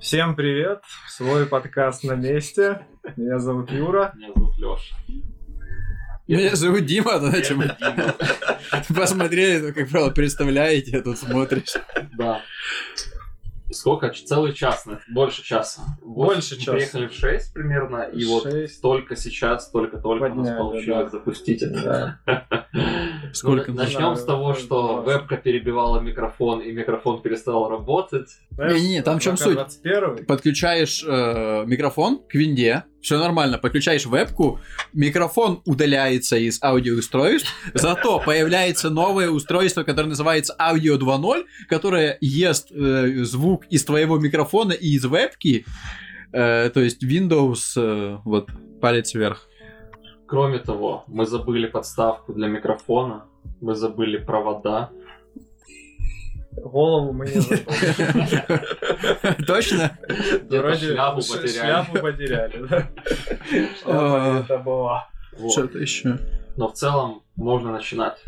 Всем привет! Свой подкаст на месте. Меня зовут Юра. Меня зовут Леша. Меня зовут Дима, да, чем посмотрели, ну, как правило, представляете, тут смотришь. Да. Сколько? Целый час, больше часа. Больше Мы часа. приехали в 6 примерно, и вот только сейчас, только-только у нас получилось да. запустить это. Сколько Ну? Начнем с того, что вебка перебивала микрофон, и микрофон перестал работать. Не-не-не, там в чём суть? 21 Подключаешь э, микрофон к винде, все нормально, подключаешь вебку, микрофон удаляется из аудиоустройств, зато появляется новое устройство, которое называется Audio 2.0, которое ест э, звук из твоего микрофона и из вебки, Э, то есть Windows, э, вот, палец вверх. Кроме того, мы забыли подставку для микрофона, мы забыли провода. Голову мы не забыли. Точно? Вроде шляпу потеряли. Шляпу потеряли, да? Шляпа это была. Что-то еще. Но в целом можно начинать.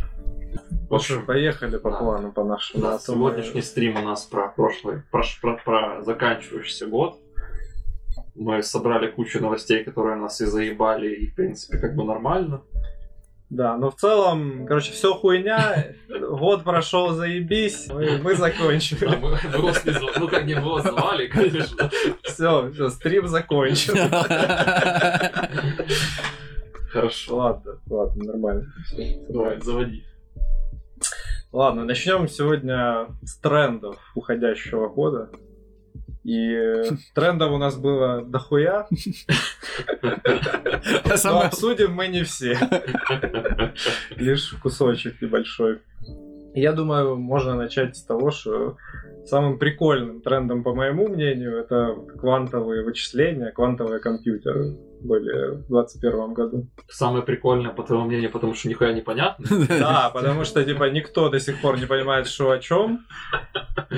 В общем, поехали по Да. плану, по нашему. Да, А сегодняшний стрим у нас про прошлый, про, про- про заканчивающийся год. Мы собрали кучу новостей, которые нас и заебали, и, в принципе, как бы нормально. Да, но в целом, короче, все хуйня. Год прошел, заебись. Мы, мы А закончили. мы, мы вас не звали, ну как не мы вас звали, конечно. Все, все, стрим закончен. Хорошо, Ладно, ладно, нормально. Давай, заводи. Ладно, начнем сегодня с трендов уходящего года. И трендов у нас было дохуя, но обсудим мы не все. Лишь кусочек небольшой. Я думаю, можно начать с того, что самым прикольным трендом, по моему мнению, это квантовые вычисления, квантовые компьютеры были в 2021 году. Самое прикольное, по твоему мнению, потому что нихуя не понятно. Да, потому что, типа, никто до сих пор не понимает, что о чем,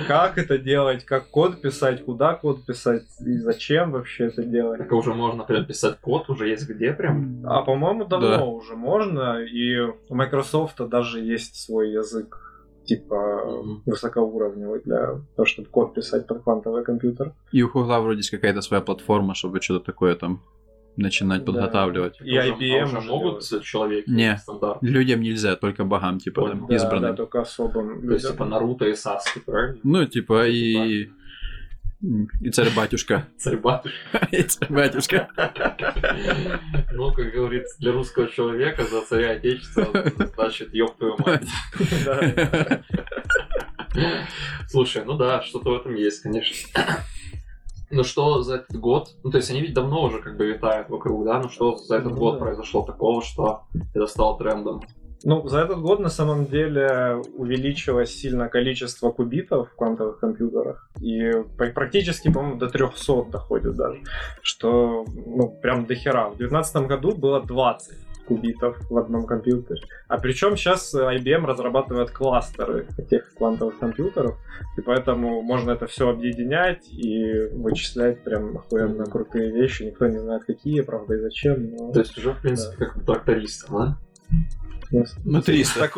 как это делать, как код писать, куда код писать и зачем вообще это делать. Так уже можно прям писать код, уже есть где прям. А по-моему, давно Да. уже можно, и у Microsoft даже есть свой язык, типа Мгм. высокоуровневый для того, чтобы код писать под квантовый компьютер. И у Гугла вроде есть какая-то своя платформа, чтобы что-то такое там начинать Да. подготавливать. И Уже- IBM а уже могут человеки Не. стандарт. Людям нельзя, только богам, типа, там. Да, избранным. да, только особым То есть, типа, Наруто и Саски, правильно? Ну, типа, и... И царь-батюшка. Царь-батюшка. И царь-батюшка. Ну, как говорится, для русского человека за царя отечества значит ёб твою мать. Слушай, ну да, что-то в этом есть, конечно. Ну что за этот год? Ну, то есть они ведь давно уже как бы витают вокруг, да? Ну что за этот Ну год да. произошло такого, что это стало трендом? Ну, за этот год на самом деле увеличилось сильно количество кубитов в квантовых компьютерах. И пр- практически, по-моему, до 300 доходит даже. Что, ну, прям до хера. В 2019 году было 20 кубитов в одном компьютере. А причем сейчас IBM разрабатывает кластеры этих квантовых компьютеров, и поэтому можно это все объединять и вычислять прям охуенно крутые вещи. Никто не знает, какие, правда, и зачем. но- То есть уже, в принципе, как бы тракторист, да? Ну, 300. Так?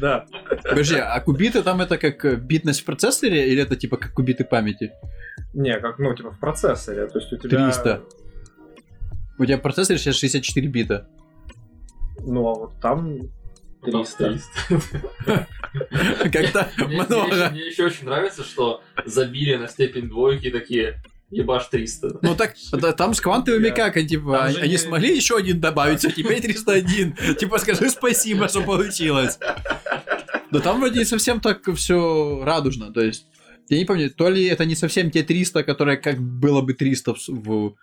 Да. Подожди, а кубиты там это как э, битность в процессоре или это типа как кубиты памяти? Не, как, ну, типа в процессоре. То есть у тебя... 300. У тебя процессор сейчас 64 бита. Ну, а вот там 300. Как-то Мне, мне много. еще, мне еще очень нравится, что забили на степень двойки такие ебаш 300. Ну так, да, там с квантовыми как, они, типа, Там они же они не- смогли еще один добавить, а теперь 301. Типа, скажи спасибо, что получилось. Но там вроде не совсем так все радужно, то есть я не помню, то ли это не совсем те 300, которые как было бы 300 в, в-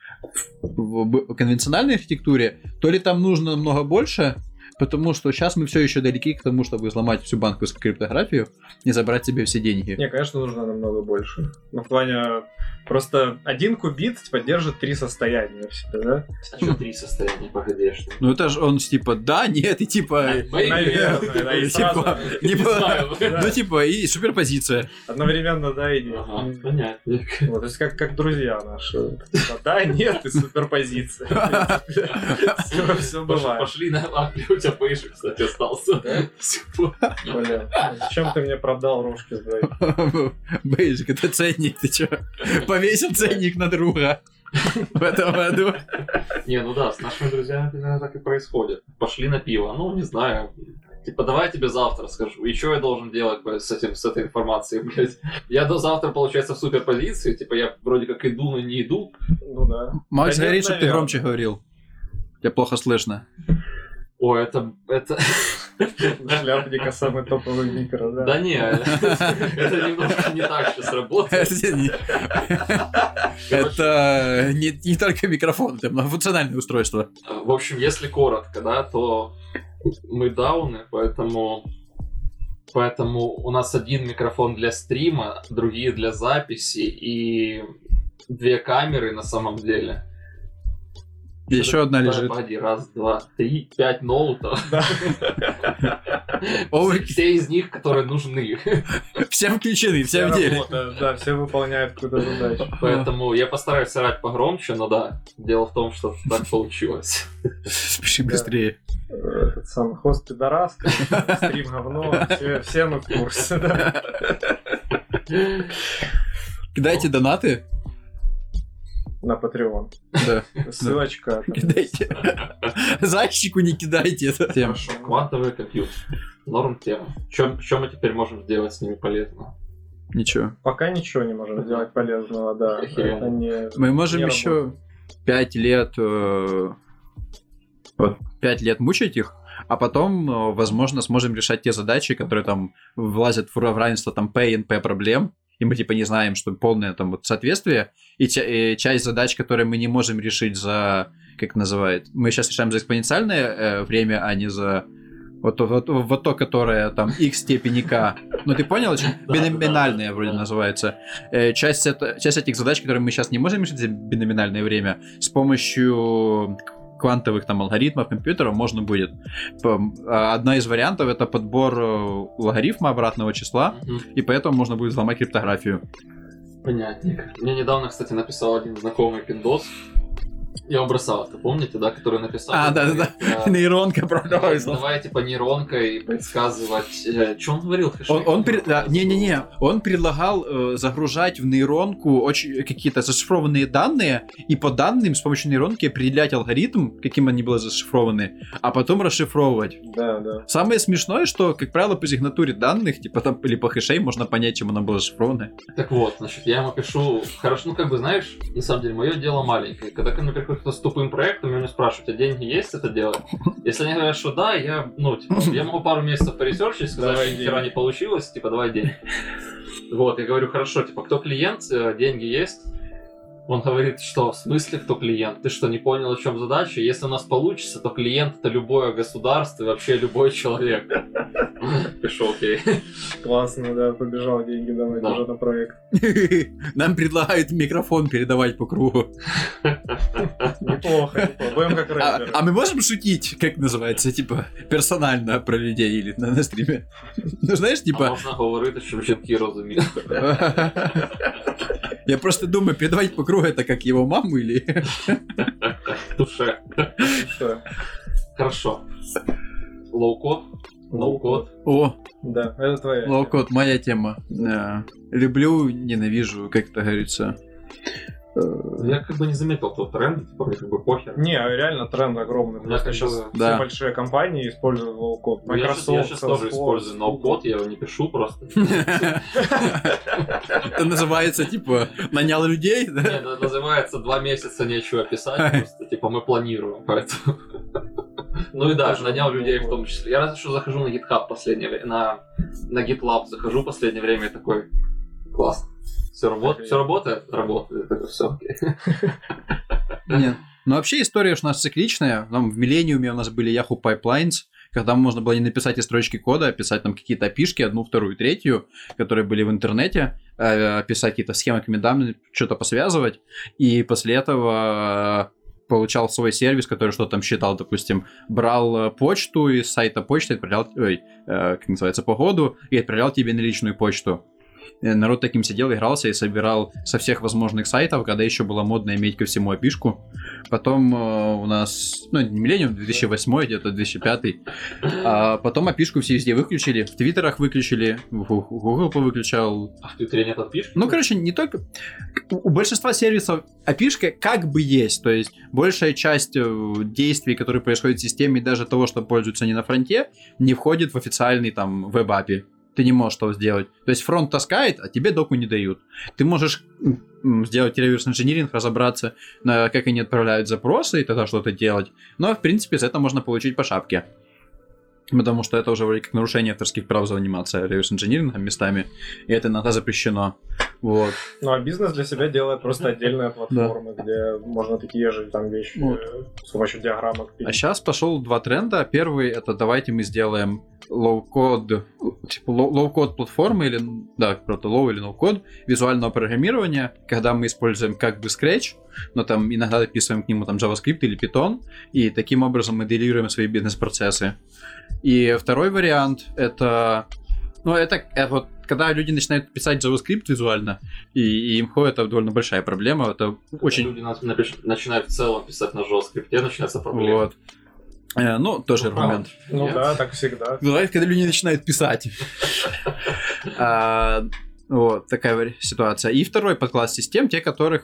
в конвенциональной архитектуре, то ли там нужно намного больше, потому что сейчас мы все еще далеки к тому, чтобы взломать всю банковскую криптографию и забрать себе все деньги. Не, конечно, нужно намного больше. Ну, в плане... Просто один кубит типа, держит три состояния в себе, да? А что три состояния, погоди, что? Ну это же он типа да, нет, и типа... Наверное, да, и сразу Типа, по- знаю. Ну, типа, и суперпозиция. одновременно да и нет. Ага, понятно. Вот, то есть как, как друзья наши. Типа, да, нет, и суперпозиция. Все, бывает. Пошли на лапе у тебя пейшер, кстати, остался. Блин, зачем ты мне продал рожки с Бейджик? Бейджик, это ценник, ты чё? Повесил ценник на друга в этом году. Не, ну да, с нашими друзьями примерно так и происходит. Пошли на пиво, ну, не знаю. Типа, давай я тебе завтра скажу. И что я должен делать блядь, с, этим, с этой информацией, блядь? Я до завтра, получается, в суперпозиции. Типа, я вроде как иду, но не иду. Ну да. Макс, говори, чтобы ты громче говорил. Тебя плохо слышно. Ой, это... это... Шляпника самый топовый микро, да. Да не, это немножко не так сейчас работает. Это не- Это не не только микрофон, это многофункциональное устройство. В общем, если коротко, да, то мы дауны, поэтому... Поэтому у нас один микрофон для стрима, другие для записи и две камеры на самом деле. Еще одна лежит. Погоди, раз, два, три, пять ноутов. Все из них, которые нужны. Все включены, все в деле. Да, все выполняют какую-то задачу. Поэтому я постараюсь орать погромче, но да, дело в том, что так получилось. Спеши быстрее. Этот сам хост пидорас, стрим говно, все, все мы в курсе, да. Кидайте донаты. На Patreon. Да. Ссылочка. Кидайте. Зайчику не кидайте. это тем. Хорошо, квантовый компьютер. Норм тема. Что мы теперь можем сделать с ними полезно? Ничего. Пока ничего не можем сделать полезного, да. Не... Мы можем не еще пять лет... э, Вот, пять лет мучить их, а потом, э, возможно, сможем решать те задачи, которые там влазят в в равенство там P и NP проблем, и мы типа не знаем, что полное там вот соответствие, и, и часть задач, которые мы не можем решить за, как это называет, мы сейчас решаем за экспоненциальное э, время, а не за вот, то- вот, вот то, которое там x степени k. Ну ты понял, о чём? Да, Биноминальное да, вроде да. называется. Э, часть, это, часть этих задач, которые мы сейчас не можем решить за биноминальное время, с помощью квантовых там алгоритмов компьютера можно будет. А, Одна из вариантов это подбор э, логарифма обратного числа, Мгм. и поэтому можно будет взломать криптографию. Понятненько. Мне недавно, кстати, написал один знакомый пиндос. Я его бросал, это помните, да, который написал? А, да-да-да. Да. Нейронка продалась. Давай, типа, нейронкой предсказывать... э, Что он говорил? Он, он пред- да, не-не-не, он предлагал э, загружать в нейронку очень какие-то зашифрованные данные и по данным с помощью нейронки определять алгоритм, каким они были зашифрованы, а потом расшифровывать. Да, да. Самое смешное, что, как правило, по сигнатуре данных, типа там или по хэшей, можно понять, чем она была зашифрована. Так вот, значит, я ему пишу, хорошо, ну как бы знаешь, на самом деле, мое дело маленькое. Когда ко кто-то с тупым проектом, я у него спрашиваю, у тебя деньги есть это делать? Если они говорят, что да, я, ну, типа, я могу пару месяцев поресерчить, сказать, Давай что хера деньги. не получилось, типа, давай деньги. Вот, я говорю, хорошо, типа, кто клиент, э, деньги есть? Он говорит, что в смысле кто клиент? Ты что, не понял, о чем задача? Если у нас получится, то клиент это любое государство и вообще любой человек. Пишу, окей. Классно, да, побежал деньги давать Да. уже на проект. Нам предлагают микрофон передавать по кругу. Неплохо, неплохо. Будем как А, рэперы. а мы можем шутить, как называется, типа, персонально про людей или на, стриме? Ну, знаешь, А типа... можна говорити, щоб жінки розуміли. Я просто думаю, передавать по кругу это как его маму или... Душе. Всё. Хорошо. Лоу-код. Лоу-код. О, Да, это твоя. лоукод, моя тема. Да. Люблю, ненавижу, как это говорится. Э, Я как бы не заметил тот тренд, типа, мне как бы похер. Не, реально тренд огромный. Я Просто сейчас Да. все большие компании используют low-code. Ну, я я сейчас тоже использую no-code, я его не пишу просто. Это называется, типа, нанял людей, да? Не, это называется два месяца нечего писать, просто типа мы планируем, поэтому. Ну и да, нанял людей в том числе. Я разве что захожу на GitHub последнее время, на, на GitLab захожу в последнее время и такой, класс. Все, работает, все работает? Работает. Это все. Нет. Ну, вообще история уж у нас цикличная. Там в Millennium у нас были Yahoo Pipelines, когда можно было не написать и строчки кода, а писать там какие-то опишки, одну, вторую, третью, которые были в интернете, э, писать какие-то схемы, данными, что-то посвязывать, и после этого э, получал свой сервис, который что-то там считал, допустим, брал э, почту из сайта почты, отправлял, ой, э, как называется, погоду, и отправлял тебе на личную почту. Э, Народ таким сидел, игрался и собирал со всех возможных сайтов, когда еще было модно иметь ко всему опишку. Потом э, у нас, ну, не Millennium, 2008, где-то 2005. А потом опишку все везде выключили. В Твиттерах выключили, Google повыключал. А в Твиттере нет отпишки? Ну, короче, не только... У большинства сервисов опишка как бы есть. То есть большая часть э, действий, которые происходят в системе, даже того, что пользуются не на фронте, не входит в официальный там веб-апи. Ты не можешь того сделать. То есть фронт таскает, а тебе доку не дают. Ты можешь сделать реверс инжиниринг, разобраться, на как они отправляют запросы и тогда что-то делать. Но, в принципе, за это можно получить по шапке. Потому что это уже вроде как нарушение авторских прав заниматься реверс инжинирингом местами, и это иногда запрещено. Вот. Ну а бизнес для себя делает просто отдельные платформы, где можно такие же там вещи Вот. с помощью диаграммок А пилить. сейчас пошел два тренда. Первый это давайте мы сделаем low-code, типа low- low-code платформы или, да, просто low или no-code визуального программирования, когда мы используем как бы Scratch, но там иногда дописываем к нему там JavaScript или Python, и таким образом моделируем свои бизнес-процессы. И второй вариант это ну, это, э, вот, когда люди начинают писать JavaScript визуально, и, и им это довольно большая проблема, это очень... Люди на- напиш- начинают в целом писать на JavaScript, начинается проблема. Вот. Э, ну, тоже Ну, аргумент. Ну Нет. да, так всегда. Бывает, когда люди начинают писать. А, Вот, такая ситуация. И второй подкласс систем, те, которых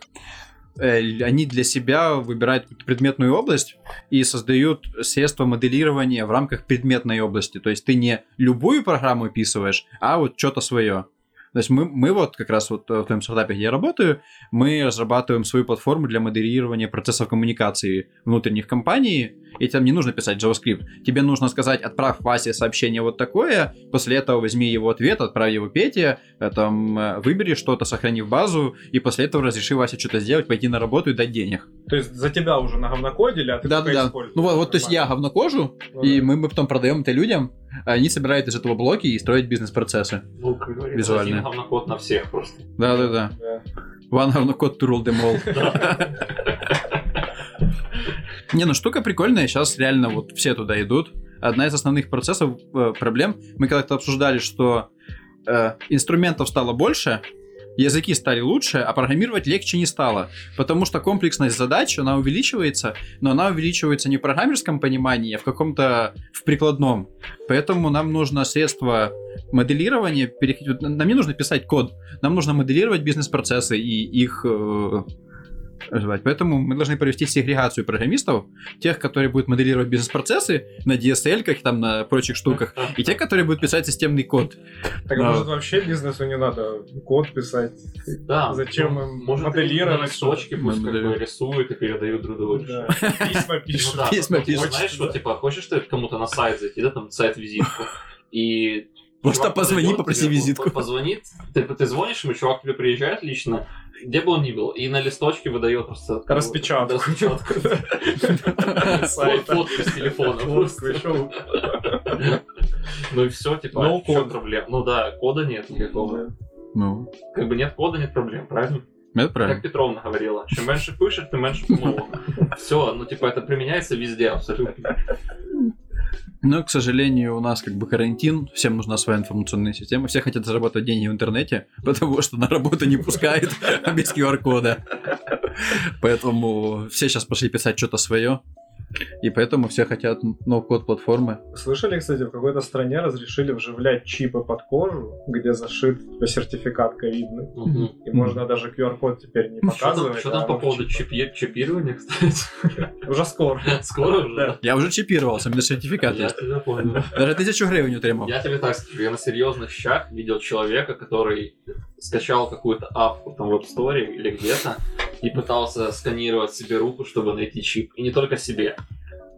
они для себя выбирают предметную область и создают средства моделирования в рамках предметной области. То есть ты не любую программу описываешь, а вот что-то свое. То есть мы, мы вот как раз вот в том стартапе, где я работаю, мы разрабатываем свою платформу для моделирования процессов коммуникации внутренних компаний, и тебе не нужно писать JavaScript. Тебе нужно сказать, отправь Васе сообщение вот такое, после этого возьми его ответ, отправь его Пете, э, там, э, выбери что-то, сохрани в базу, и после этого разреши Васе что-то сделать, пойти на работу и дать денег. То есть за тебя уже наговнокодили, а ты Да-да-да. используешь. Ну вот, вот, то есть я говнокожу, Ну и да. мы, мы потом продаем это людям, а они собирают из этого блоки и строят бизнес-процессы. Ну, как говорится, Визуально. один говнокод на всех просто. Да-да-да. Да. One говнокод to rule them all. Не, ну штука прикольная, сейчас реально вот все туда идут. Одна из основных процессов, э, проблем, мы когда-то обсуждали, что э, инструментов стало больше, языки стали лучше, а программировать легче не стало. Потому что комплексность задач, она увеличивается, но она увеличивается не в программерском понимании, а в каком-то в прикладном. Поэтому нам нужно средство моделирования, переходить- нам не нужно писать код, нам нужно моделировать бизнес-процессы и их э, развивать. Поэтому мы должны провести сегрегацию программистов, тех, которые будут моделировать бизнес-процессы на DSL, как там на прочих штуках, и те, которые будут писать системный код. Так может вообще бизнесу не надо код писать? Да. Зачем ну, им может, моделировать что-то? пусть как бы рисуют и передают друг другу. Да. Письма пишут. Ну да, Письма вот, пишут. знаешь, что, типа, хочешь ты кому-то на сайт зайти, да, там, сайт-визитку, и... Просто позвони, подойдет попроси тебе, визитку. он Позвонит, ты, ты звонишь ему, чувак к тебе приезжает лично, где бы он ни был, и на листочке выдает просто... Распечатку. Распечатку. Фотку с телефона. Ну и все, типа, в чем code. проблем? Ну да, кода нет никакого. Ну, Как бы нет кода, нет проблем, правильно? это Как правильно. Петровна говорила, чем меньше пишешь, тем меньше помылок. Все, ну типа это применяется везде абсолютно. Но, к сожалению, у нас как бы карантин, всем нужна своя информационная система, все хотят зарабатывать деньги в интернете, потому что на работу не пускает без QR-кода. Поэтому все сейчас пошли писать что-то свое, и поэтому все хотят ноу-код платформы. Слышали, кстати, в какой-то стране разрешили вживлять чипы под кожу, где зашит типа, сертификат ковидный. Мгм. И можно даже QR-код теперь не Что там, показывать. что а там по поводу чипи- чипирования, кстати? Уже скоро. Скоро уже? Да. Я уже чипировался, у меня сертификат Я есть. тебя понял. Даже тысячу гривен отримал. Я тебе так скажу, я на серьезных щах видел человека, который скачал какую-то апку там в App Store или где-то и пытался сканировать себе руку, чтобы найти чип. И не только себе.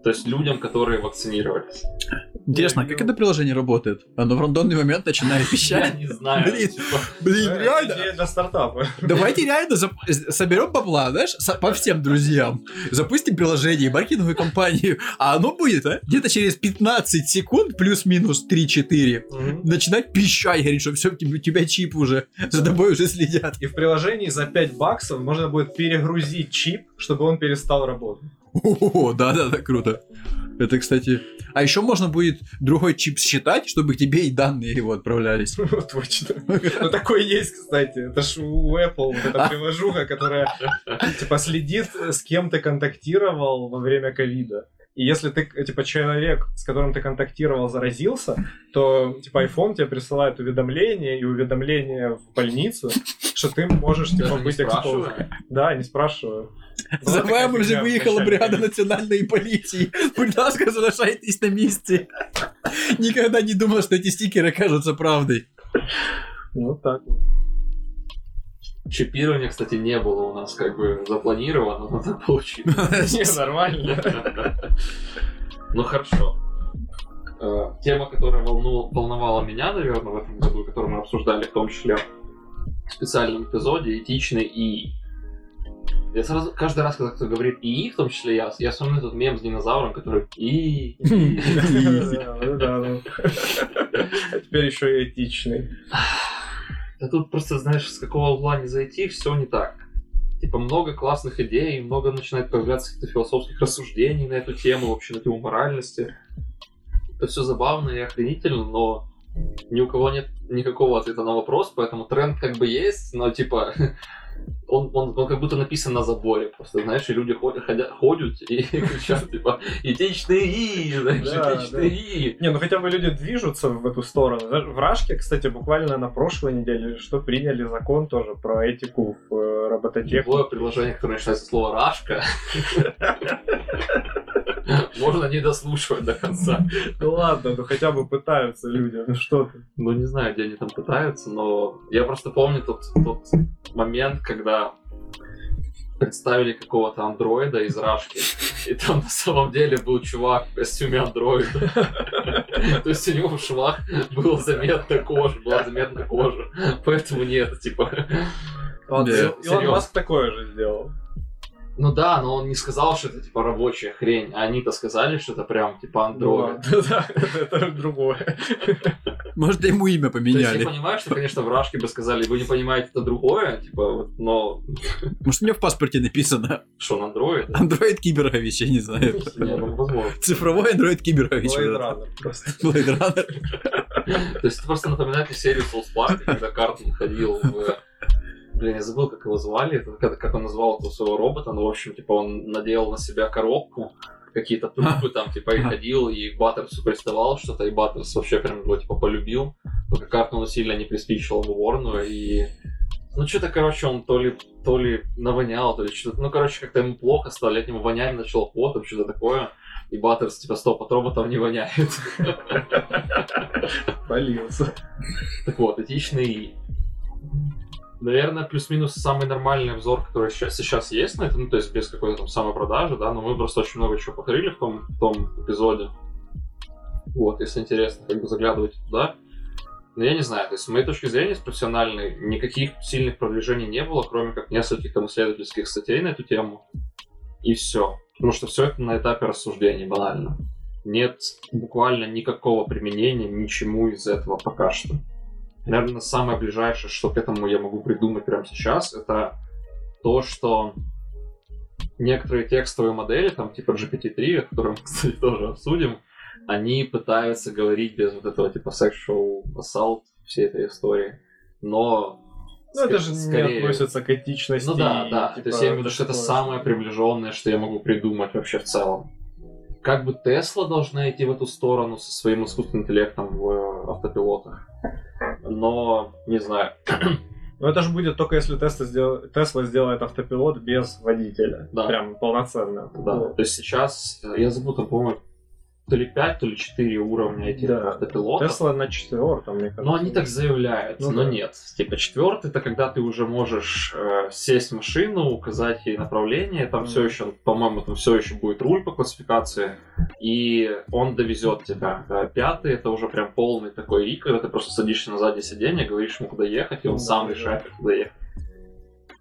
То есть людям, которые вакцинировались. Интересно, а как это приложение работает? Оно в рандомный момент начинает Я пищать. не знаю. Блин. типа, Блин, Это реально? идея для стартапа. Давайте реально зап- соберем бабла, знаешь, со- по всем друзьям. Запустим приложение, маркетинговую компанию, а оно будет, а? Где-то через 15 секунд, плюс-минус 3-4, Мгм. начинать пищать, говорить, что все, у тебя чип уже, за тобой уже следят. И в приложении за 5 баксов можно будет перегрузить чип, чтобы он перестал работать. О, да-да-да, круто. Это, кстати... А еще можно будет другой чип считать, чтобы к тебе и данные его отправлялись. Точно. Ну, такой есть, кстати. Это ж у Apple вот эта приложуха, которая типа следит, с кем ты контактировал во время ковида. И если ты, типа, человек, с которым ты контактировал, заразился, то, типа, iPhone тебе присылает уведомление и уведомление в больницу, что ты можешь, типа, Даже быть экспоз. спрашивая. Да, не спрашиваю. За Была вами такая вже фигня в виїхала начале бригада ковида. національної поліції. Будь ласка, залишайтесь на місці. Никогда не думал, что эти стикеры кажутся правдой. Ну, так вот. Чипирование, кстати, не было у нас как бы запланировано, но так получилось. Не, нормально. Ну хорошо. Э, Тема, которая волну- волновала меня, наверное, в этом году, которую мы обсуждали, в том числе в специальном эпизоде, этичный ИИ. я сразу, каждый раз, когда кто говорит ИИ, в том числе я, я вспоминаю этот мем с динозавром, который ИИ. Да, ну да, ну. А теперь еще и этичный. Да тут просто, знаешь, с какого угла не зайти, все не так. Типа много классных идей, много начинает появляться каких-то философских рассуждений на эту тему, вообще на тему моральности. Это все забавно и охренительно, но ни у кого нет никакого ответа на вопрос, поэтому тренд как бы есть, но типа он, он, он как будто написан на заборе просто, знаешь, и люди ходят, ходят, ходят и кричат, типа, этичный ИИ, знаешь, Да, этичный да. ИИ. Не, ну хотя бы люди движутся в эту сторону. В Рашке, кстати, буквально на прошлой неделе что приняли закон тоже про этику в э, робототехнике. Любое приложение, которое начинается с слова «рашка», можно не дослушивать до конца. Ну ладно, ну хотя бы пытаются люди, ну что ты. Ну, не знаю, где они там пытаются, но я просто помню тот, тот момент, когда представили какого-то андроида из Рашки, и там на самом деле был чувак в костюме андроида. То есть у него в швах было заметна кожа, была заметна кожа. Поэтому нет, типа... Он, Да, Илон серьёзно. Маск такое же сделал. Ну да, но он не сказал, что это типа рабочая хрень, а они-то сказали, что это прям типа андроид. Ну, да, это, другое. Может, ему имя То есть я поменяли. понимаю, что, конечно, в Рашке бы сказали, вы не понимаете, это другое, типа, вот, но Может, у него в паспорте написано что он андроид? Андроид Кибергович, я не знаю. Не, ну, возможно. Цифровой Андроид Кибергович. Это. Runner просто. То есть это просто напоминает мне серию Souls Park, когда Картон ходил в... Блин, я забыл, как его звали, как, как он назвал этого своего робота, но, в общем, типа, он надел на себя коробку, какие-то трубы там, типа, и ходил, и Баттерсу приставал что-то, и Баттерс вообще прям его, типа, полюбил, только Картону сильно не приспичило ему Ворну, и... Ну, что-то, короче, он то ли, то ли навонял, то ли что-то... Ну, короче, как-то ему плохо стало, от него вонять начало потом, что-то такое. И Баттерс, типа, стоп, от роботов не воняет. Полился. Так вот, этичный. Наверное, плюс-минус самый нормальный обзор, который сейчас, сейчас есть на это, ну, то есть без какой-то там самопродажи, да, но мы просто очень много чего повторили в том, в том эпизоде. Вот, если интересно, как бы заглядывайте туда. Но я не знаю, то есть с моей точки зрения, с профессиональной, никаких сильных продвижений не было, кроме как нескольких там исследовательских статей на эту тему. И все. Потому что все это на этапе рассуждений банально. Нет буквально никакого применения ничему из этого пока что. Наверное, самое ближайшее, что к этому я могу придумать прямо сейчас, это то, что некоторые текстовые модели, там типа GPT-3, о котором, кстати, тоже обсудим, они пытаются говорить без вот этого типа sexual assault всей этой истории. Но Ну, это же не скорее- относится к этичности. ну да, да. типа, То есть я имею в виду, что это самое приближенное, что я могу придумать вообще в целом. Как бы Тесла должна идти в эту сторону со своим искусственным интеллектом в э, автопилотах. Но не знаю. Ну это же будет только если Тесла, сдел- Тесла сделает автопилот без водителя. Да. Прям полноценно. Да. Вот. То есть сейчас, я забыл, там, по-моему, то ли 5, то ли 4 уровня этих Да. автопилотов. Тесла на четвертом, мне кажется. Но они так заявляют, Ну но да. нет. Типа четвертый это когда ты уже можешь э, сесть в машину, указать ей направление, там Мгм. все еще, по-моему, там все еще будет руль по классификации, и он довезет тебя. А пятый это уже прям полный такой и, когда ты просто садишься на заднее сиденье, говоришь ему, куда ехать, и он Ну сам да, решает, куда ехать.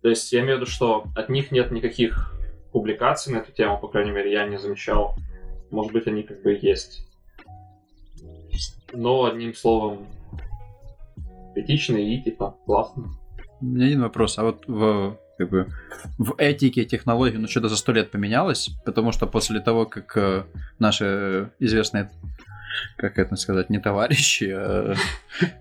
То есть я имею в виду, что от них нет никаких публикаций на эту тему, по крайней мере, я не замечал. Может быть, они как бы есть. Но одним словом, этично и типа классно. У меня один вопрос. А вот в как бы в этике технологий, ну, что-то за сто лет поменялось, потому что после того, как э, наши известные как это сказать, не товарищи, а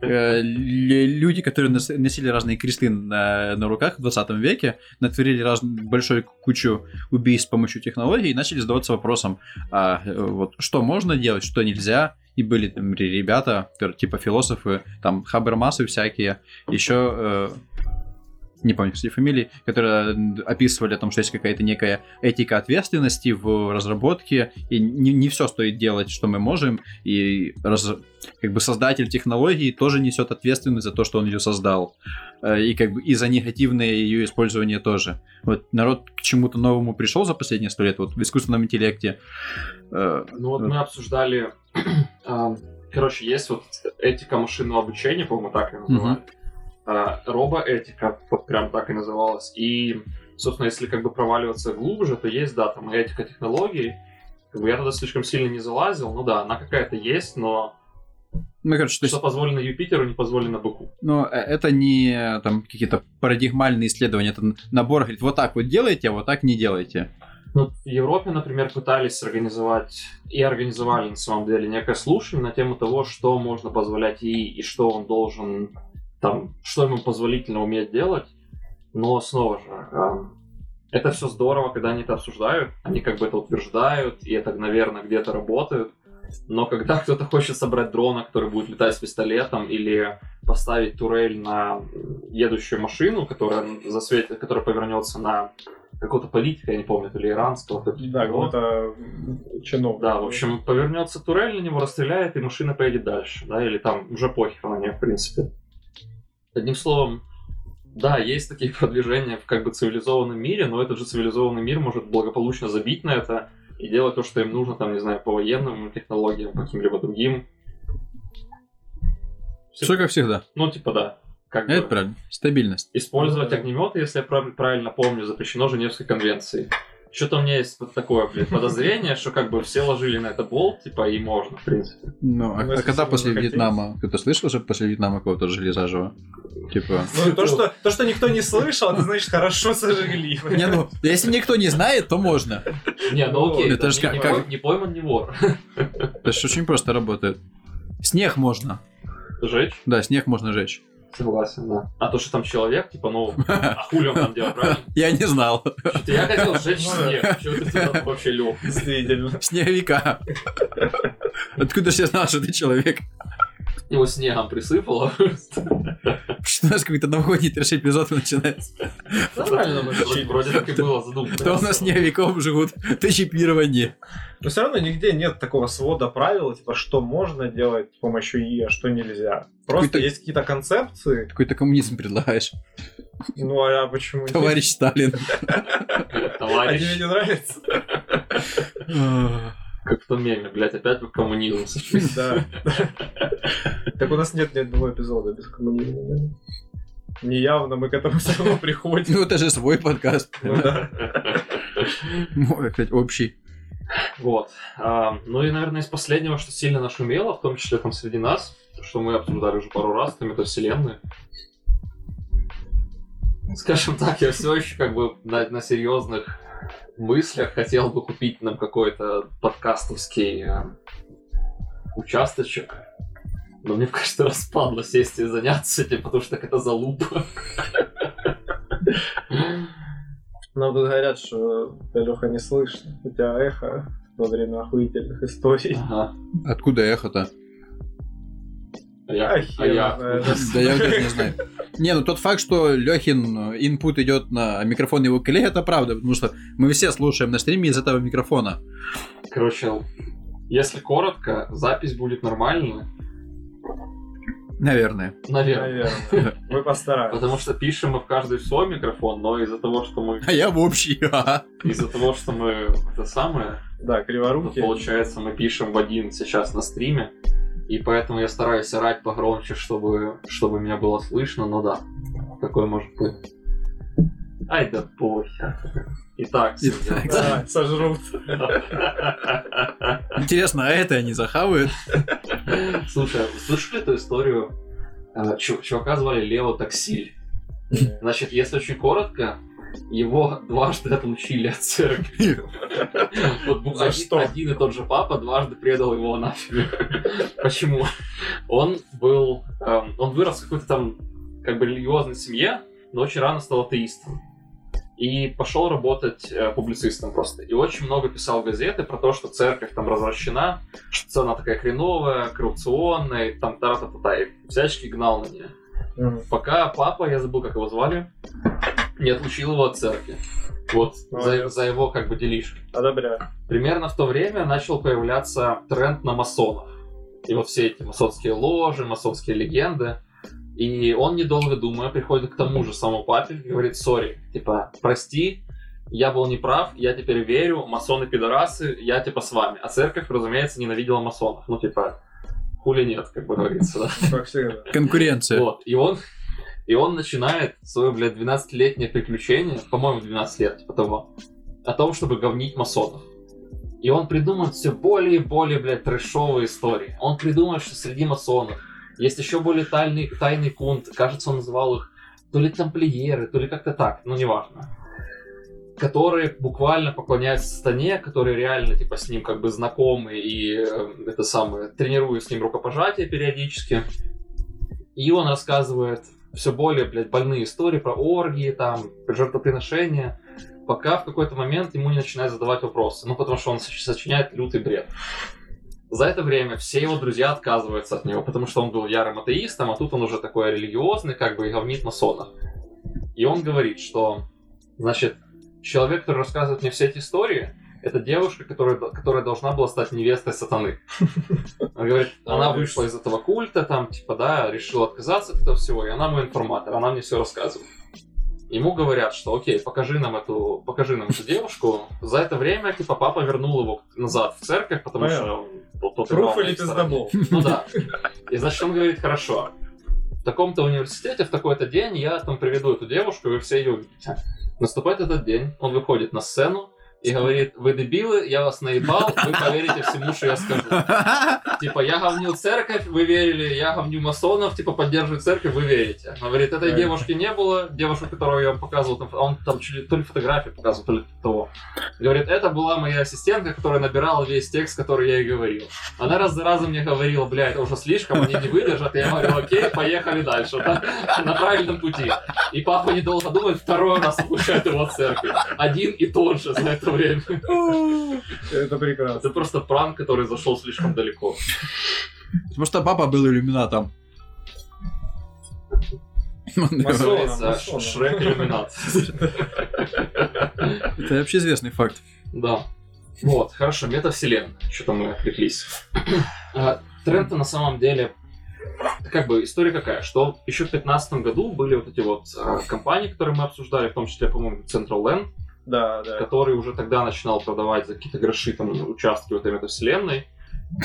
э, люди, которые носили разные кресты на, руках в 20 веке, натворили раз, большую кучу убийств с помощью технологий и начали задаваться вопросом, а, вот, что можно делать, что нельзя, и были там ребята, типа философы, там Хабермасы всякие, еще э, не помню, кстати, фамилии, которые описывали о том, что есть какая-то некая этика ответственности в разработке, и не, не все стоит делать, что мы можем, и раз, как бы создатель технологии тоже несет ответственность за то, что он ее создал, э, и как бы и за негативное ее использование тоже. Вот народ к чему-то новому пришел за последние сто лет, вот в искусственном интеллекте. Э, ну вот мы обсуждали, а, короче, есть вот этика машинного обучения, по-моему, так ее называют. А, робоэтика, вот прям так и называлась. И, собственно, если как бы проваливаться глубже, то есть, да, там этика технологий. Как бы я туда слишком сильно не залазил, ну да, она какая-то есть, но ну, короче, что есть... позволено Юпитеру, не позволено быку. Но э, это не там какие-то парадигмальные исследования, это набор, говорит, вот так вот делайте, а вот так не делайте. Ну, в Европе, например, пытались организовать и организовали на самом деле некое слушание на тему того, что можно позволять ей и что он должен там, что ему позволительно уметь делать, но снова же, это все здорово, когда они это обсуждают, они как бы это утверждают, и это, наверное, где-то работает, но когда кто-то хочет собрать дрона, который будет летать с пистолетом, или поставить турель на едущую машину, которая, засветит, которая повернется на какого-то политика, я не помню, то ли иранского, то ли Да, какого-то чиновника. Да, в общем, повернется турель на него, расстреляет, и машина поедет дальше, да, или там уже похер на нее, в принципе. Одним словом, да, есть такие продвижения в как бы цивилизованном мире, но этот же цивилизованный мир может благополучно забить на это и делать то, что им нужно, там, не знаю, по военным технологиям, по каким-либо другим. Все как всегда. Ну, типа, да. Как это бы, правильно. Стабильность. Использовать огнеметы, если я правильно помню, запрещено Женевской конвенцией. Что-то у меня есть вот такое, блядь, подозрение, что как бы все ложили на это болт, типа, и можно, в принципе. Ну, а, а когда после Вьетнама? Кто-то слышал же после Вьетнама кого-то жгли заживо? Типа... Ну, то, что, то, что никто не слышал, это значит хорошо сожгли. Не, ну, если никто не знает, то можно. Не, ну окей, это же как... Не пойман, не вор. Это же очень просто работает. Снег можно. Жечь? Да, снег можно жечь. Согласен, да. А то, что там человек, типа, ну, а хули он там делает, правильно? Я не знал. Что-то я хотел сжечь ну снег. Чего ты туда вообще лег? Действительно. Снеговика. Откуда же я знал, что ты человек? Его снегом присыпало. Что у нас какой-то новогодний трэш эпизод начинается. Нормально, вроде так и было задумано. То у нас снеговиков живут ты чипирование. Но все равно нигде нет такого свода правил, типа, что можно делать с помощью ИИ, а что нельзя. Просто есть какие-то концепции. Какой-то коммунизм предлагаешь. Ну, а почему Товарищ Сталин. Товарищ. А тебе не нравится? Как в том меме, блядь, опять в коммунизм. Да. Так у нас нет ни одного эпизода без коммунизма. Неявно мы к этому все равно приходим. Ну, это же свой подкаст. Ну да. Мой, опять общий. Вот. А, ну и, наверное, из последнего, что сильно нашумело, в том числе там среди нас, что мы обсуждали уже пару раз, там это вселенная. Скажем так, я все еще как бы на, на серьезных мыслях хотел бы купить нам какой-то подкастовский э, участочек. Но мне кажется, распадло сесть и заняться этим, потому что это залупа. Нам тут говорят, что Леха не слышно. У тебя эхо во время охуительных историй. Ага. Откуда эхо-то? А я, а, а я... Да я даже не знаю. Не, ну тот факт, что Лехин инпут идет на микрофон его коллег, это правда, потому что мы все слушаем на стриме из этого микрофона. Короче, если коротко, запись будет нормальная. Наверное. Наверное. Наверное. Мы постараемся. Потому что пишем мы в каждый в свой микрофон, но из-за того, что мы... А я в общий, Из-за того, что мы это самое... Да, криворуки. Получается, мы пишем в один сейчас на стриме. И поэтому я стараюсь орать погромче, чтобы, чтобы меня было слышно, но да, такое может быть. Ай да похер. Итак, Итак да, сожрут. Интересно, а это они захавают? Слушай, вы слышали эту историю? А, чувака звали Лео Таксиль. Значит, если очень коротко, его дважды отлучили от церкви. Вот За один, что? один и тот же папа дважды предал его анафеме. Почему? Он был... эм, он вырос в какой-то там как бы религиозной семье, но очень рано стал атеистом. И пошел работать э, публицистом просто. И очень много писал газеты про то, что церковь там развращена, что она такая хреновая, коррупционная, и там та та та и всячески гнал на нее. Мгм. Пока папа, я забыл, как его звали, не отлучил его от церкви. Вот, за, Молодец. за его как бы делишки. Одобряю. Примерно в то время начал появляться тренд на масонов. И вот все эти масонские ложи, масонские легенды. И он, недолго думая, приходит к тому же самому папе и говорит, сори, типа, прости, я был неправ, я теперь верю, масоны пидорасы, я типа с вами. А церковь, разумеется, ненавидела масонов. Ну, типа, хули нет, как бы говорится, да. Конкуренция. Вот, и он, и он начинает свое, блядь, 12-летнее приключение, по-моему, 12 лет, типа о том, чтобы говнить масонов. И он придумывает все более и более, блядь, трэшовые истории. Он придумывает, что среди масонов есть еще более тайный, тайный кунт. Кажется, он называл их то ли тамплиеры, то ли как-то так, ну неважно. Которые буквально поклоняются сатане, которые реально типа с ним как бы знакомы и э, это самое тренируют с ним рукопожатие периодически. И он рассказывает все более, блядь, больные истории про оргии, там, жертвоприношения, пока в какой-то момент ему не начинают задавать вопросы. Ну, потому что он соч- сочиняет лютый бред. За это время все его друзья отказываются от него, потому что он был ярым атеистом, а тут он уже такой религиозный, как бы и говнит масонов. И он говорит, что, значит, человек, который рассказывает мне все эти истории, это девушка, которая, которая должна была стать невестой сатаны. Он говорит, она вышла из этого культа, там, типа, да, решила отказаться от этого всего, и она мой информатор, она мне все рассказывает. Ему говорят, что окей, покажи нам эту, покажи нам эту девушку. За это время, типа, папа вернул его назад в церковь, потому Понятно. что он- тот, Пруф или пиздобол? Ну да. И значит, он говорит, хорошо, в таком-то университете в такой-то день я там приведу эту девушку, и вы все ее увидите. Наступает этот день, он выходит на сцену и говорит, вы дебилы, я вас наебал, вы поверите всему, что я скажу. Типа, я говнил церковь, вы верили, я говню масонов, типа, поддерживаю церковь, вы верите. Он говорит, этой девушки не было, девушку, которую я вам показывал, там, он там чуть ли- то ли фотографии показывал, то ли того. Говорит, это была моя ассистентка, которая набирала весь текст, который я ей говорил. Она раз за разом мне говорила, бля, это уже слишком, они не выдержат. Я говорю, окей, поехали дальше. да, На правильном пути. И папа, недолго думает, второй раз выпускает его в церковь. Один и тот же за это время. Это прекрасно. Это просто пранк, который зашел слишком далеко. Потому что папа был иллюминатом. Масон. Называется масоном. Шрек Иллюминат. Это общеизвестный факт. Да. Вот, хорошо, метавселенная. Что-то мы отвлеклись. А, Тренд на самом деле как бы история какая, что еще в 2015 году были вот эти вот а, компании, которые мы обсуждали, в том числе, по-моему, Central Land, Да, да. который уже тогда начинал продавать за какие-то гроши там участки в этой метавселенной.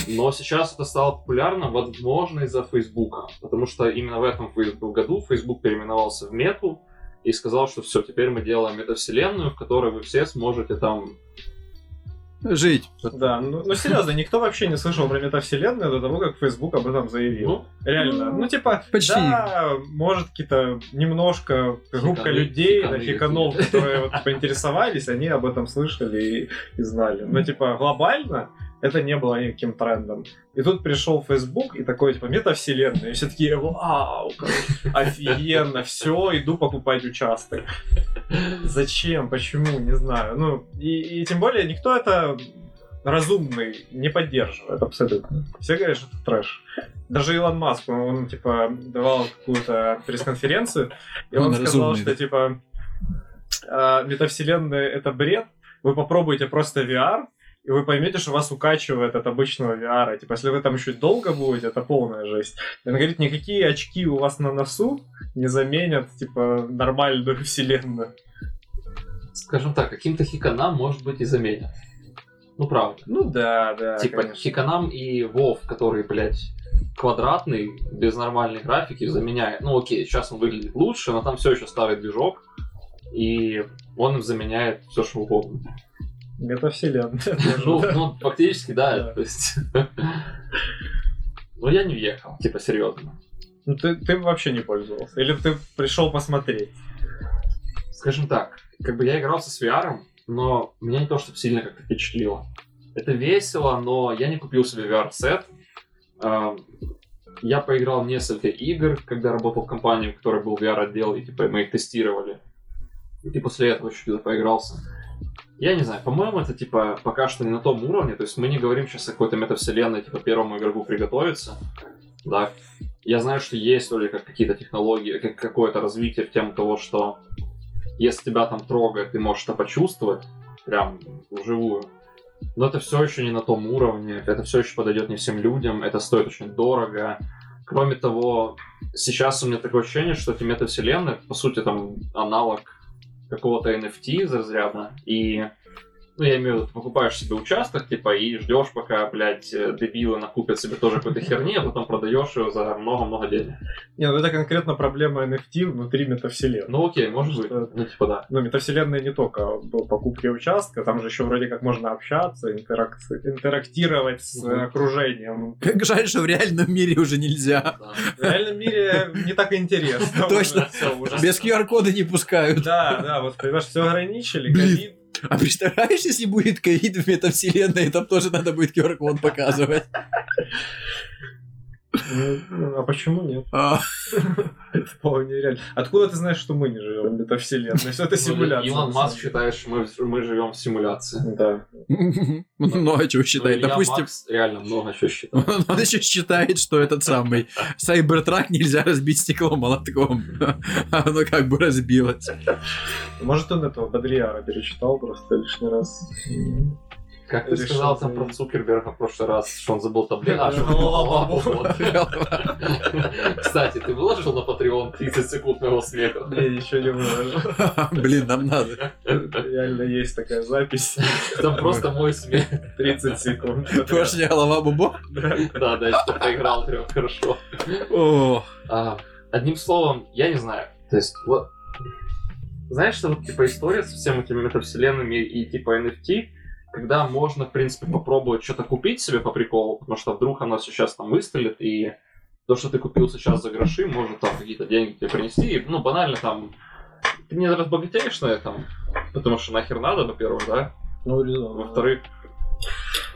Но сейчас это стало популярно, возможно, из-за Фейсбука. Потому что именно в этом году Facebook переименовался в Мету и сказал, что все, теперь мы делаем метавселенную, в которой вы все сможете там... Жить. Да, ну, ну серьезно, никто вообще не слышал про метавселенную до того, как Facebook об этом заявил. Ну, Реально. Ну, типа, Почти. да, может, какие-то немножко группа людей, да, хиканы хиканов, какие. которые вот поинтересовались, они об этом слышали и, и знали. Но, типа, глобально это не было никаким трендом. И тут пришел Facebook и такой, типа, метавселенная. И все такие, вау, офигенно, все, иду покупать участок. Зачем? Почему? Не знаю. Ну, и, и тем более никто это разумный не поддерживает абсолютно. Все говорят, что это трэш. Даже Илон Маск, он, он, типа, давал какую-то пресс-конференцию, и он, Он сказал, разумный, что, да. типа, «А, метавселенная — это бред, вы попробуйте просто VR, и вы поймете, что вас укачивает от обычного VR. Типа, если вы там еще долго будете, это полная жесть. И он говорит, никакие очки у вас на носу не заменят, типа, нормальную вселенную. скажем так, каким-то хиканам, может быть, и заменят. Ну, правда. Ну да, да, типа конечно. хиканам и Вов, который, блядь, квадратный, без нормальной графики, заменяет. Ну, окей, сейчас он выглядит лучше, но там все еще старый движок, и он им заменяет все, что угодно. Метавселенная. Ну, тоже, да. ну, фактически, да, то есть... Ну, я не въехал, типа, серьезно. Ну, ты, ты вообще не пользовался. Или ты пришел посмотреть. скажем так, как бы я игрался с VR, но меня не то, чтобы сильно как-то впечатлило. Это весело, но я не купил себе VR-сет. А, Я поиграл в несколько игр, когда работал в компании, в которой был VR-отдел, и типа мы их тестировали. И после этого еще где-то поигрался. Я не знаю, по-моему, это типа пока что не на том уровне. То есть мы не говорим сейчас о какой-то метавселенной, типа первому игроку приготовиться. Да. Я знаю, что есть вроде как какие-то технологии, как какое-то развитие в тему того, что если тебя там трогает, ты можешь это почувствовать прям вживую. Но это все еще не на том уровне, это все еще подойдет не всем людям, это стоит очень дорого. Кроме того, сейчас у меня такое ощущение, что эти метавселенные, по сути, там аналог какого-то NFT зарзрядно, и ну, я имею в виду, ты покупаешь себе участок, типа, и ждешь, пока, блядь, э, дебилы накупят себе тоже какой-то херни, а потом продаешь ее за много-много денег. Не, ну это конкретно проблема NFT внутри метавселенной. Ну окей, может быть. Что- Ну, типа, да. Ну, метавселенная не только по покупке участка, там же еще вроде как можно общаться, интерак- интерактировать с Мгм. окружением. Как жаль, что в реальном мире уже нельзя. Да. В реальном мире не так интересно. Точно. Без QR-кода не пускают. Да, да, вот понимаешь, все ограничили, ковид. А представляешь, если будет ковид в метавселенной, там тоже надо будет QR-код показывать. Ну, А почему нет? А, Это вполне реально. Откуда ты знаешь, что мы не живем в метавселенной? Все это симуляция. Илон Маск считает, что мы, живем в симуляции. Да. Ну, а Ну, считает? Допустим, реально много чего считает. он еще считает, что этот самый Сайбертрак нельзя разбить стеклом молотком. А оно как бы разбилось. Может, он этого Бодрияра перечитал просто лишний раз. Как ты сказал там про Цукерберга в прошлый раз, что он забыл таблетку. А, вот. Кстати, ты выложил на Patreon 30 секунд моего смеха? Я еще не выложил. Блин, нам надо. Реально есть такая запись. Там просто мой смех. 30 секунд. Пошли голова бубо. Да, да, я что проиграл прям хорошо. А, Одним словом, я не знаю. То есть, вот... Знаешь, что вот, типа, история со всеми этими метавселенными и, типа, NFT, когда можно, в принципе, попробовать что-то купить себе по приколу, потому что вдруг оно сейчас там выстрелит, и то, что ты купил сейчас за гроши, может там какие-то деньги тебе принести, и, ну, банально там, ты не разбогатеешь на этом, потому что нахер надо, во-первых, да, Ну, резонно. во-вторых,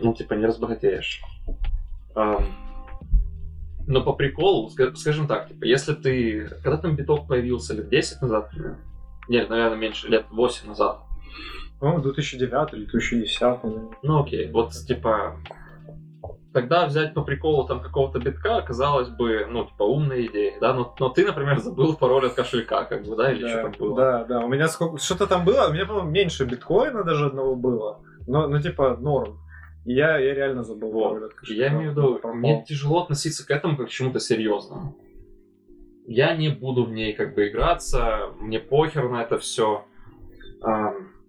ну, типа, не разбогатеешь. Ам, Но по приколу, ска- скажем так, типа, если ты... Когда там биток появился, лет 10 назад? Нет, наверное, меньше, лет 8 назад. По-моему, 2009 или 2010. наверное. Ну, окей, вот, типа... Тогда взять по приколу там какого-то битка, казалось бы, ну, типа, умная идея, да? Но, но ты, например, забыл пароль от кошелька, как бы, да, или что Да, там было? да, да. У меня сколько... Что-то там было, у меня, по-моему, меньше биткоина даже одного было. Но, ну, типа, норм. И я, я реально забыл. Вот. пароль от кошелька. Я имею в виду, Пропал. мне тяжело относиться к этому как к чему-то серьезному. Я не буду в ней как бы играться, мне похер на это все.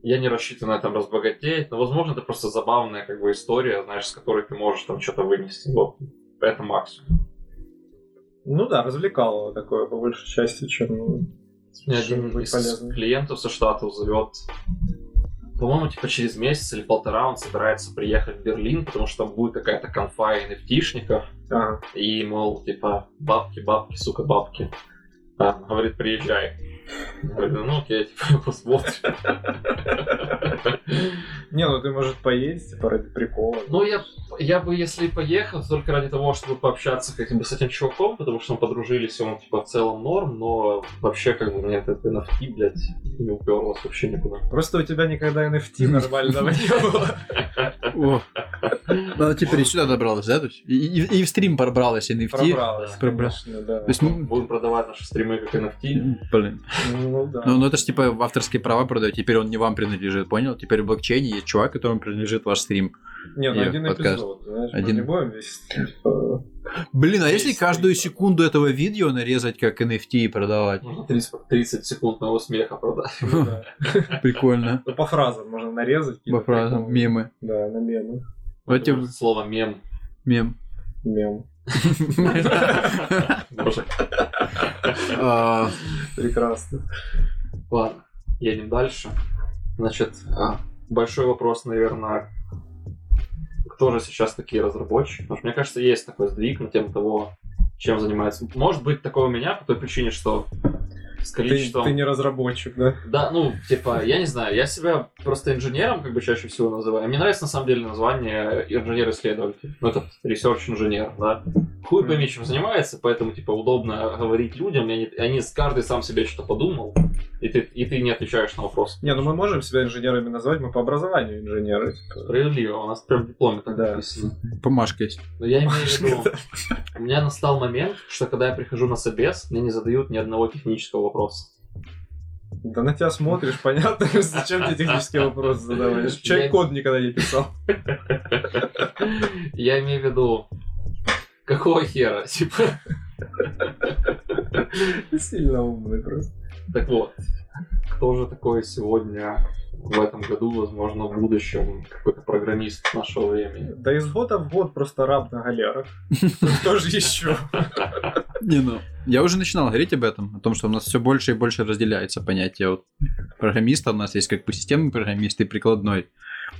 Я не рассчитываю на этом разбогатеть, но, возможно, это просто забавная как бы история, знаешь, с которой ты можешь там что-то вынести. Вот, это максимум. Ну да, развлекало такое, по большей части, чем... Чем один из полезным. клиентов со Штатов зовет, по-моему, типа через месяц или полтора он собирается приехать в Берлин, потому что там будет какая-то конфа nft Ага. И, мол, типа, бабки, бабки, сука, бабки. А, говорит, приезжай. Я Говорю, ну окей, типа, посмотрим. Не, ну ты, может, поесть, типа, ради прикола. Ну, я, я бы, если поехал, то только ради того, чтобы пообщаться как бы с этим чуваком, потому что мы подружились, и он, типа, в целом норм, но вообще, как бы, мне это NFT, блядь, не уперлось вообще никуда. Просто у тебя никогда NFT нормального не было. о. Она теперь и сюда добралась, да? И, в стрим пробралась NFT. Пробралась, да. То есть, м, Будем продавать наши стримы как NFT. блин. Ну да. Ну, ну это же типа авторские права продают, теперь он не вам принадлежит, понял? Теперь в блокчейне есть чувак, которому принадлежит ваш стрим. Не, ну один подкаст. эпизод, знаешь, мы Один. не будем весь, типа, Блин, а если каждую стрим. секунду этого видео нарезать как NFT и продавать? Можно 30, 30 секунд моего смеха продать. ну. Прикольно. Ну, по фразам можно нарезать. По фразам, мемы. Да, на мемы. Слово мем. мем. Мем. А, Прекрасно. Ладно, едем дальше. Значит, а, большой вопрос, наверное, кто же сейчас такие разработчики? Потому что мне кажется, есть такой сдвиг на тему того, чем занимается. Может быть такое у меня по той причине, что с Ты, количеством... ты не разработчик, да? Да, ну, типа, я не знаю, я себя просто инженером как бы чаще всего называю. Мне нравится на самом деле название инженер-исследователь. Ну, этот research-инженер, да. Хуй пойми, чем занимается, поэтому, типа, удобно говорить людям, и они, они каждый сам себе что-то подумал, и ты, и ты не отвечаешь на вопрос. Не, ну мы можем себя инженерами назвать, мы по образованию инженеры. типа. Справедливо, у нас прям в дипломе так Да. написано. Бумажка есть. Но я имею в виду, у меня настал момент, что когда я прихожу на собес, мне не задают ни одного технического вопроса. Да на тебя смотришь, понятно, зачем тебе технические вопросы задаваешь. Я- Человек код никогда не писал. Я имею в виду, какого хера, типа. Сильно умный просто. Так вот, кто же такой сегодня в этом году, возможно, в будущем какой-то программист нашего времени? Да из года в год просто раб на галерах. Кто же еще? Не, ну, я уже начинал говорить об этом, о том, что у нас все больше и больше разделяется понятие вот программиста. У нас есть как бы системный программист и прикладной.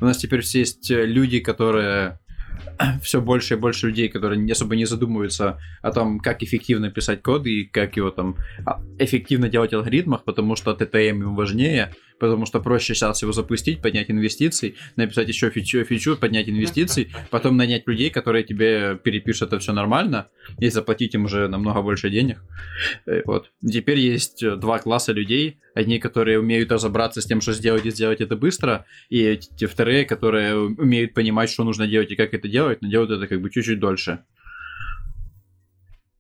У нас теперь все есть люди, которые все больше и больше людей, которые особо не задумываются о том, как эффективно писать код и как его там а, эффективно делать в алгоритмах, потому что ТТМ им важнее, потому что проще сейчас его запустить, поднять инвестиций, написать еще фичу, фичу поднять инвестиций, потом нанять людей, которые тебе перепишут это все нормально, и заплатить им уже намного больше денег. Э, Вот. Теперь есть э, два класса людей. Одни, которые умеют разобраться с тем, что сделать и сделать это быстро, и те вторые, которые умеют понимать, что нужно делать и как это делать, но делают это как бы чуть-чуть дольше.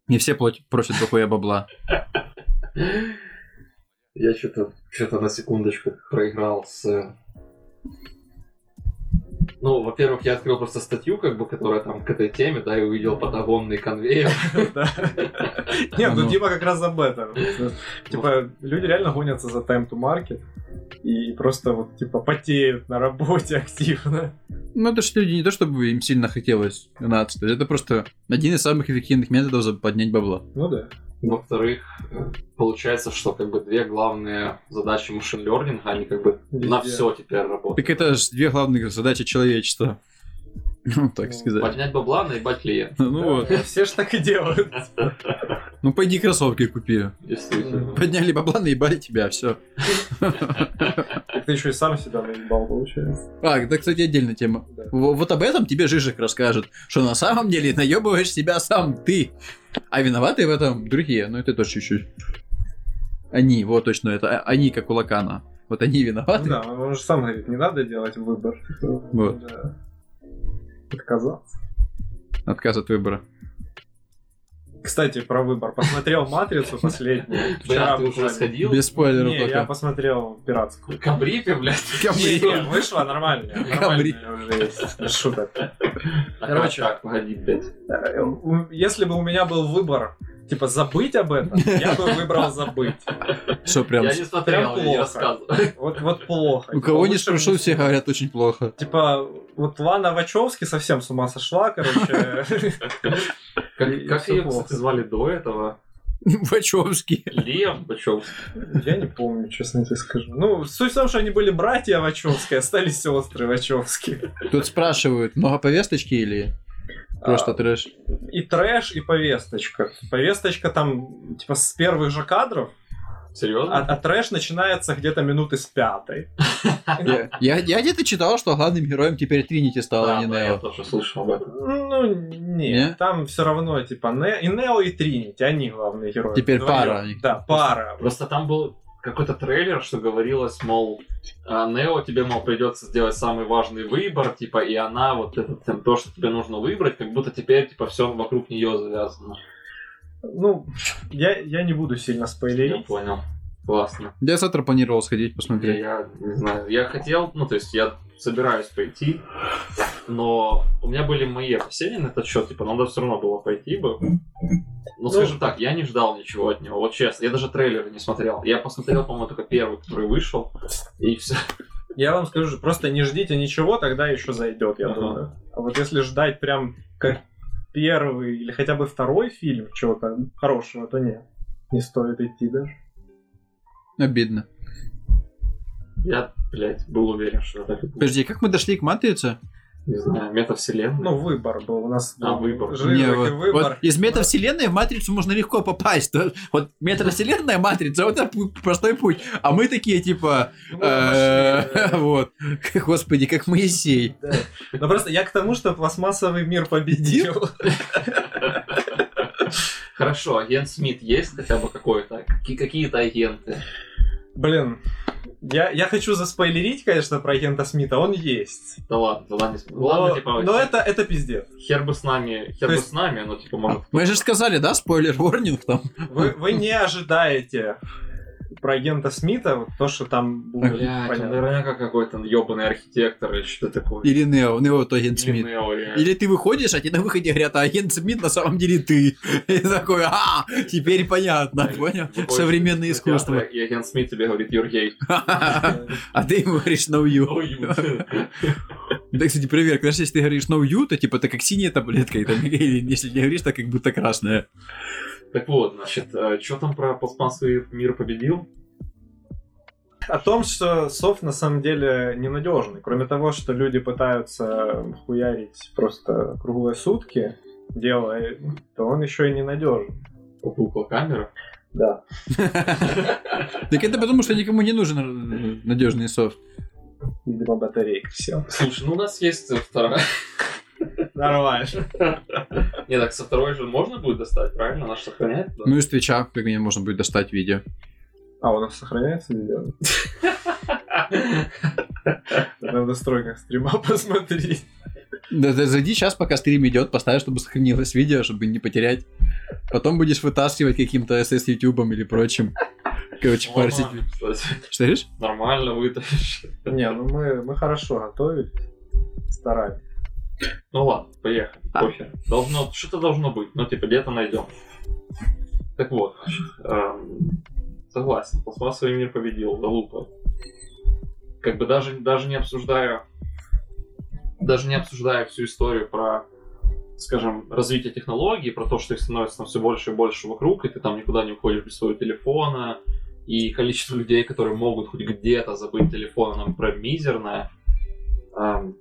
Не все просят дохуя бабла. Я что-то что на секундочку проиграл с... Ну, во-первых, я открыл просто статью, как бы, которая там к этой теме, да, и увидел патагонный конвейер. Нет, ну Ну. Дима как раз об этом. Типа, люди реально гонятся за time to market и просто вот, типа, потеют на работе активно. Ну, это же люди не то, чтобы им сильно хотелось гнаться. То есть Это просто один из самых эффективных методов за поднять бабла. Ну да. Во-вторых, э, получается, что как бы две главные задачи машин learning, они как бы на Везде. все теперь работают. Так это же две главных задачи человечества. Ну, так сказать. Поднять бабла, наебать клиента. Ну вот. Да, Все ж так и делают. Ну, пойди кроссовки купи. Действительно. Подняли бабла, наебали тебя, все. Так ты еще и сам себя наебал, получается. А, это, кстати, отдельная тема. Да. Вот об этом тебе Жижик расскажет, что на самом деле наебываешь себя сам ты, а виноваты в этом другие, ну это тоже чуть-чуть. Они, вот точно, это а- они, как у Лакана. Вот они Ну виноваты. да, он же сам говорит, не надо делать выбор. Вот. да. Отказаться. Отказ от выбора. Кстати, про выбор. Посмотрел «Матрицу» последнюю. Ты уже сходил? Без спойлеров Не, я посмотрел пиратскую. Кабрипе, блядь. Не, вышла нормальная. Кабри. Нормальная уже есть. Шуток. Короче. так, погоди, блядь. Э, Если бы у меня был выбор, типа, забыть об этом, я бы выбрал забыть. Что прям... Я не смотрел, прям я не плохо. Вот, вот плохо. У кого не спрошу, все говорят очень плохо. Типа, вот Лана Вачовски совсем с ума сошла, короче. Как, ее, кстати, звали до этого? Вачовский. Лем Бачевский. Я не помню, честно тебе скажу. Ну, суть в том, что они были братья Вачовски, а стали сестры Вачовски. Тут спрашивают, много повесточки или просто А, трэш? И трэш, и повесточка. Повесточка там, типа, с первых же кадров, Серьезно? а, а трэш начинается где-то минуты с пятой. Я, я- я где-то читал, что главным героем теперь Тринити стала, а Да, не да, я Нео. тоже слышал об этом. Ну, не, Не? там все равно, типа, Не- и Нео, и Тринити, они главные герои. Теперь Вдвоем. пара. Да, пара. Просто там был какой-то трейлер, что говорилось, мол, а, Нео, тебе, мол, придется сделать самый важный выбор, типа, и она, вот это, там, то, что тебе нужно выбрать, как будто теперь, типа, все вокруг нее завязано. Ну, я, я не буду сильно Я спойлерить. понял. Классно. Я завтра планировал сходить Я, посмотреть. я не знаю, я хотел, ну, то есть я собираюсь пойти, но у меня были мои опасения на этот счет, типа, надо все равно было пойти бы. Ну, скажем так, я не ждал ничего от него, вот честно. Я даже трейлеры не смотрел. Я посмотрел, по-моему, только первый, который вышел, и все. Я вам скажу, просто не ждите ничего, тогда еще зайдет, я Ага. думаю. А вот если ждать прям как первый или хотя бы второй фильм чего-то хорошего, то нет. Не стоит идти даже. Обидно. Я, блядь, был уверен, что это так и будет. Подожди, как мы дошли к Матрице? Не знаю, метавселенная. Ну, выбор был. У нас А, выбор. Не, вот, выбор. вот из метавселенной в матрицу можно легко попасть. То- Вот метавселенная матрица, вот это простой путь. А мы такие, типа, Ну, э, вот, господи, как Моисей. Да. Ну просто я к тому, что пластмассовый мир победил. Хорошо, агент Смит есть хотя бы какой-то? Какие- Какие-то агенты? Блин, я, я хочу заспойлерить, конечно, про агента Смита, он есть. Да ладно, да ладно, Но, ладно, типа, но это, это пиздец. хер бы с нами, хер бы есть- с нами, но типа может. Мы же сказали, да, спойлер, ворнинг там. Вы, вы не ожидаете про агента Смита, то, что там понятно. наверняка какой-то ебаный архитектор или что-то такое. Или Нео, Нео то агент Смит. Нео. Или ты выходишь, а тебе на выходе говорят, а агент Смит на самом деле ты. И такой, а, теперь понятно, понял? Современное искусство. кинотеатра, И агент Смит тебе говорит, gay. А ты ему говоришь no you. Да, кстати, проверка. Знаешь, если ты говоришь no you, то типа это как синяя таблетка, и там, или если не говоришь, то как будто красная. Так вот, значит, что там про пластмассовый мир победил? О том, что софт на самом деле ненадежный. Кроме того, что люди пытаются хуярить просто круглые сутки, делая, то он еще и ненадежен. Попукла камера. Да. Так это потому, что никому не нужен надежный софт. Видимо, батарейка все. Слушай, ну у нас есть вторая. Нормально. Не, так со второй же можно будет достать, правильно? Она же сохраняет. да? Ну, из Твича, как мне можно будет достать видео. А, у нас сохраняется видео? Надо в настройках стрима посмотреть. Да, да, зайди сейчас, пока стрим идет, поставь, чтобы сохранилось видео, чтобы не потерять. Потом будешь вытаскивать каким-то SS ютубом или прочим. Короче, парсить. Что говоришь? Нормально вытащишь. Не, ну мы, мы хорошо готовились. Старались. Ну ладно, поехали. А. Похер. Должно, что-то должно быть. Ну, типа, где-то найдем. Так вот, эм, согласен, пластмассовый мир победил, залупа. Как бы даже, даже не обсуждая даже не обсуждая всю историю про, скажем, развитие технологий, про то, что их становится там все больше и больше вокруг, и ты там никуда не уходишь без своего телефона, и количество людей, которые могут хоть где-то забыть телефон, оно прям мизерное. Эм,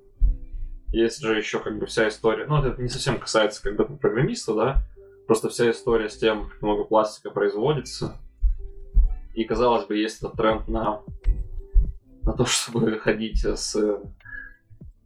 есть же еще как бы вся история, ну это не совсем касается как бы программиста, да, просто вся история с тем, как много пластика производится. И казалось бы, есть этот тренд на, на то, чтобы ходить с...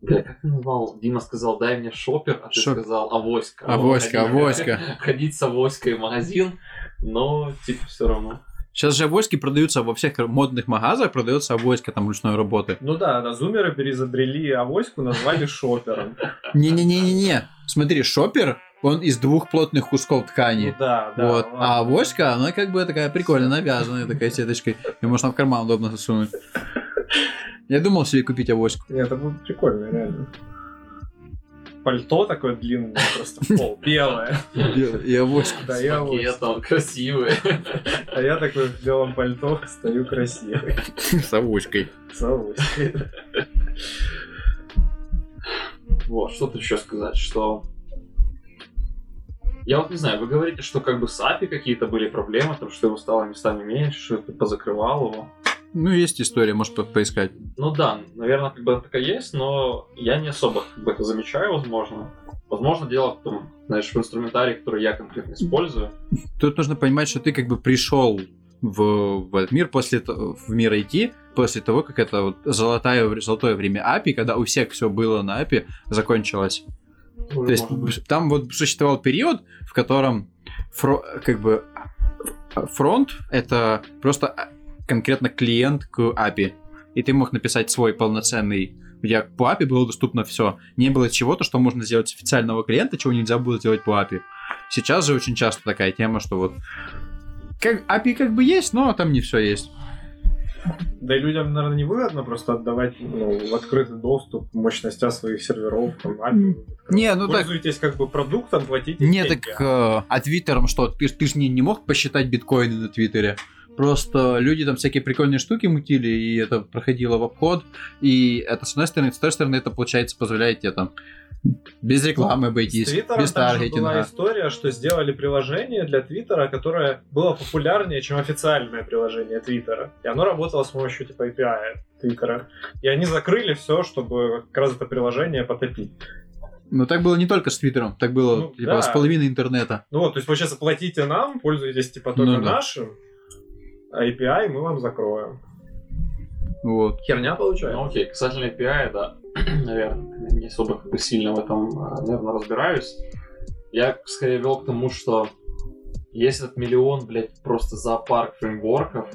Бля, как ты назвал? Дима сказал, дай мне шопер, а ты Шоп- сказал авоська. Авоська, Ходить- авоська. Ходить с авоськой в магазин, но типа все равно. Сейчас же авоськи продаются во всех модных магазах, продается авоська там ручной работы. Ну да, да, зумеры переизобрели авоську, назвали шопером. Не-не-не-не-не. Смотри, шопер, он из двух плотных кусков ткани. Ну да, да. вот. ладно. А авоська, она как бы такая прикольно навязанная, такая сеточкой. И можно в карман удобно засунуть. Я думал себе купить авоську. Нет, это будет прикольно, реально. Пальто такое длинное, просто в пол, белое. И авоську. Да, я вот. пакетом, красивые. А я такой в белом пальто стою красивый. С авоськой. С авоськой. Вот, что тут еще сказать, что... Я вот не знаю, вы говорите, что как бы с API какие-то были проблемы, там, что его стало местами меньше, что ты позакрывал его. Ну, есть история, можешь по- поискать. Ну да, наверное, как бы она такая есть, но я не особо как бы это замечаю, возможно. Возможно, дело в том, знаешь, в инструментарии, который я конкретно использую. Тут нужно понимать, что ты как бы пришел в, в этот мир после в мир IT, после того, как это вот золотое, золотое время API, когда у всех все было на API, закончилось. То есть там вот существовал период, в котором фро- как бы фронт это просто конкретно клиент к API. И ты мог написать свой полноценный у тебя по API было доступно все. Не было чего-то, что можно сделать с официального клиента, чего нельзя было сделать по API. Сейчас же очень часто такая тема, что вот как, API как бы есть, но там не все есть. Да и людям, наверное, не выгодно просто отдавать ну, в открытый доступ мощностя своих серверов. Там, API. Не, ну так, Пользуйтесь как бы продуктом, платите Не, деньги. так э, а твиттером что? Ты, ты ж не, не мог посчитать биткоины на твиттере. Просто люди там всякие прикольные штуки мутили, и это проходило в обход. И это с одной стороны, с другой стороны, это, получается, позволяет тебе там Без рекламы С обойтись, Твиттером без же была таргетинга. история, что сделали приложение для Твиттера, которое было популярнее, чем официальное приложение Твиттера. И оно работало с помощью типа API Твиттера. И они закрыли все, чтобы как раз это приложение потопить. Ну так было не только с Твиттером, так было Ну, типа да. с половиной интернета. Ну вот, то есть вы сейчас платите нам, пользуетесь типа только Ну да. нашим, API мы вам закроем. Вот. Херня получается. Ну окей, касательно API, да, наверное, не особо как бы сильно в этом, а, наверное, разбираюсь. Я скорее вел к тому, что есть этот миллион, блядь, просто зоопарк фреймворков,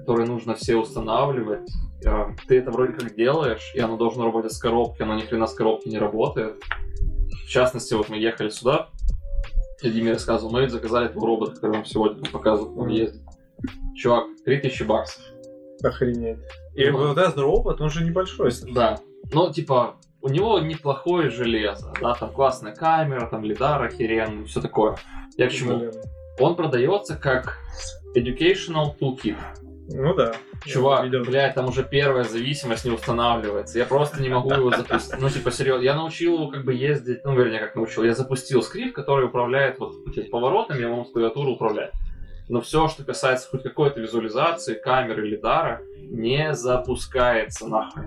которые нужно все устанавливать. Э, Ты это вроде как делаешь, и оно должно работать с коробки, оно ни хрена с коробки не работает. В частности, вот мы ехали сюда, Диме рассказывал, мы ведь заказали этого робота, который вам сегодня показывал, он ездит. Чувак, 3000 баксов. Охренеть. И Ну. вот этот робот, он же небольшой. если Да. Ну, типа, у него неплохое железо, да, там классная камера, там лидар охеренный, все такое. Я к чему? Блин. Он продается как educational toolkit. Ну да. Чувак, видел. блядь, там уже первая зависимость не устанавливается. Я просто не могу его запустить. Ну, типа, серьезно, я научил его как бы ездить, ну, вернее, как научил. Я запустил скрипт, который управляет вот этими поворотами, я могу с клавиатуры управлять. Но все, что касается хоть какой-то визуализации, камеры, лидара, не запускается нахуй.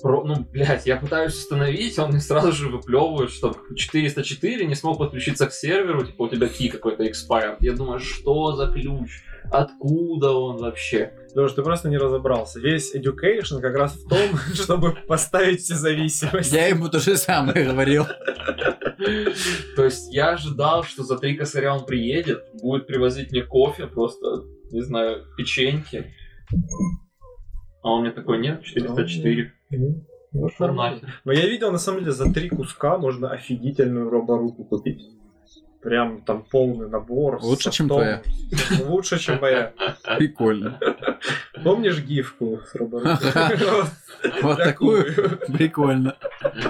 Про, ну, блядь, я пытаюсь установить, он мне сразу же выплевывает, что 404 не смог подключиться к серверу, типа у тебя ки какой-то expired. Я думаю, что за ключ? Откуда он вообще? Потому что ты просто не разобрался. Весь education как раз в том, чтобы поставить все зависимости. Я ему то же самое говорил. То есть я ожидал, что за три косаря он приедет, будет привозить мне кофе, просто, не знаю, печеньки. А он мне такой, нет, 404. Ну, Ну, нахер. Но я видел, на самом деле, за три куска можно офигительную роборуку купить. Прям там полный набор. с Лучше, чем твоя. Лучше, чем моя. Прикольно. Помнишь гифку с? Вот такую? Прикольно.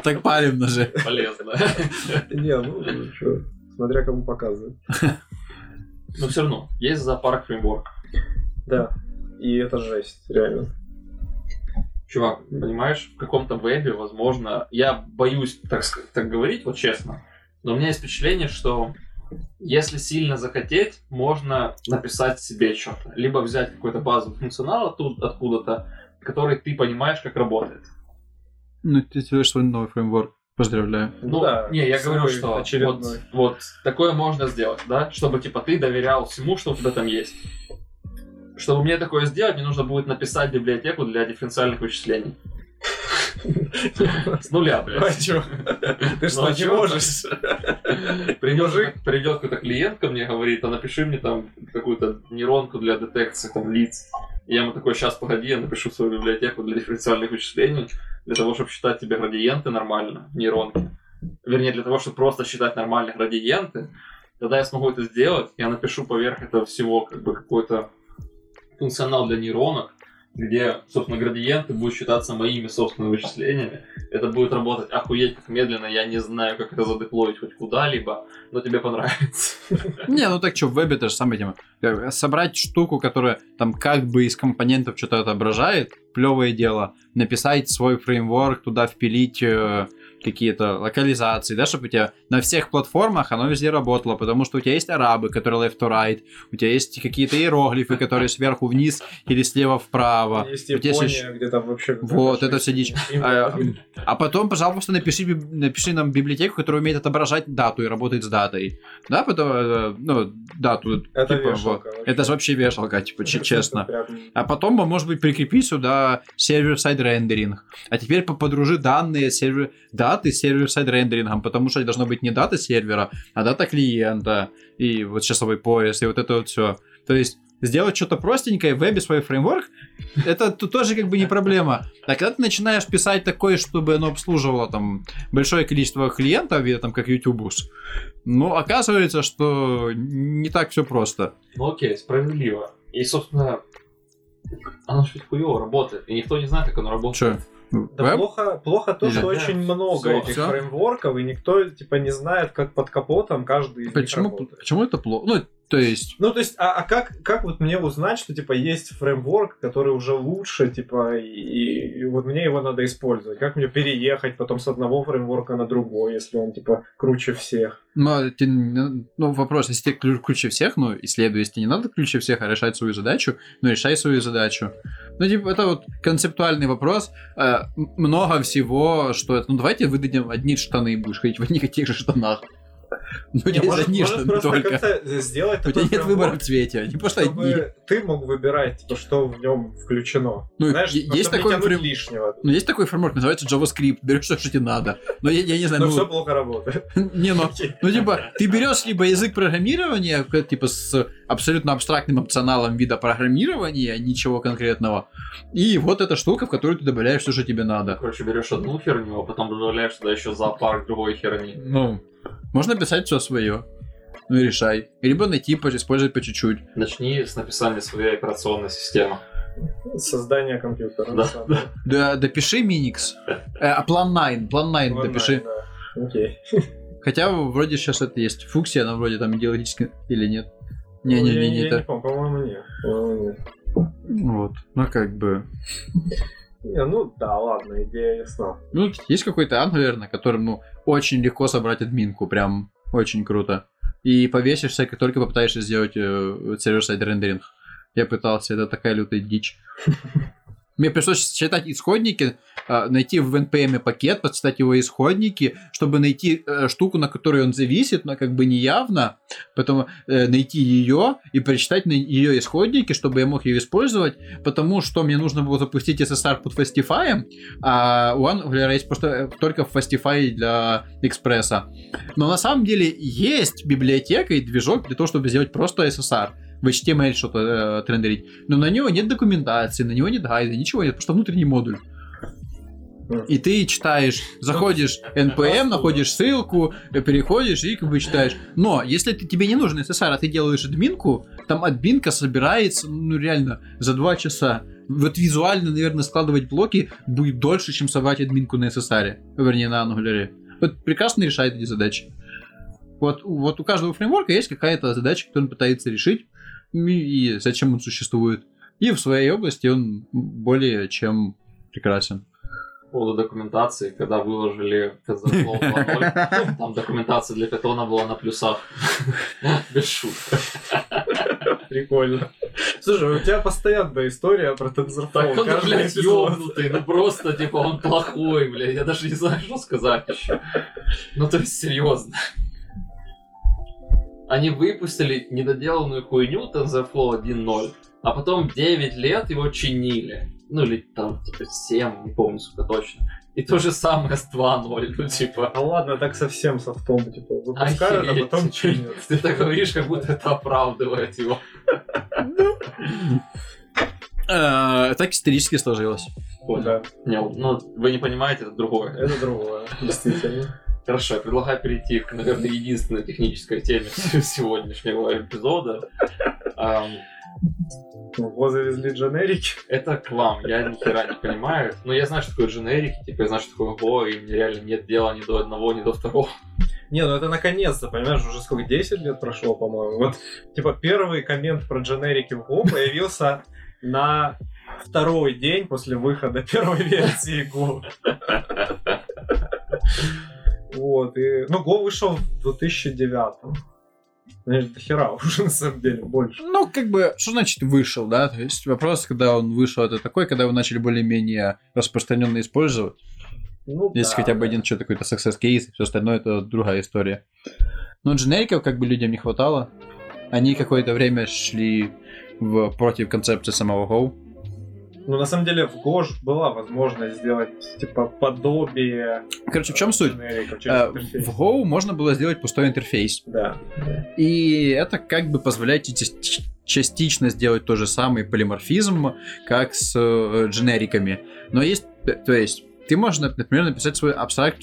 Так палевно же. Полезно. Не, ну, что, смотря кому показывать. Но все равно, есть зоопарк фреймворк. Да, и это жесть, реально. Чувак, понимаешь, в каком-то вебе, возможно, я боюсь так, так говорить, вот честно, но у меня есть впечатление, что если сильно захотеть, можно написать себе что-то. Либо взять какой-то базовый функционал оттуда, откуда-то, который ты понимаешь, как работает. Ну, ты делаешь свой новый фреймворк. Поздравляю. Ну, да, не, я говорю, что вот, вот такое можно сделать, да, чтобы типа ты доверял всему, что у тебя там есть. Чтобы мне такое сделать, мне нужно будет написать библиотеку для дифференциальных вычислений. С нуля, А блядь. чё? Ты Ну, что, а не можешь? Придет, придет какой-то клиент ко мне, говорит, а напиши мне там какую-то нейронку для детекции там лиц. И я ему такой, сейчас погоди, я напишу свою библиотеку для дифференциальных вычислений, для того, чтобы считать тебе градиенты нормально в нейронке. Вернее, для того, чтобы просто считать нормальные градиенты, тогда я смогу это сделать, я напишу поверх этого всего как бы какой-то функционал для нейронок, где, собственно, градиенты будут считаться моими собственными вычислениями. Это будет работать охуеть как медленно, я не знаю, как это задеплоить хоть куда-либо, но тебе понравится. Не, ну так что, в вебе та же самая тема. Э, Собрать штуку, которая там как бы из компонентов что-то отображает, плевое дело. Написать свой фреймворк, туда впилить э, какие-то локализации, да, чтобы у тебя на всех платформах оно везде работало, потому что у тебя есть арабы, которые left to right, у тебя есть какие-то иероглифы, которые сверху вниз или слева вправо. Есть У тебя есть Япония, где там вообще... Вот, это все дичь. А, а потом, пожалуйста, напиши, напиши нам библиотеку, которая умеет отображать дату и работает с датой. Да, потом, э, ну, дату. Это типа, вешалка вот. вообще. Это же вообще вешалка, типа, честно. А потом, может быть, прикрепи сюда server-side рендеринг. А теперь по- подружи данные сервер... даты с server-side рендерингом, потому что должно быть не дата сервера, а дата клиента, и вот часовой пояс, и вот это вот все. То есть сделать что-то простенькое в вебе свой фреймворк, это тоже как бы не проблема. А когда ты начинаешь писать такое, чтобы оно обслуживало там большое количество клиентов, и, там как YouTube, ну, оказывается, что не так все просто. Ну окей, справедливо. И, собственно, оно ведь хуево работает, и никто не знает, как оно работает. Че? Да Веб? плохо, плохо то, что Да. очень много этих фреймворков, и никто типа не знает, как под капотом каждый из них Почему, работает. почему это плохо? Ну, То есть, Ну, то есть, а, а как, как вот мне узнать, что, типа, есть фреймворк, который уже лучше, типа, и, и вот мне его надо использовать? Как мне переехать потом с одного фреймворка на другой, если он, типа, круче всех? ну, те- ну, вопрос, если кру- круче всех, ну, исследуй, если тебе не надо круче всех, а решать свою задачу, ну, решай свою задачу. Ну, типа, это вот концептуальный вопрос. Э, много всего, что это... Ну, давайте выдадим одни штаны, и будешь ходить в одних и тех же штанах. Ну, Не, может штаны просто только. сделать У тебя нет выбора в цвете, они просто чтобы одни. ты мог выбирать, типа, что в нем включено. Ну, Знаешь, ну, есть такой фрейм- лишнего. Ну, есть такой фреймворк, называется JavaScript. Берешь то, что тебе надо. Но я, я не знаю, Но ну... все плохо работает. Не, ну, ну, типа, ты берешь либо язык программирования, типа, с абсолютно абстрактным опционалом вида программирования, ничего конкретного, и вот эта штука, в которую ты добавляешь все, что тебе надо. Короче, берешь одну херню, а потом добавляешь туда еще зоопарк другой херни. Ну, можно писать все свое. Ну и решай. Либо найти, по- использовать по чуть-чуть. Начни с написания своей операционной системы. Создание компьютера. Да, на самом деле. Да, допиши Minix. Э, а план 9, план 9 Ладно, допиши. да. Окей. Хотя вроде сейчас это есть. Фуксия, она вроде там идеологически или нет. Ну, Не-не-не, не я это. По-моему, нет. По-моему, нет. Вот. Ну как бы. Не, ну да, ладно, идея ясна. Ну, есть какой-то Angular, на котором, ну, очень легко собрать админку, прям очень круто. И повесишься, как только попытаешься сделать э, server-side рендеринг. Я пытался, это такая лютая дичь. Мне пришлось читать исходники, найти в NPM пакет, подчитать его исходники, чтобы найти э, штуку, на которой он зависит, но как бы неявно, потом э, найти ее и прочитать на ее исходники, чтобы я мог ее использовать, потому что мне нужно было запустить SSR под Fastify, а Angular есть просто э, только Fastify для экспресса. Но на самом деле есть библиотека и движок для того, чтобы сделать просто SSR в HTML что-то э, отрендерить. Но на него нет документации, на него нет гайда, ничего нет, просто внутренний модуль. И ты читаешь, заходишь NPM, находишь ссылку, э, переходишь и как бы читаешь. Но если ты, тебе не нужен SSR, а ты делаешь админку, там админка собирается, ну реально, за два часа. Вот визуально, наверное, складывать блоки будет дольше, чем собрать админку на SSR, вернее, на Angular. Вот прекрасно решает эти задачи. Вот, вот у каждого фреймворка есть какая-то задача, которую он пытается решить, и зачем он существует. И в своей области он более чем прекрасен. По поводу документации, когда выложили TensorFlow 2.0, там документация для питона была на плюсах. Без шуток. Прикольно. Слушай, у тебя постоянная история про TensorFlow. Так он, Каждый блядь, ёбнутый, ну просто, типа, он плохой, блядь, я даже не знаю, что сказать еще. Ну, то есть, серьезно. Они выпустили недоделанную хуйню TensorFlow 1.0, а потом 9 лет его чинили. Ну, или там, типа, 7, не помню, сколько точно. И то же самое с 2.0, ну, типа... А ладно, так совсем софтом, типа, выпускают, а Охереть. потом чинят. Ты так говоришь, как будто это оправдывает его. Э, Так исторически сложилось. Да, Не, ну, вы не понимаете, это другое. это другое, действительно. Хорошо, я предлагаю перейти к, наверное, единственной технической теме сегодняшнего эпизода. Его завезли дженерики. это к вам. Я ни хера не понимаю. Но я знаю, что такое дженерики, типа я знаю, что такое Go, и мне реально нет дела ни до одного, ни до второго. Не, ну это наконец-то, понимаешь, уже сколько, 10 лет прошло, по-моему. Вот, типа, первый коммент про дженерики в Go появился на второй день после выхода первой версии Go. Вот, и... Ну, Go вышел в 2009 Ну, Это хера уже, на самом деле, больше. Ну, как бы, что значит вышел, да? То есть вопрос, когда он вышел, это такой, когда его начали более-менее распространенно использовать. Ну, Если да, хотя бы да. один что-то какой-то success case, все остальное это другая история. Но дженериков как бы людям не хватало. Они какое-то время шли в, против концепции самого Go. Ну, на самом деле, в ж была возможность сделать, типа, подобие... Короче, в чем суть? интерфейс. В Go можно было сделать пустой интерфейс. Да. И это как бы позволяет частично сделать то же самое полиморфизм, как с э, дженериками. Но есть, то есть, ты можешь, нап- например, написать свой абстракт.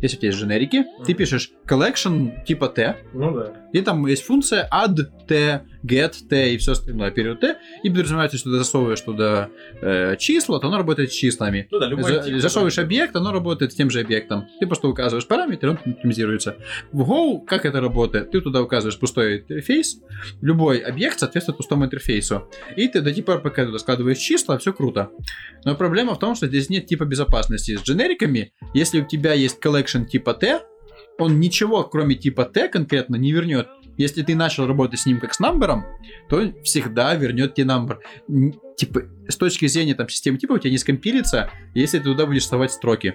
Если у тебя есть дженерики, ты Мгм. пишешь collection типа T, Ну да. И там есть функция add t, get t и все остальное. Период t. И подразумевается, что ты засовываешь туда э, числа, то оно работает с числами. Ну да, любой За- засовываешь да. объект, оно работает с тем же объектом. Ты просто указываешь параметр, он оптимизируется. В Go как это работает? Ты туда указываешь пустой интерфейс, любой объект соответствует пустому интерфейсу. И ты до типа пока туда складываешь числа, все круто. Но проблема в том, что здесь нет типа безопасности. С дженериками, если у тебя есть collection типа T, он ничего, кроме типа T конкретно, не вернет. Если ты начал работать с ним как с number, то всегда вернет тебе number. Н- Типа, с точки зрения там, системы типа у тебя не скомпилится, если ты туда будешь вставать строки.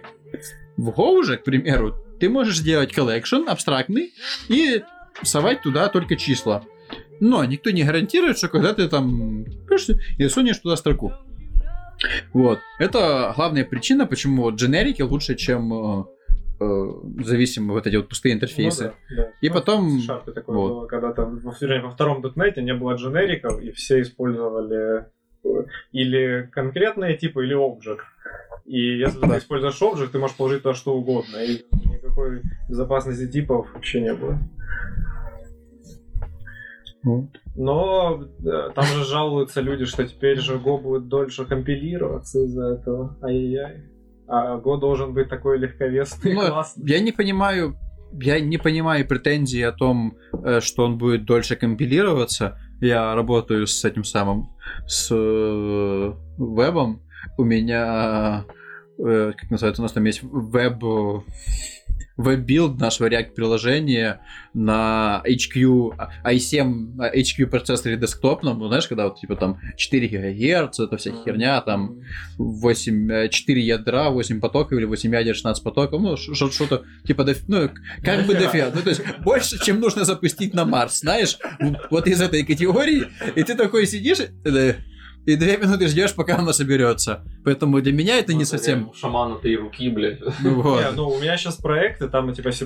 В Go же, к примеру, ты можешь сделать collection абстрактный и совать туда только числа. Но никто не гарантирует, что когда ты там и сунешь туда строку. Вот. Это главная причина, почему вот дженерики лучше, чем э, зависимые вот эти вот пустые интерфейсы. Ну да, да. И Ну, потом- такое вот. было, когда там во, во втором дотнете не было дженериков, и все использовали э, или конкретные типы, или объект. И если Да. ты используешь объект, ты можешь положить то, что угодно. И никакой безопасности типов вообще не было. Но э, там же жалуются люди, что теперь же Go будет дольше компилироваться из-за этого. Ай-яй-яй. А Go должен быть такой легковесный Ну, классный. Я не понимаю, я не понимаю претензий о том, э, что он будет дольше компилироваться. Я работаю с этим самым, с э, вебом. У меня, э, как называется, у нас там есть веб web build нашего React приложения на HQ, i7 HQ процессоре десктопном, ну, знаешь, когда вот типа там 4 ГГц, это вся херня, там 8, э, 4 ядра, 8 потоков или 8 ядер, 16 потоков, ну, что-то типа, доф- ну, как бы дофига, ну, то есть больше, чем нужно запустить на Марс, знаешь, вот из этой категории, и ты такой сидишь, э, и две минуты ждешь, пока оно соберется. Поэтому для меня это Ну, не это совсем... шамана три руки, блядь. Ну, вот. Не, ну у меня сейчас проекты, там типа C++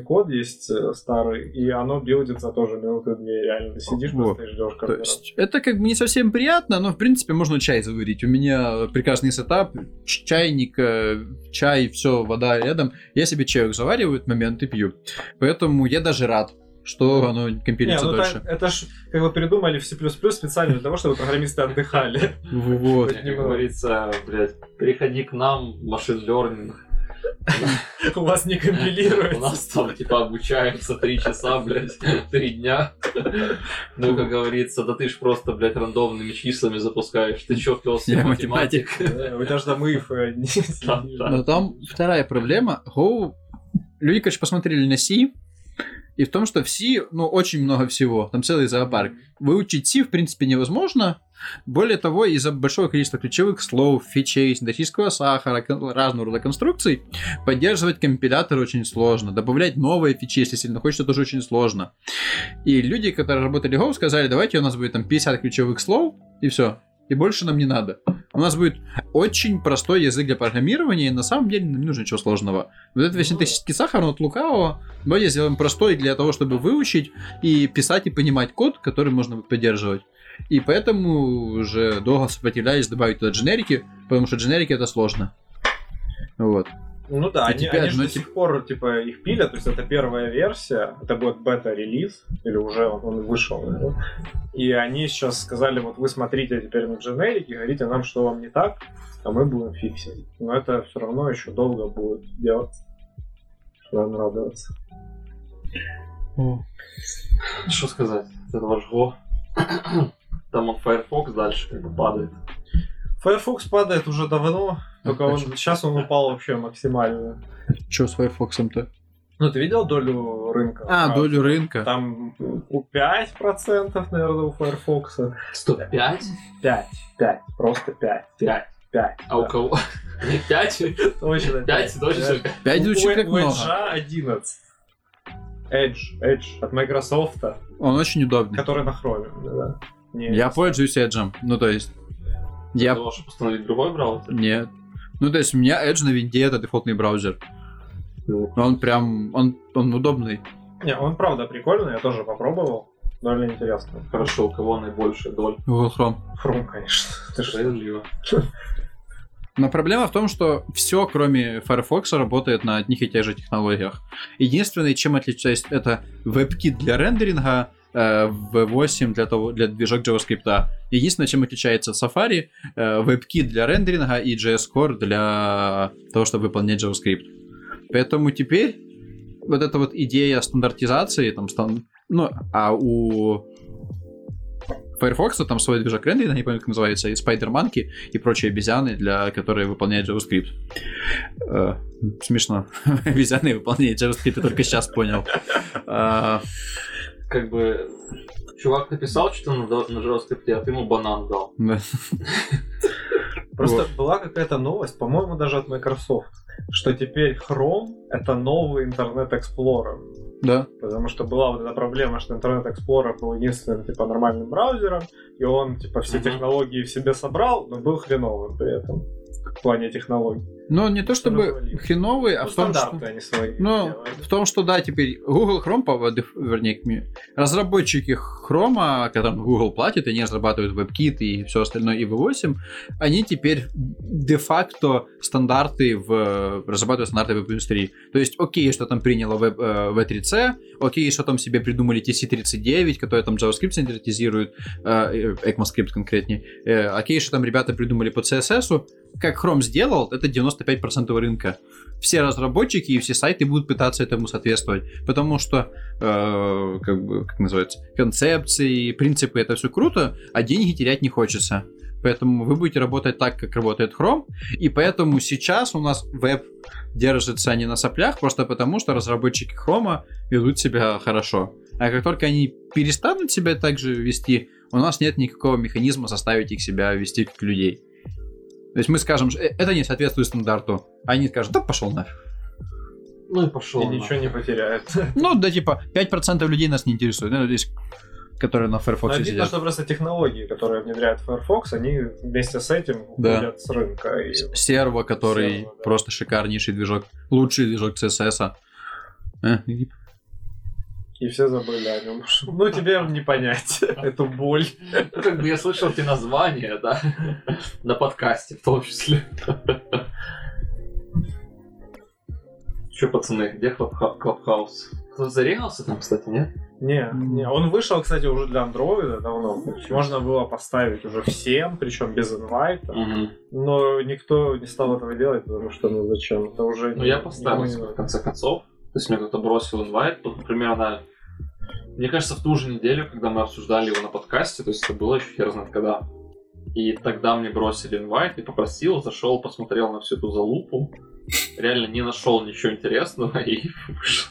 код есть э, старый, и оно билдится тоже минуты две, реально. Ты сидишь Вот. просто и ждешь, То есть это как бы не совсем приятно, но в принципе можно чай заварить. У меня прекрасный сетап, чайник, э, чай, все, вода рядом. Я себе чаек завариваю в этот момент и пью. Поэтому я даже рад, что оно Не, компилится ну дольше. так, это ж как бы придумали в C++ специально для того, чтобы программисты отдыхали. Вот. Как говорится, блядь, приходи к нам, машин learning. У вас не У компилируется. нас там, типа, обучаемся три часа, блядь, три дня. Ну, как говорится, да ты ж просто, блядь, рандомными числами запускаешь. Ты чё, пес, Я математик? Да, У тебя же там if э, не. Но там вторая проблема. Люди, короче, посмотрели на C, и в том, что в C, ну, очень много всего. Там целый зоопарк. Выучить C, в принципе, невозможно. Более того, из-за большого количества ключевых слов, фичей, синтетического сахара, разного рода конструкций, поддерживать компилятор очень сложно. Добавлять новые фичи, если сильно хочется, тоже очень сложно. И люди, которые работали Go, сказали, давайте у нас будет там 50 ключевых слов, и все. И больше нам не надо. У нас будет очень простой язык для программирования, и на самом деле нам не нужно ничего сложного. Вот этот весь Ну синтетический сахар, от лукавого. Давайте сделаем простой для того, чтобы выучить и писать и понимать код, который можно будет поддерживать. И поэтому уже долго сопротивлялись добавить туда дженерики, потому что дженерики это сложно. Вот. Ну да, И они, теперь, они же ну, до сих пор типа их пилят, то есть это первая версия, это будет бета-релиз, или уже он, он вышел. наверное. И они сейчас сказали, вот вы смотрите теперь на дженерики, говорите нам, что вам не так, а мы будем фиксить. Но это все равно еще долго будет делать. Надо радоваться. Что сказать? Это ваш Go. Там он Firefox дальше как бы падает. Firefox падает уже давно, только он, сейчас он упал вообще максимально. Что с Firefox-то? Ну, ты видел долю рынка? А, долю рынка. Там у 5%, наверное, у Firefox. 105? 5, 5, просто 5. 5. 5. А у кого? 5? Точно 5? Точно? 5 звучит как у много. Edge 11. Edge, Edge от Microsoft, Он очень удобный. который на Chrome. Да. Не, Я пользуюсь Edge. Ну, то есть... Я... Того, чтобы установить другой браузер? Нет. Ну, то есть у меня Edge на винде это дефолтный браузер. Ну, Он прям... Он, он удобный. не, он правда прикольный, я тоже попробовал. Довольно интересно. Хорошо, у кого наибольшая доля? Google Chrome. Chrome, конечно. Ты что? Справедливо. Но проблема в том, что все, кроме Firefox, работает на одних и тех же технологиях. Единственное, чем отличается, это WebKit для рендеринга, V8 для, того, для движок JavaScript. Единственное, чем отличается Safari, э, WebKit для рендеринга и JS Core для того, чтобы выполнять JavaScript. Поэтому теперь вот эта вот идея стандартизации, там, стан... ну, а у Firefox там свой движок рендеринга, не помню, как называется, и Spider-Monkey и прочие обезьяны, для которые выполняют JavaScript. Э, смешно. обезьяны выполняют JavaScript, я только сейчас понял. Как бы чувак написал что-то на, на JavaScript, а ты ему банан дал. да. Просто была какая-то новость, по-моему, даже от Microsoft, что теперь Chrome это новый Internet Explorer. Да. Потому что была вот эта проблема, что Internet Explorer был единственным типа нормальным браузером, и он типа все технологии в себе собрал, но был хреновым при этом в плане технологий. Но не то чтобы Развалили. хреновый, а Ну, в том, что... они свои Ну, в том, что да, теперь Google Chrome, по- вернее, разработчики Chrome, которым Google платит, они разрабатывают WebKit и все остальное, и V8, они теперь де-факто стандарты в разрабатывают стандарты в индустрии. То есть, окей, что там приняло в, э, V3C, окей, что там себе придумали TC39, который там JavaScript синтетизирует, э, ECMAScript конкретнее, э, окей, что там ребята придумали по CSS, как Chrome сделал, это 95% рынка все разработчики и все сайты будут пытаться этому соответствовать, потому что, э, как бы, как называется, концепции, принципы, это все круто, а деньги терять не хочется. Поэтому вы будете работать так, как работает Chrome, и поэтому сейчас у нас веб держится не на соплях, просто потому что разработчики Chrome ведут себя хорошо. А как только они перестанут себя так же вести, у нас нет никакого механизма заставить их себя вести как людей. То есть мы скажем, что, «Э, это не соответствует стандарту. А они скажут, да пошел нафиг. Ну и пошел. И ничего не потеряют. Ну, да, типа, 5% людей нас не интересует. Ну, здесь, которые на Но Firefox видно, сидят. что просто технологии, которые внедряет Firefox, они вместе с этим Да. уходят с рынка. И Серво, который Серво, да. просто шикарнейший движок. Лучший движок CSS. Э, и- все забыли о нем. Ну, тебе не понять эту боль. Ну, как бы я слышал эти названия, да, на подкасте в том числе. Че, пацаны, где Клабха- Клабхаус? Кто-то зарегался там, кстати, нет? Не, не, он вышел, кстати, уже для андроида давно. Можно было поставить уже всем, причем без инвайта. Но никто не стал этого делать, потому что, ну зачем? Это уже Ну, не- я поставил, не в конце концов. То есть мне кто-то бросил инвайт, тут примерно... Мне кажется, в ту же неделю, когда мы обсуждали его на подкасте, то есть это было еще хер знает когда. И тогда мне бросили инвайт и попросил, зашел, посмотрел на всю эту залупу. Реально не нашел ничего интересного и вышел.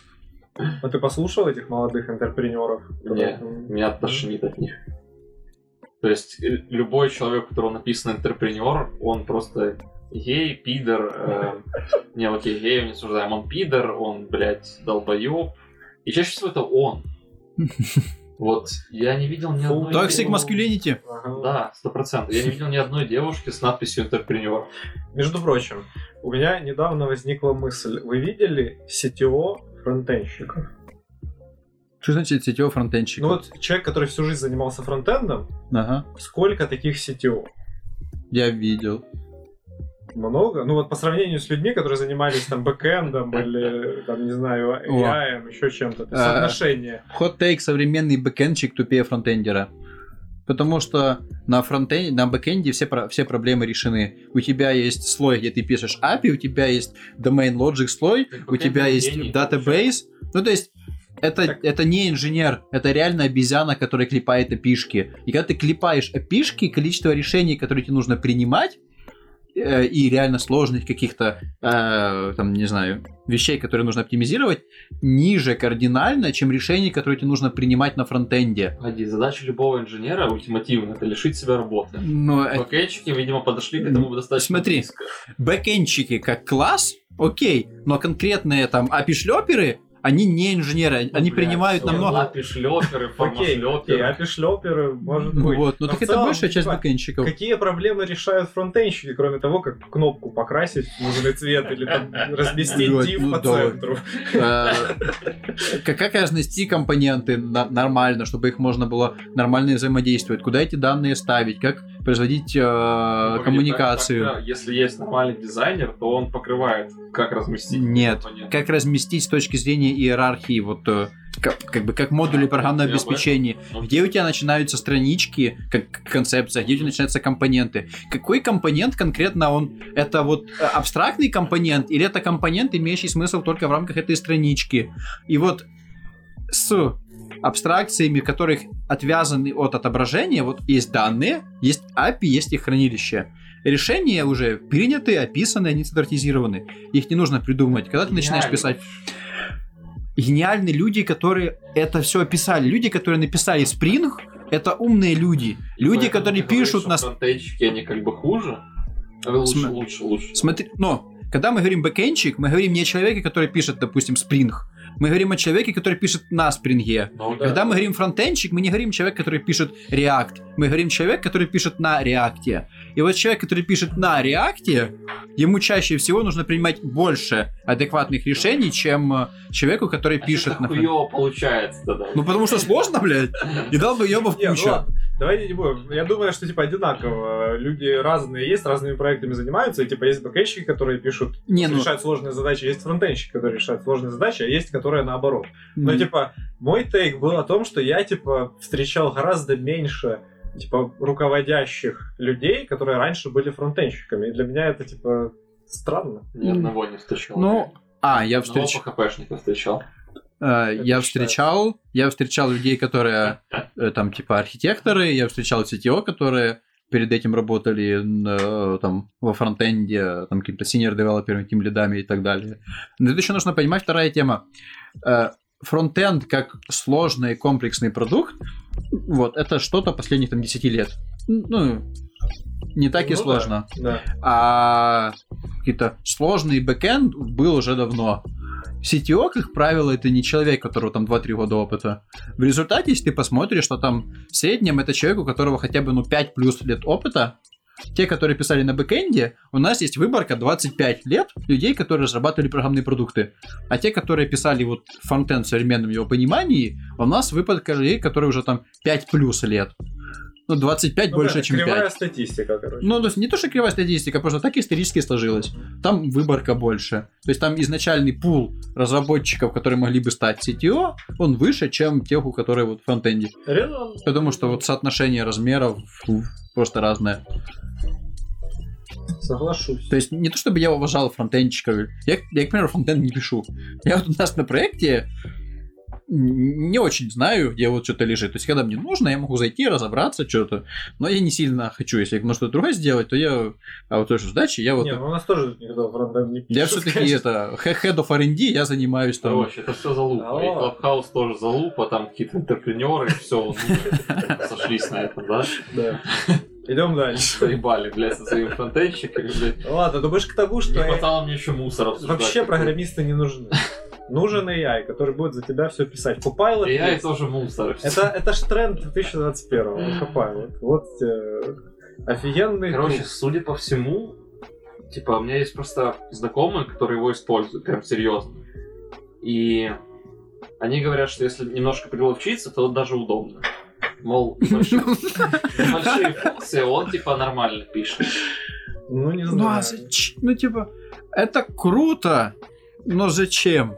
А ты послушал этих молодых интерпренеров? Не, меня тошнит от них. То есть э, любой человек, у которого написано интерпренер, он просто гей, пидор. э, не, окей, геев не осуждаем. Он пидор, он, блядь, долбоеб. И чаще всего это он. Вот, я не видел ни одной... Toxic дев- masculinity. Ага. Да, сто процентов. Я не видел ни одной девушки с надписью интерпренер. Между прочим, у меня недавно возникла мысль. Вы видели CTO фронтенщиков? Что значит сетевой фронтенщик? Ну вот человек, который всю жизнь занимался фронтендом, Ага, сколько таких CTO? я видел. Много? Ну вот по сравнению с людьми, которые занимались там бэкэндом или, там, не знаю, AI, еще чем-то. А. Соотношение. Хот-тейк современный бэкэндчик тупее фронтендера. Потому что на фронтенде, на бэкэнде все, все проблемы решены. У тебя есть слой, где ты пишешь API, у тебя есть domain logic слой, Так у тебя есть database. Ну, то есть, это, Так. это не инженер, это реально обезьяна, которая клепает опишки. И когда ты клепаешь опишки, количество решений, которые тебе нужно принимать, и реально сложных каких-то, э, там, не знаю, вещей, которые нужно оптимизировать, ниже кардинально, чем решений, которые тебе нужно принимать на фронтенде. Погоди, задача любого инженера ультимативно это лишить себя работы. Но э, Бэкэндчики, видимо, подошли к этому достаточно Смотри. близко. бэкэндчики как класс, окей, но конкретные там API-шлеперы, они не инженеры, они Ну, блядь, принимают всё, намного... API шлёперы, Окей, формашлёперы. шлеперы, может быть. Вот, но Но так это целом, большая часть типа, бэкэндчиков. Какие проблемы решают фронтенщики, кроме того, как кнопку покрасить в нужный цвет или там разместить Вот, div ну по да. центру? Э, Как разнести компоненты нормально, чтобы их можно было нормально взаимодействовать, куда эти данные ставить, как производить э, Погоди, коммуникацию. если есть нормальный дизайнер, то он покрывает, как разместить. Нет, как разместить с точки зрения иерархии, вот э, как, как бы как модули программного обеспечения. Ну, Где у тебя начинаются странички, как концепция, где у тебя начинаются компоненты. Какой компонент конкретно он? Это вот э, абстрактный компонент или это компонент, имеющий смысл только в рамках этой странички? И вот с абстракциями, которых отвязаны от отображения, вот есть данные, есть API, есть их хранилище. Решения уже приняты, описаны, они стандартизированы. Их не нужно придумывать. Когда ты начинаешь писать гениальные люди, которые это все описали. Люди, которые написали Spring, это умные люди. Люди, Поэтому которые пишут что на... фронтенчики, они как бы хуже. А Лучше, См- лучше, лучше. Смотри, но когда мы говорим бэкенчик, мы говорим не о человеке, который пишет, допустим, Spring. Мы говорим о человеке, который пишет на спринге. Ну, да. Когда мы говорим фронтенчик, мы не говорим человек, который пишет React. Мы говорим человек, который пишет на React. И вот человек, который пишет на React, ему чаще всего нужно принимать больше адекватных решений, чем э, человеку, который А пишет на так фрон- хуёво получается тогда? Ну потому что сложно, блядь. И дал бы ёбов Не, ну куча. давайте не будем. Я думаю, что типа одинаково. Люди разные есть, разными проектами занимаются. И типа есть бэкэндщики, которые пишут, Не, ну, решают сложные задачи, есть фронтенщики, которые решают сложные задачи, а есть, которые наоборот. Но м, типа мой тейк был о том, что я типа встречал гораздо меньше типа руководящих людей, которые раньше были фронтенщиками. И для меня это типа странно. Ни одного не встречал. ну, а, я Одного встреч... PHP-шника встречал. э, я считается. встречал, я встречал людей, которые э, там типа архитекторы, я встречал CTO, которые перед этим работали э, там во фронтенде, там каким-то senior девелоперами, тем лидами и так далее. Но тут еще нужно понимать вторая тема. Э, Фронтенд как сложный и комплексный продукт, вот, это что-то последних там 10 лет. Ну, не так и Ну да. сложно. Да. А какие-то сложный бэкэнд был уже давно. CTO, как правило, это не человек, у которого там 2-3 года опыта. В результате, если ты посмотришь, что там в среднем это человек, у которого хотя бы ну 5 плюс лет опыта, те, которые писали на бэкэнде, у нас есть выборка 25 лет людей, которые разрабатывали программные продукты. А те, которые писали вот фронтенд в современном его понимании, у нас выборка людей, которые уже там 5 плюс лет. Ну, 25 Ну, больше, да, чем 5. кривая статистика, короче. Ну, то есть не то, что кривая статистика, просто так исторически сложилось. Там выборка больше. То есть там изначальный пул разработчиков, которые могли бы стать CTO, он выше, чем тех, у которых вот фронтенде. Резон. Потому что вот соотношение размеров фу, просто разное. Соглашусь. То есть не то, чтобы я уважал фронтенчиков. Я, я, к примеру, фронтенд не пишу. Я вот у нас на проекте не очень знаю, где вот что-то лежит. То есть, когда мне нужно, я могу зайти, разобраться, что-то. Но я не сильно хочу. Если я что-то другое сделать, то я... А вот той же задачи я вот... Не, ну у нас тоже никто фронтенд не Я все-таки конечно. это head of R&D, я занимаюсь там. Короче, это все залупа. И Clubhouse тоже залупа, там какие-то интерпренеры, все, сошлись на этом, да? Да. Идем дальше. Заебали, блядь, со своими фронтенщиками, блядь. Ладно, думаешь к тому, Не что хватало мне еще мусор обсуждать. вообще программисты не нужны. Нужен AI, который будет за тебя все писать. Copilot есть. тоже мусор. Это, это ж тренд 2021-го, Copilot. Вот э, офигенный Короче, друг. судя по всему, типа, у меня есть просто знакомые, которые его используют, прям серьезно. И они говорят, что если немножко приловчиться, то даже удобно. Мол, небольшие, небольшие функции он типа нормально пишет. Ну, не Ну, знаю. а зач- ну, типа, это круто, но зачем?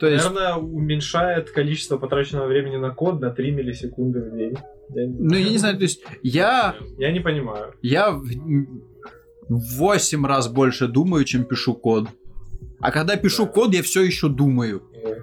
То есть, Наверное, уменьшает количество потраченного времени на код на 3 миллисекунды в день. Я не, ну, я не знаю, то есть, я, Я не понимаю. я в 8 раз больше думаю, чем пишу код. А когда пишу Да. код, я все еще думаю. Э,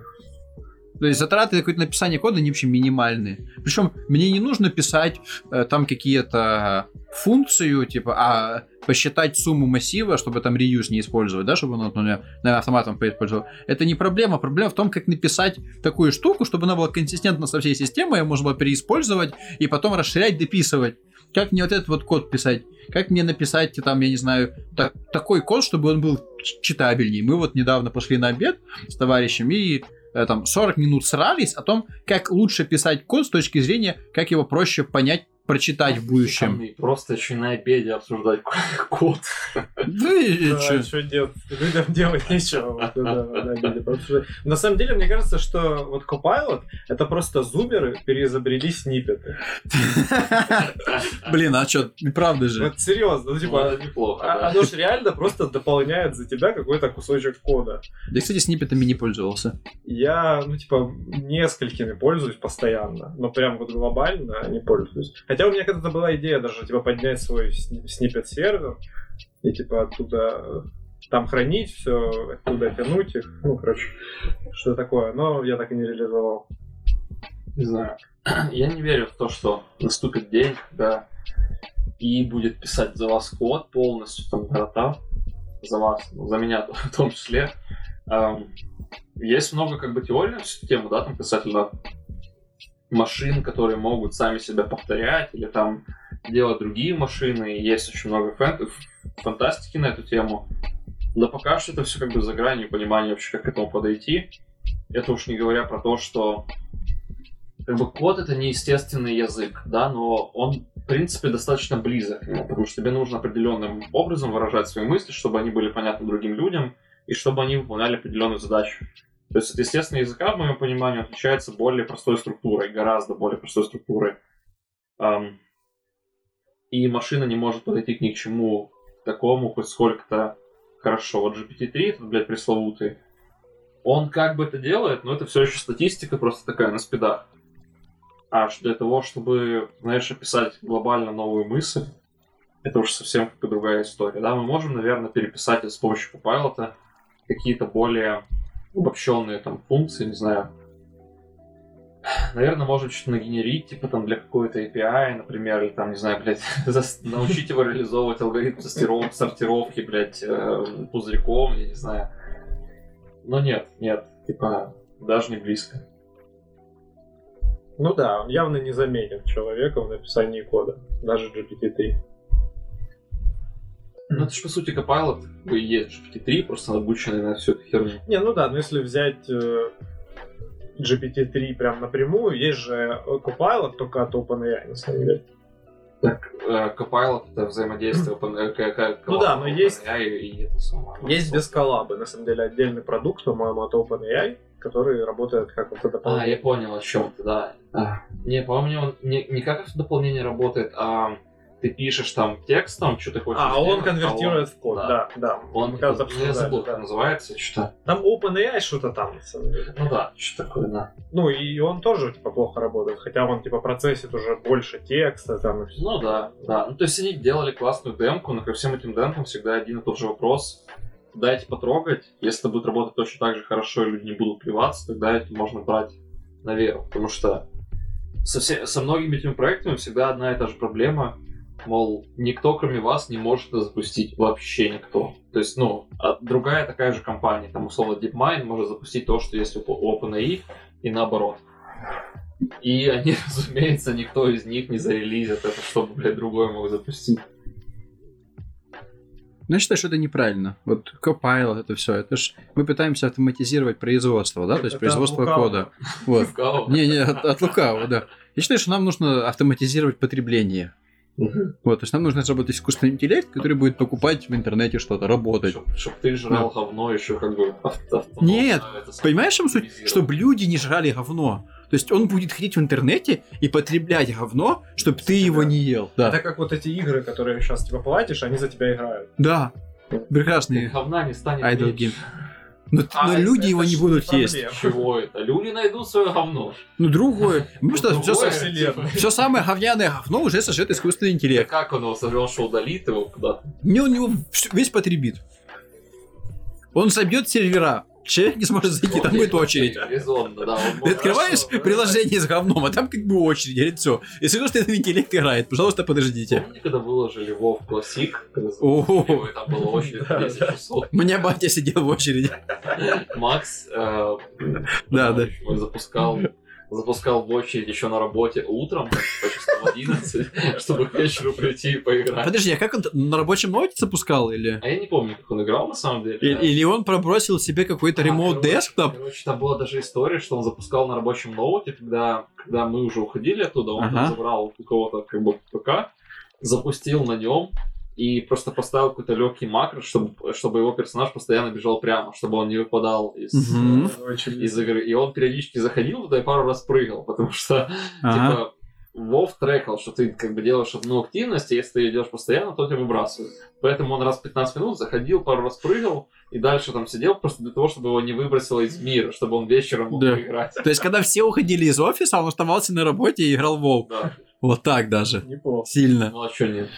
То есть затраты на какое-то написание кода, они вообще минимальные. Причем мне не нужно писать э, там какие-то функцию, типа, а посчитать сумму массива, чтобы там реюз не использовать, да, чтобы он, например, автоматом поиспользовал. Это не проблема. Проблема в том, как написать такую штуку, чтобы она была консистентна со всей системой, ее можно было переиспользовать и потом расширять, дописывать. Как мне вот этот вот код писать? Как мне написать, там, я не знаю, так- такой код, чтобы он был ч- читабельней? Мы вот недавно пошли на обед с товарищем и там 40 минут срались о том, как лучше писать код с точки зрения, как его проще понять прочитать в будущем. И просто еще на обеде обсуждать код. Да и Да, чё? что делать? Людям делать нечего. вот, да, да, да, потому что- На самом деле, мне кажется, что вот Copilot — это просто зумеры переизобрели сниппеты. Блин, а что, правда же. Вот серьезно, ну Ну, типа, неплохо. а- да. оно же реально просто дополняет за тебя какой-то кусочек кода. Я, кстати, сниппетами не пользовался. Я, ну, типа, несколькими пользуюсь постоянно, но прям вот глобально не пользуюсь. Хотя у меня когда-то была идея даже, типа, поднять свой сниппет-сервер и, типа, оттуда э, там хранить все, оттуда тянуть их, ну, короче, что такое, но я так и не реализовал. Не знаю. Я не верю в то, что наступит день, когда и будет писать за вас код полностью, там, города, за вас, ну, за меня в том числе. Ам, Есть много как бы теорий на эту тему, да, там касательно машин, которые могут сами себя повторять, или там делать другие машины, есть очень много фэн- фантастики на эту тему. Но пока что это все как бы за гранью понимания вообще, как к этому подойти. Это уж не говоря про то, что как бы код это не естественный язык, да, но он, в принципе, достаточно близок потому что тебе нужно определенным образом выражать свои мысли, чтобы они были понятны другим людям, и чтобы они выполняли определенную задачу. То есть от естественного языка, в моем понимании, отличается более простой структурой, гораздо более простой структурой. И машина не может подойти к ни к чему такому хоть сколько-то хорошо. Вот GPT-3, этот, блядь, пресловутый, он как бы это делает, но это все еще статистика просто такая на спидах. А для того, чтобы, знаешь, описать глобально новую мысль, это уж совсем как другая история. Да, мы можем, наверное, переписать с помощью Copilot какие-то более обобщенные там функции, не знаю. Наверное, можно что-то нагенерить, типа там для какой-то API, например, или там, не знаю, блядь, научить его реализовывать алгоритм сортиров- сортировки, блядь, э, пузырьком, я не знаю. Но нет, нет, типа, даже не близко. Ну да, он явно не заменит человека в написании кода, даже GPT-3. Ну, это же, по сути, Copilot как бы и есть GPT-3, просто обученный на всю эту херню. Не, ну да, но если взять э, GPT-3 прям напрямую, есть же Copilot только от OpenAI, на самом деле. Так, э, Copilot это взаимодействие Open- э, к- к- Ну да, но OpenAI есть- и, это самое. Есть без коллабы, на самом деле, отдельный продукт, по-моему, от OpenAI, который работает как это А, я понял, о чем ты, да. А, Не, по-моему, он не, не как это дополнение работает, а ты пишешь там текст, там, что ты хочешь А, он сделать, конвертирует а в код, да. да, да. Он, когда-то я забыл, да. как называется, что Там OpenAI что-то там, на самом деле. Ну да, что такое, да. Ну, и он тоже, типа, плохо работает, хотя он, типа, процессит уже больше текста, там, и всё. Ну да, да. Ну то есть они делали классную демку, но ко всем этим демкам всегда один и тот же вопрос. Дайте потрогать. Если это будет работать точно так же хорошо, и люди не будут плеваться, тогда это можно брать на веру. Потому что со, все- со многими этими проектами всегда одна и та же проблема. Мол, никто, кроме вас, не может это запустить. Вообще никто. То есть, ну, а другая такая же компания, там, условно, DeepMind может запустить то, что есть у OpenAI, и наоборот. И они, разумеется, никто из них не зарелизит это, чтобы, блядь, другой мог запустить. Ну, я считаю, что это неправильно. Вот Copilot, это все. Это ж мы пытаемся автоматизировать производство, да, то есть Это производство кода. Вот. Кого? Не-не, от, от лукавого, да. Я считаю, что нам нужно автоматизировать потребление. Мгм. Вот, то есть нам нужно разработать искусственный интеллект, который будет покупать в интернете что-то, работать. Чтоб, чтоб ты жрал говно еще как бы Нет, это Понимаешь, в чем суть? Чтобы люди не жрали говно. То есть он будет ходить в интернете и потреблять говно, чтобы ты его не ел. Да. Это как вот эти игры, которые сейчас, типа, платишь, они за тебя играют. Да. Прекрасный Говна не станет idle меньше. game. Но, А, но это- люди это его не будут проблема. есть. Чего это? Люди найдут свое говно. Ну, другое. Ну, что все, типа. все самое говняное говно уже сожжет искусственный интеллект. Как он его сожрал, что удалит его куда-то? Не, он его весь потребит. Он забьет сервера. Человек не сможет зайти, там будет очередь. Резонно, да. Ты открываешь приложение с говном, а там как бы очередь, говорит, все. Если что, что интеллект играет, пожалуйста, подождите. Помните, когда выложили WoW Classic? Там было очередь Да, 10 часов. У меня батя сидел в очереди. Макс, э, Да, да. запускал запускал в очередь еще на работе утром, по часам 11, чтобы к вечеру прийти и поиграть. Подожди, а как он на рабочем ноуте запускал или? А я не помню, как он играл на самом деле. И- Или он пробросил себе какой-то А, ремоут десктоп? Короче, там была даже история, что он запускал на рабочем ноуте, когда, когда мы уже уходили оттуда, он Ага. забрал у кого-то как бы ПК, запустил на нем и просто поставил какой-то легкий макро, чтобы, чтобы его персонаж постоянно бежал прямо, чтобы он не выпадал из, Очень из игры. И он периодически заходил туда и пару раз прыгал, потому что Ага. типа Вов трекал, что ты как бы делаешь одну активность, и если ты делаешь постоянно, то тебя выбрасывают. Поэтому он раз в 15 минут заходил, пару раз прыгал, и дальше там сидел просто для того, чтобы его не выбросило из мира, чтобы он вечером мог Да. поиграть. То есть, когда все уходили из офиса, он оставался на работе и играл в WoW. Да, Вот так даже. неплохо. Сильно, ну а чё нет?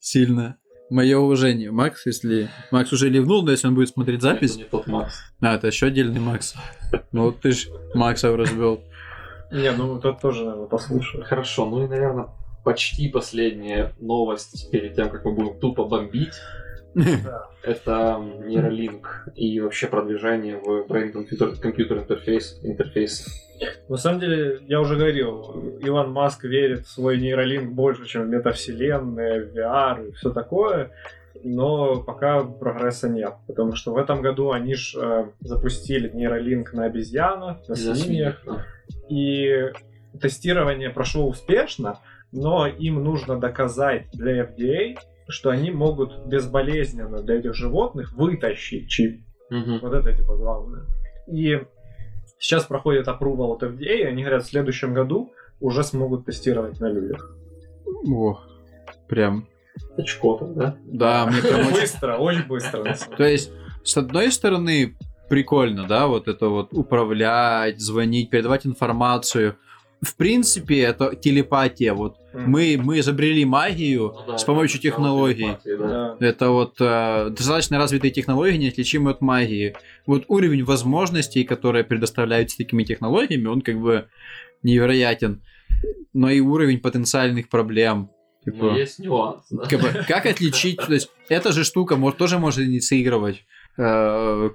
сильно. Мое уважение. Макс, если... Макс уже ливнул, но если он будет смотреть запись... Это не тот Макс. А, это еще отдельный Макс. Ну, вот ты ж Макса развел. Не, ну тот тоже, наверное, послушаю. Хорошо, ну и, наверное, почти последняя новость перед тем, как мы будем тупо бомбить. Это нейролинк и вообще продвижение в Brain Computer Interface, интерфейс. На самом деле, я уже говорил, Илон Маск верит в свой нейролинк больше, чем в метавселенные, в VR и все такое, но пока прогресса нет, потому что в этом году они же запустили нейролинк на обезьянах, на свиньях, и тестирование прошло успешно, но им нужно доказать для FDA, что они могут безболезненно для этих животных вытащить чип. Мгм. Вот это типа главное. И сейчас проходит approval от FDA, и они говорят, в следующем году уже смогут тестировать на людях. О, прям. Очко там, да? Да, мне прям. Быстро, очень быстро. То есть, с одной стороны, прикольно, да, вот это вот управлять, звонить, передавать информацию. В принципе, это телепатия. Вот деле. мы, мы изобрели магию Ну да, с помощью технологий. да. Это вот э, достаточно развитые технологии, неотличимые от магии. Вот уровень возможностей, которые предоставляются такими технологиями, он как бы невероятен. Но и уровень потенциальных проблем. Типа, Но есть нюанс, да. как, бы, как отличить, то есть эта же штука может, тоже может инициировать э,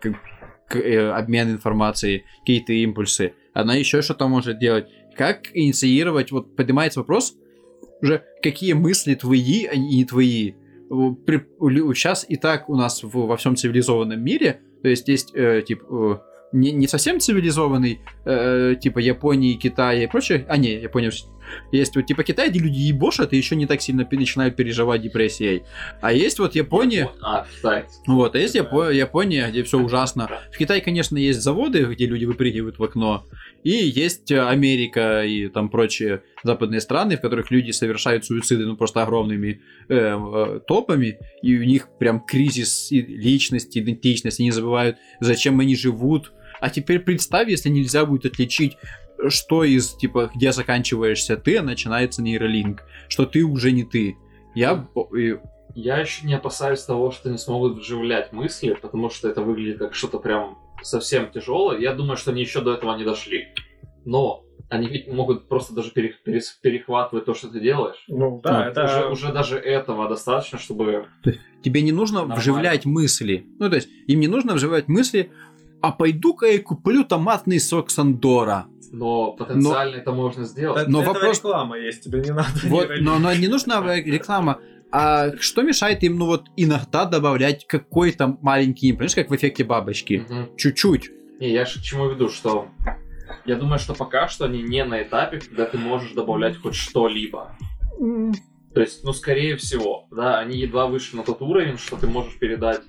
э, обмен информацией, какие-то импульсы. Она еще что-то может делать. Как инициировать, вот поднимается вопрос, уже какие мысли твои, а не твои. Сейчас и так у нас в- во всем цивилизованном мире, то есть есть э, типа э, не, не совсем цивилизованный, э, типа Японии, Китая и прочее. А, не, Япония есть вот типа Китай, где люди ебошат и еще не так сильно начинают переживать депрессией. А есть вот Япония, А, вот, а есть Япо- Япония, где все ужасно. В Китае, конечно, есть заводы, где люди выпрыгивают в окно, и есть э, Америка и там прочие западные страны, в которых люди совершают суициды, ну, просто огромными э, э, топами, и у них прям кризис личности, идентичности, они забывают, зачем они живут. А теперь представь, если нельзя будет отличить что из, типа, где заканчиваешься ты, а начинается нейролинк, что ты уже не ты. Я... и- Я еще не опасаюсь того, что не смогут вживлять мысли, потому что это выглядит как что-то прям совсем тяжелое. Я думаю, что они еще до этого не дошли. Но они ведь могут просто даже пере- перес- перехватывать то, что ты делаешь. Ну да, А, это Уже, уже даже этого достаточно, чтобы... Тебе не нужно Нормально. вживлять мысли. Ну, то есть, им не нужно вживлять мысли, а пойду-ка я куплю томатный сок Сандора. Но потенциально это можно сделать. Это- Но этого вопрос- реклама есть, тебе не надо. Вот, но, но не нужна реклама. А что мешает им, ну вот, иногда добавлять какой-то маленький знаешь, как в эффекте бабочки? Мгм. Чуть-чуть. Не, я же к чему веду, что... Я думаю, что пока что они не на этапе, когда ты можешь добавлять хоть что-либо. То есть, ну, скорее всего, да, они едва вышли на тот уровень, что ты можешь передать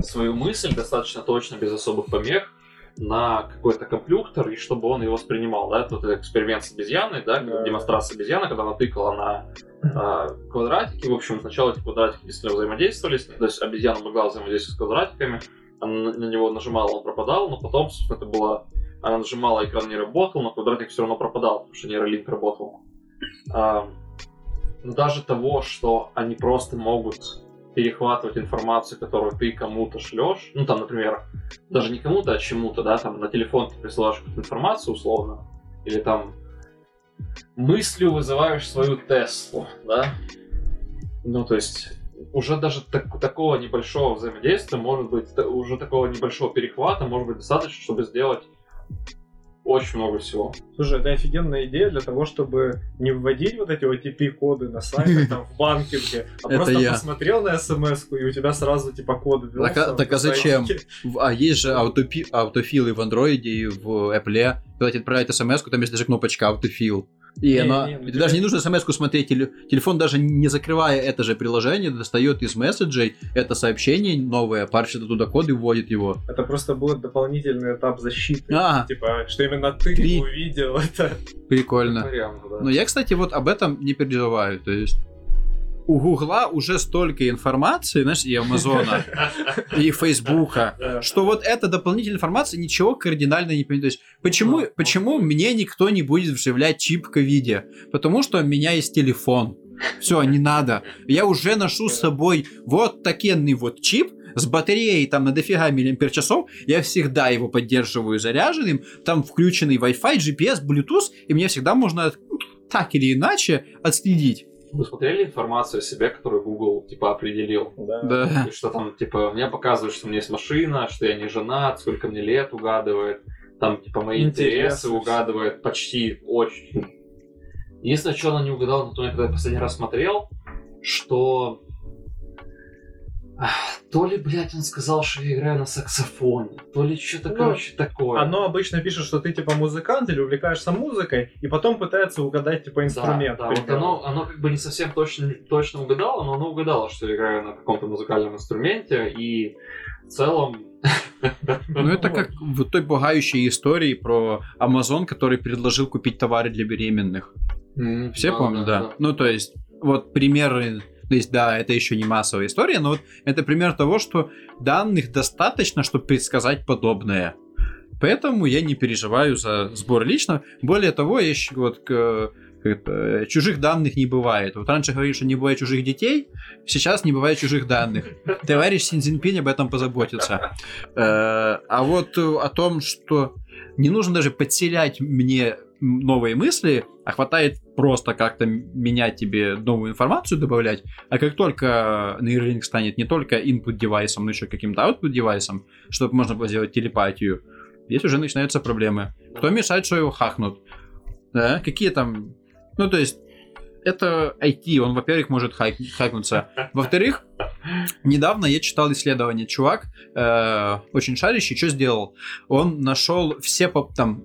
свою мысль достаточно точно, без особых помех, на какой-то компьютер, и чтобы он его воспринимал, да, это вот этот эксперимент с обезьяной, да, Да. демонстрация обезьяны, когда она тыкала на а, квадратики, в общем, сначала эти квадратики действительно взаимодействовали то есть обезьяна могла взаимодействовать с квадратиками, она на него нажимала, он пропадал, но потом, собственно, это было, она нажимала, экран не работал, но квадратик все равно пропадал, потому что нейролинк работал. Но даже того, что они просто могут перехватывать информацию, которую ты кому-то шлешь, ну там, например, даже не кому-то, а чему-то, да, там на телефон ты присылаешь какую-то информацию условно, или там мыслью вызываешь свою Теслу, да, ну то есть уже даже так- такого небольшого взаимодействия может быть, уже такого небольшого перехвата может быть достаточно, чтобы сделать Очень много всего. Слушай, это офигенная идея для того, чтобы не вводить вот эти OTP-коды на сайтах, там, в банкинге, а Это просто я. посмотрел на смс и у тебя сразу, типа, коды Так а- сам так а на зачем? А есть же аутофилы в андроиде и в Apple. Когда тебе отправляют смс там есть даже кнопочка аутофил. И Не, она... не, тебе- даже не нужно смс смотреть. теле- Телефон даже не закрывая это же приложение, достает из месседжей это сообщение новое, паршит оттуда код и вводит его. Это просто будет дополнительный этап защиты. А, Типа, что именно ты Три. увидел это. прикольно. Вариант, да. Но я, кстати, вот об этом не переживаю. То есть у Гугла уже столько информации, знаешь, и Амазона, и Фейсбука, что вот эта дополнительная информация ничего кардинально не поменяет. То есть, почему, Ну, почему мне никто не будет вживлять чип ковиде? Потому что у меня есть телефон. Все, не надо. Я уже ношу с собой вот такенный вот чип с батареей там на дофига миллиампер-часов. Я всегда его поддерживаю заряженным. Там включенный Wi-Fi, GPS, Bluetooth. И мне всегда можно так или иначе отследить. Вы смотрели информацию о себе, которую Google, типа, определил? Да. Да. И что там, типа, мне показывают, что у меня есть машина, что я не женат, сколько мне лет угадывает. Там, типа, мои Интересы. интересы угадывает почти очень. Единственное, что она не угадала на то, когда я последний раз смотрел, что... То ли, блядь, он сказал, что я играю на саксофоне, то ли что-то, Ну, короче, такое. Оно обычно пишет, что ты типа музыкант или увлекаешься музыкой, и потом пытается угадать типа инструмент. Да, да, вот оно, оно как бы не совсем точно, точно угадало, но оно угадало, что я играю на каком-то музыкальном инструменте, и в целом... Ну, это как в той пугающей истории про Amazon, который предложил купить товары для беременных. Все помнят, да. Ну, то есть, вот примеры, то есть, да, это еще не массовая история, но вот это пример того, что данных достаточно, чтобы предсказать подобное. Поэтому я не переживаю за сбор лично. Более того, еще вот к- это, чужих данных не бывает. Вот раньше говорили, что не бывает чужих детей, сейчас не бывает чужих данных. Товарищ Синзинпинь об этом позаботится. Э, А вот о том, что не нужно даже подселять мне новые мысли, а хватает просто как-то менять тебе новую информацию, добавлять. А как только Neuralink станет не только input девайсом, но еще каким-то output девайсом, чтобы можно было сделать телепатию, здесь уже начинаются проблемы. Кто мешает, что его хакнут? Да? Какие там... Ну, то есть, это IT, он, во-первых, может хак- хакнуться. Во-вторых, недавно я читал исследование. Чувак, э, очень шарящий, что сделал? Он нашел все там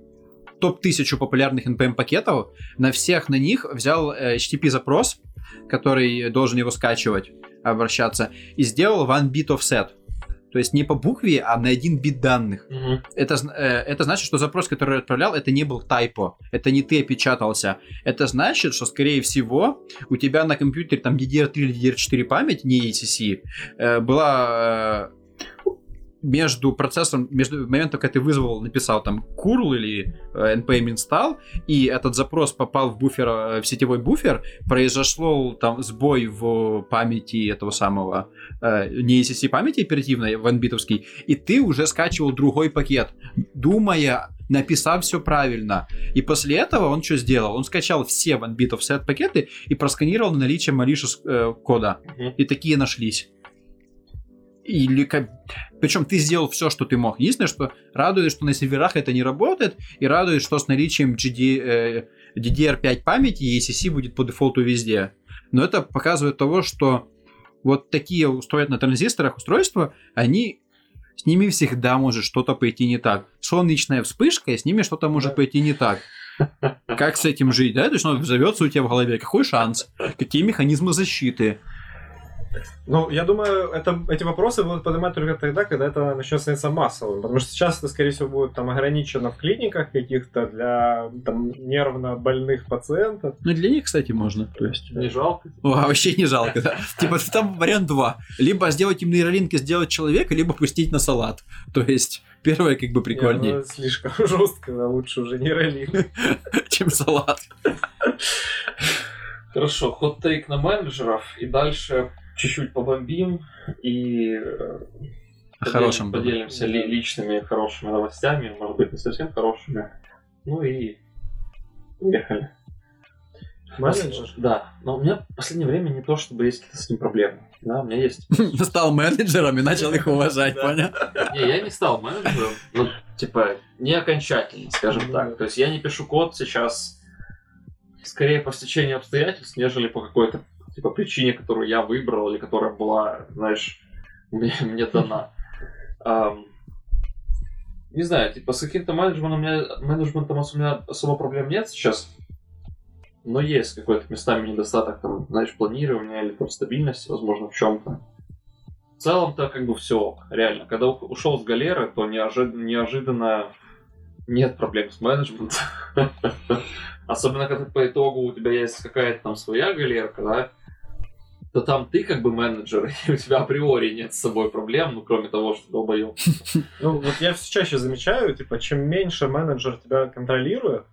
топ-1000 популярных NPM-пакетов, на всех на них взял э, HTTP-запрос, который должен его скачивать, обращаться, и сделал one bit offset. То есть не по букве, а на один бит данных. Мгм. Это, э, это значит, что запрос, который отправлял, это не был тайпо. Это не ты опечатался. Это значит, что, скорее всего, у тебя на компьютере там DDR3 или DDR4 память, не ACC, э, была между процессом, между моментом, когда ты вызвал, написал там curl или э, npm install, и этот запрос попал в буфер, э, в сетевой буфер, произошло там сбой в памяти этого самого, э, не ACC памяти оперативной, ванбитовский, и ты уже скачивал другой пакет, думая, написав все правильно. И после этого он что сделал? Он скачал все OneBit offset пакеты и просканировал на наличие malicious э, кода. Мгм. И такие нашлись. Или как... Причем ты сделал все, что ты мог. Единственное, что радует, что на серверах это не работает, и радует, что с наличием GD, э, DDR5 памяти ECC будет по дефолту везде. Но это показывает того, что вот такие устроят на транзисторах устройства, они с ними всегда может что-то пойти не так. Солнечная вспышка, и с ними что-то может пойти не так. Как с этим жить, да? То есть он взовется у тебя в голове. Какой шанс? Какие механизмы защиты? Ну, я думаю, это, эти вопросы будут поднимать только тогда, когда это начнет становиться массовым. Потому что сейчас это, скорее всего, будет там ограничено в клиниках каких-то для там, нервно больных пациентов. Ну, для них, кстати, можно. То есть... Не жалко? О, а вообще не жалко, да. Типа там вариант два. Либо сделать им нейролинк и сделать человека, либо пустить на салат. То есть первое как бы Не, прикольнее, ну, слишком жестко, да, лучше уже не ролик. чем салат. Хорошо, ход-тейк на менеджеров, и дальше чуть-чуть побомбим, и э, Хорошим поделимся ли- личными хорошими новостями, может быть, не совсем хорошими. Ну и поехали. Менеджер? Да, но у меня в последнее время не то, чтобы есть какие-то с ним проблемы. Да, у меня есть... Стал менеджером и начал их уважать, понял? Не, я не стал менеджером, ну, типа, не окончательно, скажем Ну, так. То есть я не пишу код сейчас скорее по стечению обстоятельств, нежели по какой-то типа причине, которую я выбрал или которая была, знаешь, мне, мне дана. Ам, не знаю, типа с каким-то менеджментом у меня, менеджментом у меня особо проблем нет сейчас, но есть какой-то местами недостаток, там, знаешь, планирования или там стабильности, возможно, в чем-то. В целом-то как бы все, реально. Когда ушел с галеры, то неожи- неожиданно нет проблем с менеджментом. Особенно, когда по итогу у тебя есть какая-то там своя галерка, да, то там ты как бы менеджер, и у тебя априори нет с собой проблем, ну, кроме того, что долбоёб. Ну, вот я все чаще замечаю, типа, чем меньше менеджер тебя контролирует,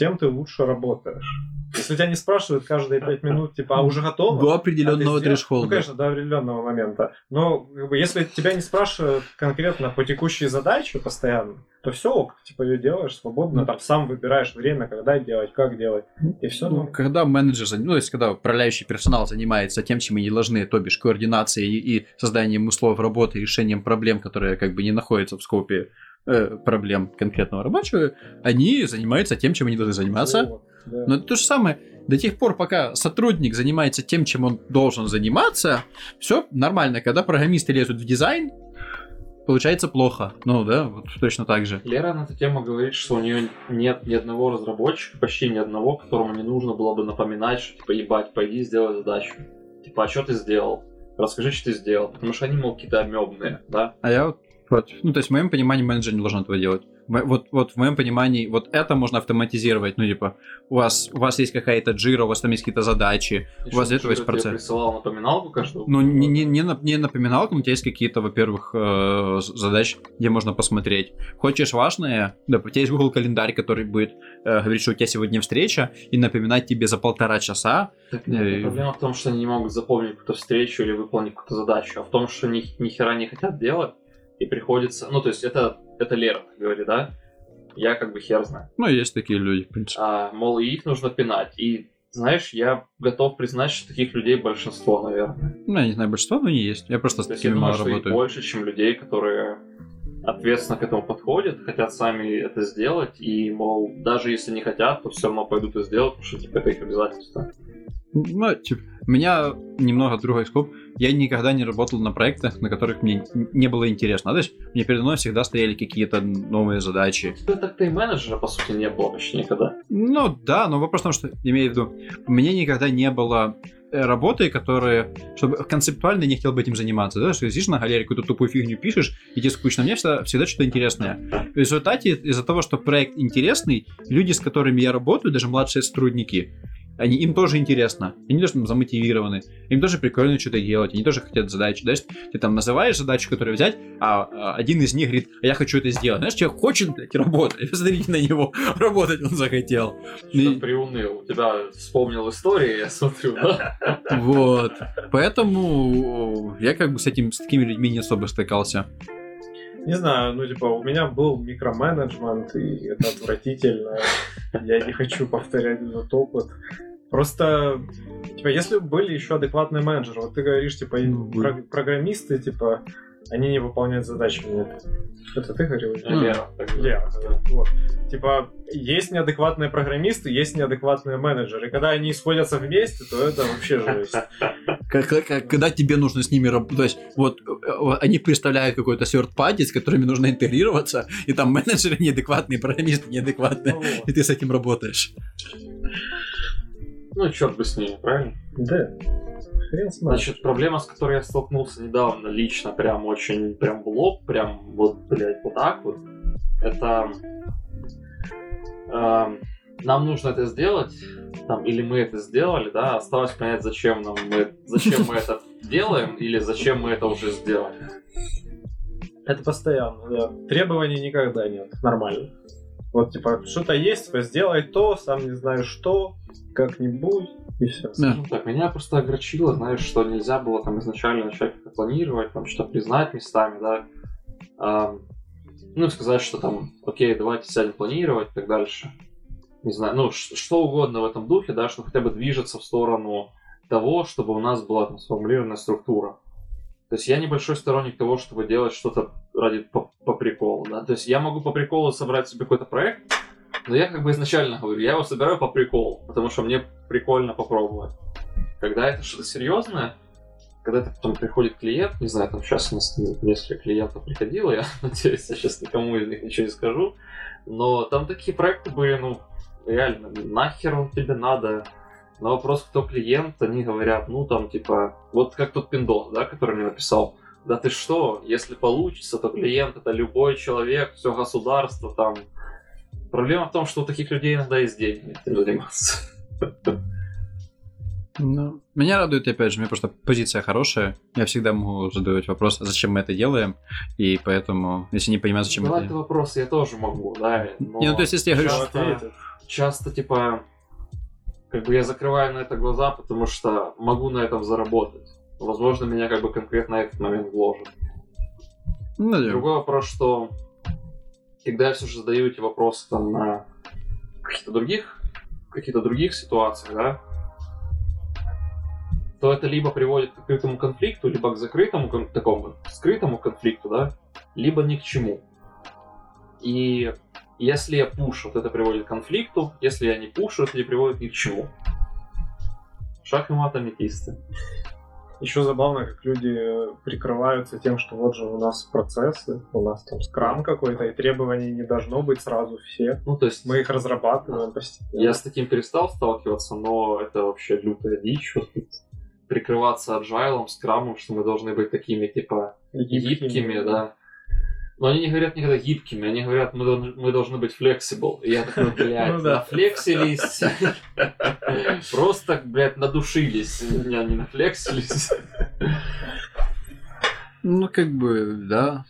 тем ты лучше работаешь. Если тебя не спрашивают каждые пять минут, типа, а уже готово? До А определенного сделал? трешхолда. Ну, конечно, до определенного момента. Но если тебя не спрашивают конкретно по текущей задаче постоянно, то все ок, типа ее делаешь свободно, там сам выбираешь время, когда делать, как делать, и все. Ну, когда менеджер, ну, то есть, когда управляющий персонал занимается тем, чем они должны, то бишь координацией и, созданием условий работы, решением проблем, которые как бы не находятся в скопе э, проблем конкретного рабочего, они занимаются тем, чем они должны заниматься. Но это то же самое. До тех пор, пока сотрудник занимается тем, чем он должен заниматься, все нормально. Когда программисты лезут в дизайн, получается плохо. Ну да, вот точно так же. Лера на эту тему говорит, что у нее нет ни одного разработчика, почти ни одного, которому не нужно было бы напоминать, что типа ебать, пойди сделай задачу. Типа, а что ты сделал? Расскажи, что ты сделал. Потому что они, мол, какие-то амебные, да? А я вот, вот, ну, то есть, в моем понимании, менеджер не должен этого делать. Вот, вот в моем понимании, вот это можно автоматизировать. Ну, типа, у вас, у вас есть какая-то джира, у вас там есть какие-то задачи. И У вас для этого есть процесс. присылал напоминалку каждую? Ну, не, не, не, не напоминалка, но у тебя есть какие-то, во-первых, э, задачи, где можно посмотреть. Хочешь важное, да, у тебя есть Google календарь, который будет э, говорить, что у тебя сегодня встреча, и напоминать тебе за полтора часа. Так, нет, Э, Проблема в том, что они не могут запомнить какую-то встречу или выполнить какую-то задачу, а в том, что ни, ни хера не хотят делать, и приходится... Ну, то есть это, это Лера говорит, да? Я как бы хер знаю. Ну, есть такие люди, в принципе. А, мол, и их нужно пинать. И, знаешь, я готов признать, что таких людей большинство, наверное. Ну, я не знаю, большинство, но не есть. Я просто с То я такими думаю, мало что их работаю. больше, чем людей, которые ответственно к этому подходят, хотят сами это сделать, и, мол, даже если не хотят, то все равно пойдут и сделают, потому что, типа, это их обязательство. Ну, типа, меня немного другой скоп. Я никогда не работал на проектах, на которых мне не было интересно. То есть, мне передо мной всегда стояли какие-то новые задачи. Да так-то и менеджера, по сути, не было почти никогда. Ну, да, но вопрос в том, что, имею в виду, у меня никогда не было э, работы, которые, чтобы концептуально не хотел бы этим заниматься, да, что сидишь на галерее, какую-то тупую фигню пишешь, и тебе скучно. Мне всегда, всегда что-то интересное. В результате, из-за того, что проект интересный, люди, с которыми я работаю, даже младшие сотрудники, они, им тоже интересно, они тоже там замотивированы, им тоже прикольно что-то делать, они тоже хотят задачи. Да? Ты там называешь задачу, которую взять, а, а один из них говорит, а я хочу это сделать. Знаешь, человек хочет, блядь, работать. Посмотрите на него, работать он захотел. Что И- приуныл. У тебя вспомнил истории, я смотрю? Вот. Поэтому я как бы с этим, с такими людьми не особо стыкался. Не знаю, ну, типа, у меня был микроменеджмент, и это отвратительно. Я не хочу повторять этот опыт. Просто, типа, если бы были еще адекватные менеджеры, вот ты говоришь, типа, Ну, про- программисты, типа, они не выполняют задачи. Нет. Это ты говорил? Ну, Лера. Лера, говорит. вот. Типа, есть неадекватные программисты, есть неадекватные менеджеры. И когда они сходятся вместе, то это вообще жесть. Когда тебе нужно с ними работать, то есть вот э, они представляют какой-то third party, с которыми нужно интегрироваться, и там менеджеры неадекватные, программисты неадекватные, Ну и ты с этим работаешь. Ну, черт бы с ними, правильно? Да. Хрен с Значит, проблема, с которой я столкнулся недавно лично, прям очень, прям в лоб, прям вот, блядь, вот так вот, это... эм, нам нужно это сделать, там, или мы это сделали, да, осталось понять, зачем нам мы, зачем мы это делаем, или зачем мы это уже сделали. Это постоянно, да. Требований никогда нет. Нормально. Вот, типа, что-то есть, типа, сделай то, сам не знаю что, как-нибудь, и все. Да. Скажем так, меня просто огорчило, знаешь, что нельзя было там изначально начать как-то планировать, там что-то признать местами, да. Ам, ну, и сказать, что там, окей, давайте сядем планировать и так дальше. не знаю, ну, что угодно в этом духе, да, что хотя бы движется в сторону того, чтобы у нас была там сформулированная структура. То есть я небольшой сторонник того, чтобы делать что-то ради по, по приколу, да. То есть я могу по приколу собрать себе какой-то проект, но я как бы изначально говорю, я его собираю по приколу, потому что мне прикольно попробовать. Когда это что-то серьезное, когда это потом приходит клиент, не знаю, там сейчас у нас несколько клиентов приходило, я надеюсь, я сейчас никому из них ничего не скажу, но там такие проекты были, ну, реально, нахер он тебе надо, на вопрос, кто клиент, они говорят, ну там типа, вот как тот пиндос, да, который мне написал, да ты что, если получится, то клиент это любой человек, все государство там. Проблема в том, что у таких людей иногда есть деньги этим заниматься. Ну, меня радует, опять же, у меня просто позиция хорошая. Я всегда могу задавать вопрос, а зачем мы это делаем, и поэтому, если не понимаю, зачем Задавать это... вопросы я тоже могу, да. но Не, ну, то есть, если я говорю, Что часто- ответит? часто, типа, как бы я закрываю на это глаза, потому что могу на этом заработать. Возможно, меня как бы конкретно этот момент вложит. Ну, да. Другой вопрос, что когда я все же задаю эти вопросы там на каких-то других, каких-то других ситуациях, да, то это либо приводит к открытому конфликту, либо к закрытому кон- такому скрытому конфликту, да, либо ни к чему. И если я пушу, то это приводит к конфликту, если я не пушу, это не приводит ни к чему. Шаг и мат аметисты. Еще забавно, как люди прикрываются тем, что вот же у нас процессы, у нас там скрам какой-то, и требований не должно быть сразу все. Ну, то есть... Мы их разрабатываем постепенно. Я с таким перестал сталкиваться, но это вообще лютая дичь. Вот прикрываться аджайлом, скрамом, что мы должны быть такими, типа, гибкими, да. Но они не говорят никогда гибкими, они говорят, мы, должны- мы должны быть flexible. И я такой, блядь, Ну да. нафлексились. Просто, блядь, надушились. Не, не нафлексились. Ну, как бы, да.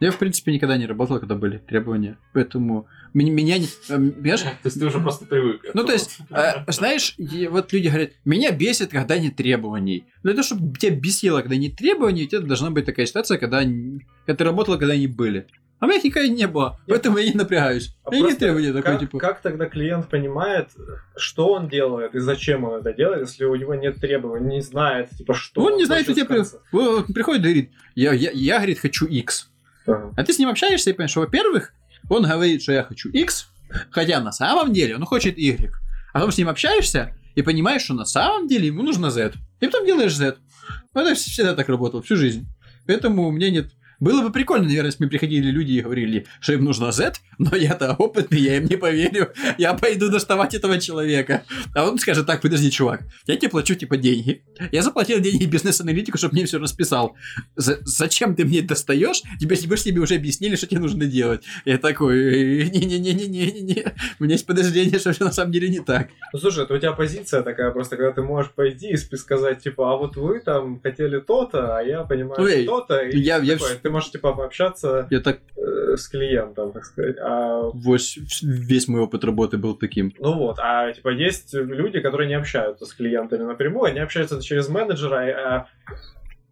Я, в принципе, никогда не работал, когда были требования. Поэтому меня, не... э, Понимаешь? То есть ты уже просто привык. Ну, то есть, э, знаешь, вот люди говорят, меня бесит, когда нет требований. Но это чтобы тебя бесило, когда нет требований, у тебя должна быть такая ситуация, когда, когда ты работала, когда они были. А у меня никогда не было, поэтому я не напрягаюсь. А У меня нет просто требований такой, типа... как тогда клиент понимает, что он делает и зачем он это делает, если у него нет требований, не знает, типа, что Он не знает, что тебе при- приходит и говорит, я, я, я, говорит, хочу X. А ты с ним общаешься и понимаешь, что, во-первых, он говорит, что я хочу X, хотя на самом деле он хочет Y. А потом с ним общаешься и понимаешь, что на самом деле ему нужно Z. И потом делаешь Z. Ну, Это всегда так работало, всю жизнь. Поэтому у меня нет... Было бы прикольно, наверное, если бы приходили люди и говорили, что им нужно Z, но я-то опытный, я им не поверю. Я пойду доставать этого человека. А он скажет, так, подожди, чувак, я тебе плачу, типа, деньги. Я заплатил деньги бизнес-аналитику, чтобы мне все расписал. За- зачем ты мне достаешь? Тебе, тебе тебе уже объяснили, что тебе нужно делать. Я такой, не-не-не-не-не-не, у меня есть подозрение, что все на самом деле не так. Ну, слушай, это у тебя позиция такая, просто когда ты можешь пойти и сказать, типа, а вот вы там хотели то-то, а я понимаю Ну, эй, то-то, и я- я ты можешь, типа, пообщаться Я так, э, с клиентом, так сказать. А, вось- весь мой опыт работы был таким. ну вот, а, типа, есть люди, которые не общаются с клиентами напрямую, они общаются через менеджера, а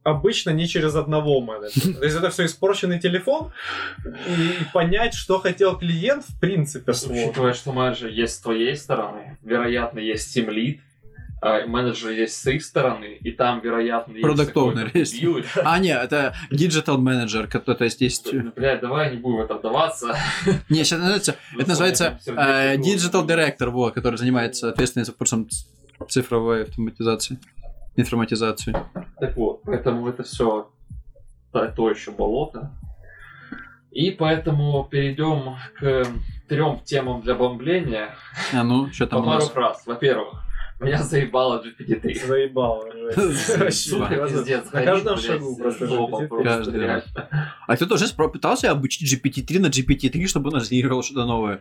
обычно не через одного менеджера. То есть это все испорченный телефон, и понять, что хотел клиент, в принципе, сложно. Учитывая, что менеджер есть с твоей стороны, вероятно, есть а менеджер есть с их стороны, и там, вероятно, есть Product owner есть. А, нет, это digital менеджер, который, то есть есть... Ну, Блядь, давай не будем в это вдаваться. Не, сейчас называется, это называется э, digital director, который занимается ответственным вопросом цифровой автоматизации, информатизации. Так вот, поэтому это все то еще болото. И поэтому перейдем к трем темам для бомбления. А ну, что По там у пару фраз. Во-первых, меня заебало GPT-3. Заебало уже. Сука, пиздец. На каждом шагу просто жопа GPT. просто, Каждый раз. реально. А кто-то уже спро- пытался обучить GPT-3 на GPT-3, чтобы он генерировал что-то новое.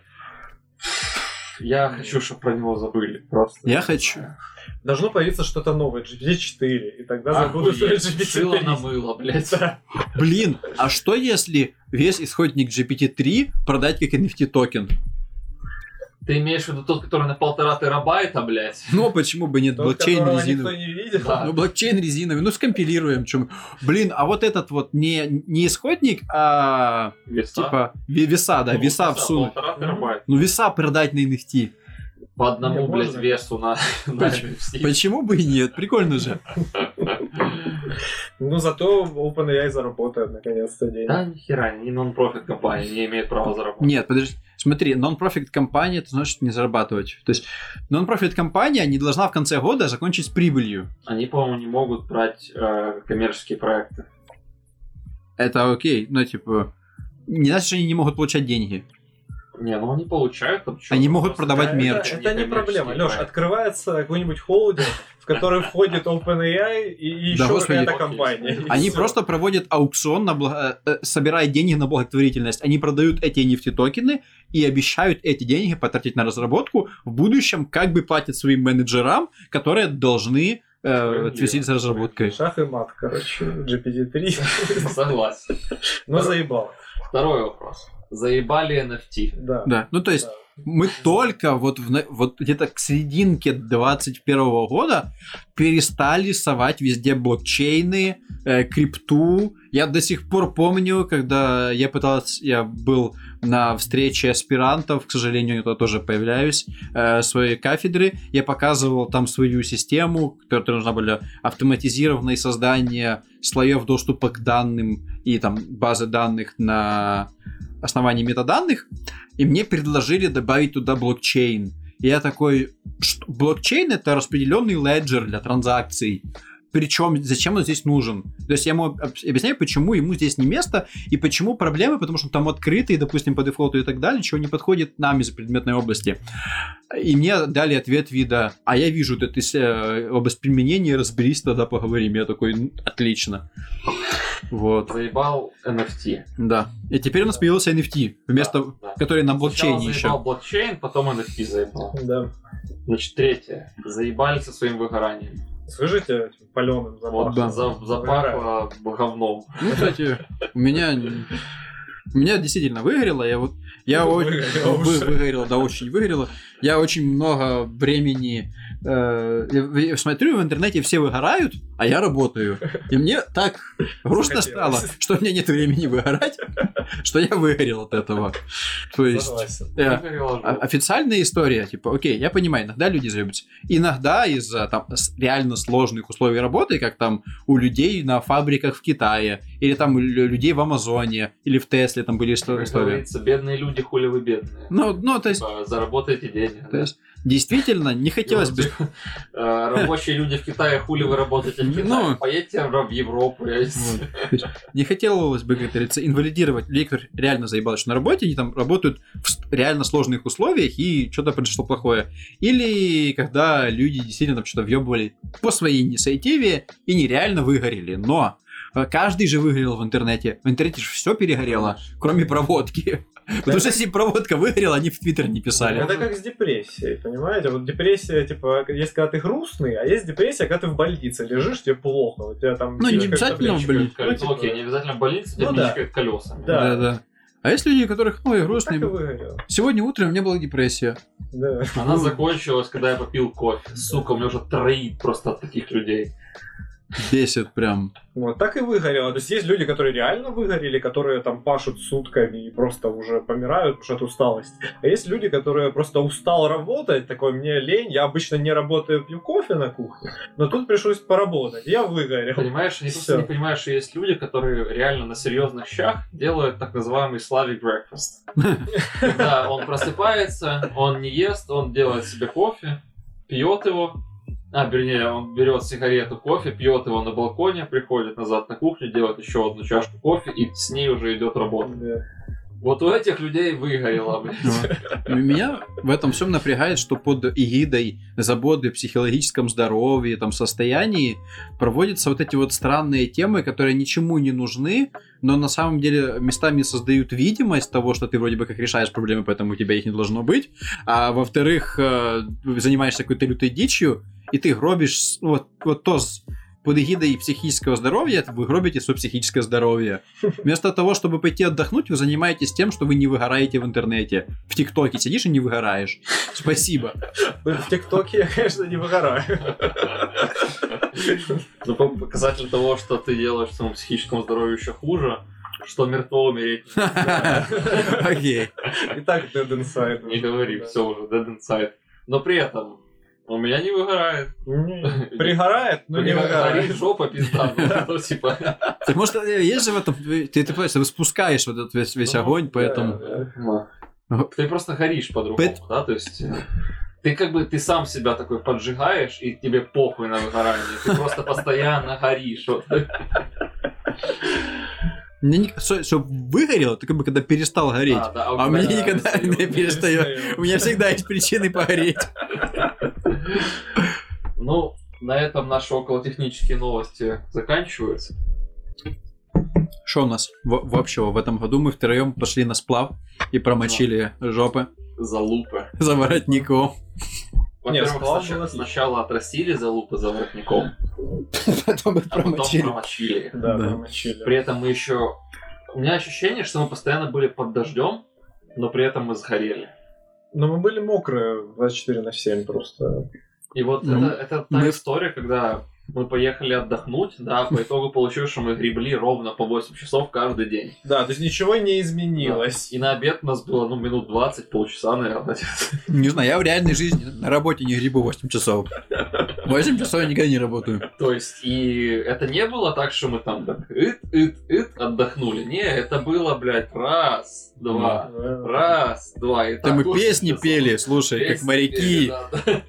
Я хочу, чтобы про него забыли. Просто. Я хочу. Должно появиться что-то новое, GPT-4, и тогда забудут про Охуеть, шило на GPT-3. мыло, блядь. Блин, а что если весь исходник GPT-3 продать как NFT токен? Ты имеешь в виду тот, который на полтора терабайта, блядь? Ну, почему бы нет? Тот, Блокчейн резиновый. никто не видел. Да. Ну, блокчейн резиновый, ну, скомпилируем. Чем... Блин, а вот этот вот не, не исходник, а Веса? типа ве- веса, да, Ну, веса всунуть. Полтора терабайта. Ну, веса продать на NFT. По одному, блядь, можно. весу на, на Почему? NFT. Почему бы и нет? Прикольно же. Ну, зато OpenAI заработает наконец-то денег. Да, нихера, не нон-профит компания, не имеет права заработать. Нет, подожди. Смотри, non-profit компания, это значит не зарабатывать. То есть non-profit компания не должна в конце года закончить с прибылью. Они, по-моему, не могут брать э, коммерческие проекты. Это окей, но типа не значит, что они не могут получать деньги. Не, ну они получают там чё-то. Они могут продавать Да, мерч. Это, это не проблема. Леш, открывается какой-нибудь холдинг, в который входит OpenAI и еще какая-то компания. Они просто проводят аукцион, на благо- э, э, собирая деньги на благотворительность. Они продают эти NFT токены и обещают эти деньги потратить на разработку. В будущем как бы платят своим менеджерам, которые должны ответить за разработкой. Шах и мат, короче. GPT-3. Согласен. Но заебал. Второй вопрос. Заебали NFT. Да. Да, ну то есть Да. мы только вот, в вот где-то к серединке 21 года перестали совать везде блокчейны, э, крипту. Я до сих пор помню, когда я пытался, я был на встрече аспирантов, к сожалению, я тоже появляюсь, э, своей кафедры, я показывал там свою систему, которая нужна была автоматизированное создание слоев доступа к данным и там базы данных на основании метаданных, и мне предложили добавить туда блокчейн. И я такой, что блокчейн это распределенный леджер для транзакций. Причем, зачем он здесь нужен? То есть я ему об- объясняю, почему ему здесь не место, и почему проблемы, потому что он там открытый, допустим, по дефолту и так далее, чего не подходит нам из предметной области. И мне дали ответ вида, а я вижу, вот это э, область применения, разберись, тогда поговорим. Я такой, «Ну, отлично. Вот, Заебал NFT. да. И теперь у нас появился NFT, вместо, Да, да. который на Сначала блокчейне еще. заебал блокчейн, потом NFT заебал. Да. Значит, третье. Заебали со своим выгоранием. Скажите паленым Вот, запахом. Да. за, запахло говном. Ну, кстати, у меня... У меня действительно выгорело, я вот... Я очень... Выгорело, да, очень выгорело. Я очень много времени... э, смотрю, в интернете все выгорают, а я работаю. И мне так грустно стало, что у меня нет времени выгорать, что я выгорел от этого. То есть... Э, официальная история, типа, окей, я понимаю, иногда люди заебутся. Иногда из-за там реально сложных условий работы, как там у людей на фабриках в Китае, или там у лю- людей в Амазоне, или в Тесле там были исто- Как истории. говорится, бедные люди, хули вы бедные. Ну, ну, то есть, Типа, Заработайте деньги. то есть, действительно, не хотелось бы... Э, Рабочие люди в Китае, хули вы работаете в Китае? Ну. Поедьте в Европу. не хотелось бы, как говорится, инвалидировать людей, которые реально заебалось на работе, они там работают в реально сложных условиях и что-то произошло плохое. Или когда люди действительно там что-то въебывали по своей инициативе и нереально выгорели. Но каждый же выгорел в интернете. В интернете же все перегорело, кроме проводки. Потому что если проводка выгорела, они в Твиттер не писали. Это как с депрессией, понимаете? Вот депрессия, типа, есть когда ты грустный, а есть депрессия, когда ты в больнице лежишь, тебе плохо, у тебя там... Ну, не обязательно в больнице. Ну, типа, Окей, не обязательно в больнице, тебе Ну да. пичкают колесами. Да. Да-да. А есть люди, у которых, ой, грустный. выгорел. Сегодня утром у меня была депрессия. Да. Она закончилась, когда я попил кофе. Сука, у меня уже троит просто от таких людей. Бесит прям. Вот, так и выгорело. То есть есть люди, которые реально выгорели, которые там пашут сутками и просто уже помирают, потому что от усталости. А есть люди, которые просто устал работать, такой, мне лень, я обычно не работаю, пью кофе на кухне, но тут пришлось поработать, я выгорел. Понимаешь, они просто не понимают, что есть люди, которые реально на серьезных щах делают так называемый Slavic breakfast. Да, он просыпается, он не ест, он делает себе кофе, пьет его, а, вернее, он берет сигарету, кофе, пьет его на балконе, приходит назад на кухню, делает еще одну чашку кофе и с ней уже идет работа. Да. Вот у этих людей выгорело, блядь. Меня в этом всем напрягает, что под эгидой заботы о психологическом здоровье, там, состоянии проводятся вот эти вот странные темы, которые ничему не нужны, но на самом деле местами создают видимость того, что ты вроде бы как решаешь проблемы, поэтому у тебя их не должно быть. А во-вторых, э, занимаешься какой-то лютой дичью, и ты гробишь с- вот, вот то с- под эгидой психического здоровья вы гробите свое психическое здоровье. Вместо того, чтобы пойти отдохнуть, вы занимаетесь тем, что вы не выгораете в интернете. В ТикТоке сидишь и не выгораешь. Спасибо. В ТикТоке я, конечно, не выгораю. Ну, по- показатель того, что ты делаешь своему психическому здоровью еще хуже, что мертво умереть. Окей. И так Dead Inside. Не говори, все уже, dead inside. Но при этом у меня не выгорает. Пригорает, но не Горит выгорает. жопа, пизда. Ну, ну, типа, Так может, э, есть же в этом... Ты, ты просто спускаешь вот этот весь, весь Ну, огонь, поэтому... ты просто горишь по-другому, да, то есть... э, Ты как бы, ты сам себя такой поджигаешь, и тебе похуй на выгорание. Ты просто постоянно горишь. Вот. Мне не... Что, выгорело, ты как бы когда перестал гореть. А, да, А у тебя меня никогда не перестает. У меня всегда есть причины погореть. Ну, на этом наши околотехнические новости заканчиваются. Что у нас в- вообще в этом году? Мы втроем пошли на сплав и промочили жопы Залупы. за воротником. Во-первых, сплав сначала, сначала отрастили залупы за воротником, Потом мы а потом промочили их. Да, Да. промочили. При этом мы еще... У меня ощущение, что мы постоянно были под дождем, но при этом мы сгорели. Но мы были мокрые 24 на 7 просто. И вот Ну, это, это та мы- история, когда мы поехали отдохнуть, да, по итогу получилось, что мы гребли ровно по 8 часов каждый день. Да, то есть ничего не изменилось. И на обед у нас было, ну, минут 20, полчаса, наверное. Не знаю, я в реальной жизни на работе не грибу 8 часов. 8 часов я никогда не работаю. То есть, и это не было так, что мы там так ит, ит, ит, отдохнули. Не, это было, блядь, раз, два, Да. раз, два. И Да так мы 8 песни часов. пели, слушай, как Песни моряки. пели, да, да.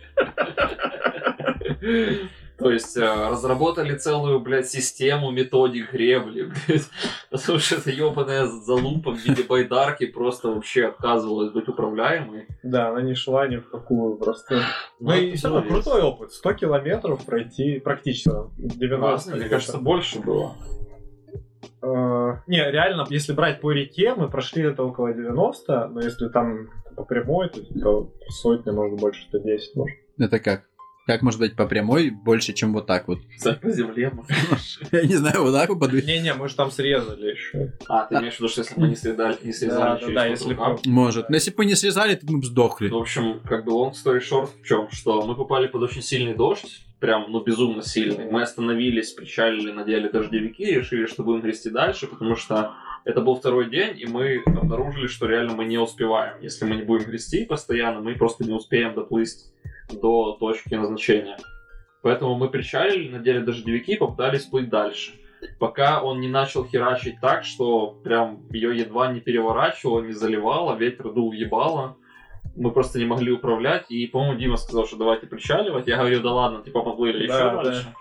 То есть э, разработали целую, блядь, систему методик гребли, блядь. Потому что эта ебаная залупа в виде байдарки просто вообще отказывалась быть управляемой. Да, она не шла ни в какую просто. Ну и это все равно крутой опыт. 100 километров пройти практически 90. Классно, мне кажется, больше было. Э, Не, реально, если брать по реке, мы прошли это около 90, но если там по прямой, то, то сотни, может, больше 110, может. Это как? Как может быть по прямой больше, чем вот так вот? Кстати, по земле. Я не знаю, вот так вот подвиг- Не-не, мы же там срезали еще. А, ты имеешь в виду, что если бы мы не срезали, не срезали Да, да, если Может. Но если бы мы не срезали, то мы бы сдохли. В общем, как бы long story short в чем, что мы попали под очень сильный дождь, прям, ну, безумно сильный. Мы остановились, причалили, надели дождевики, решили, что будем грести дальше, потому что это был второй день, и мы обнаружили, что реально мы не успеваем. Если мы не будем грести постоянно, мы просто не успеем доплыть до точки назначения. Поэтому мы причалили, надели дождевики и попытались плыть дальше. Пока он не начал херачить так, что прям ее едва не переворачивало, не заливало, ветер дул ебало. Мы просто не могли управлять, и, по-моему, Дима сказал, что давайте причаливать. Я говорю, да ладно, типа поплыли Да, еще да. дальше. Ю-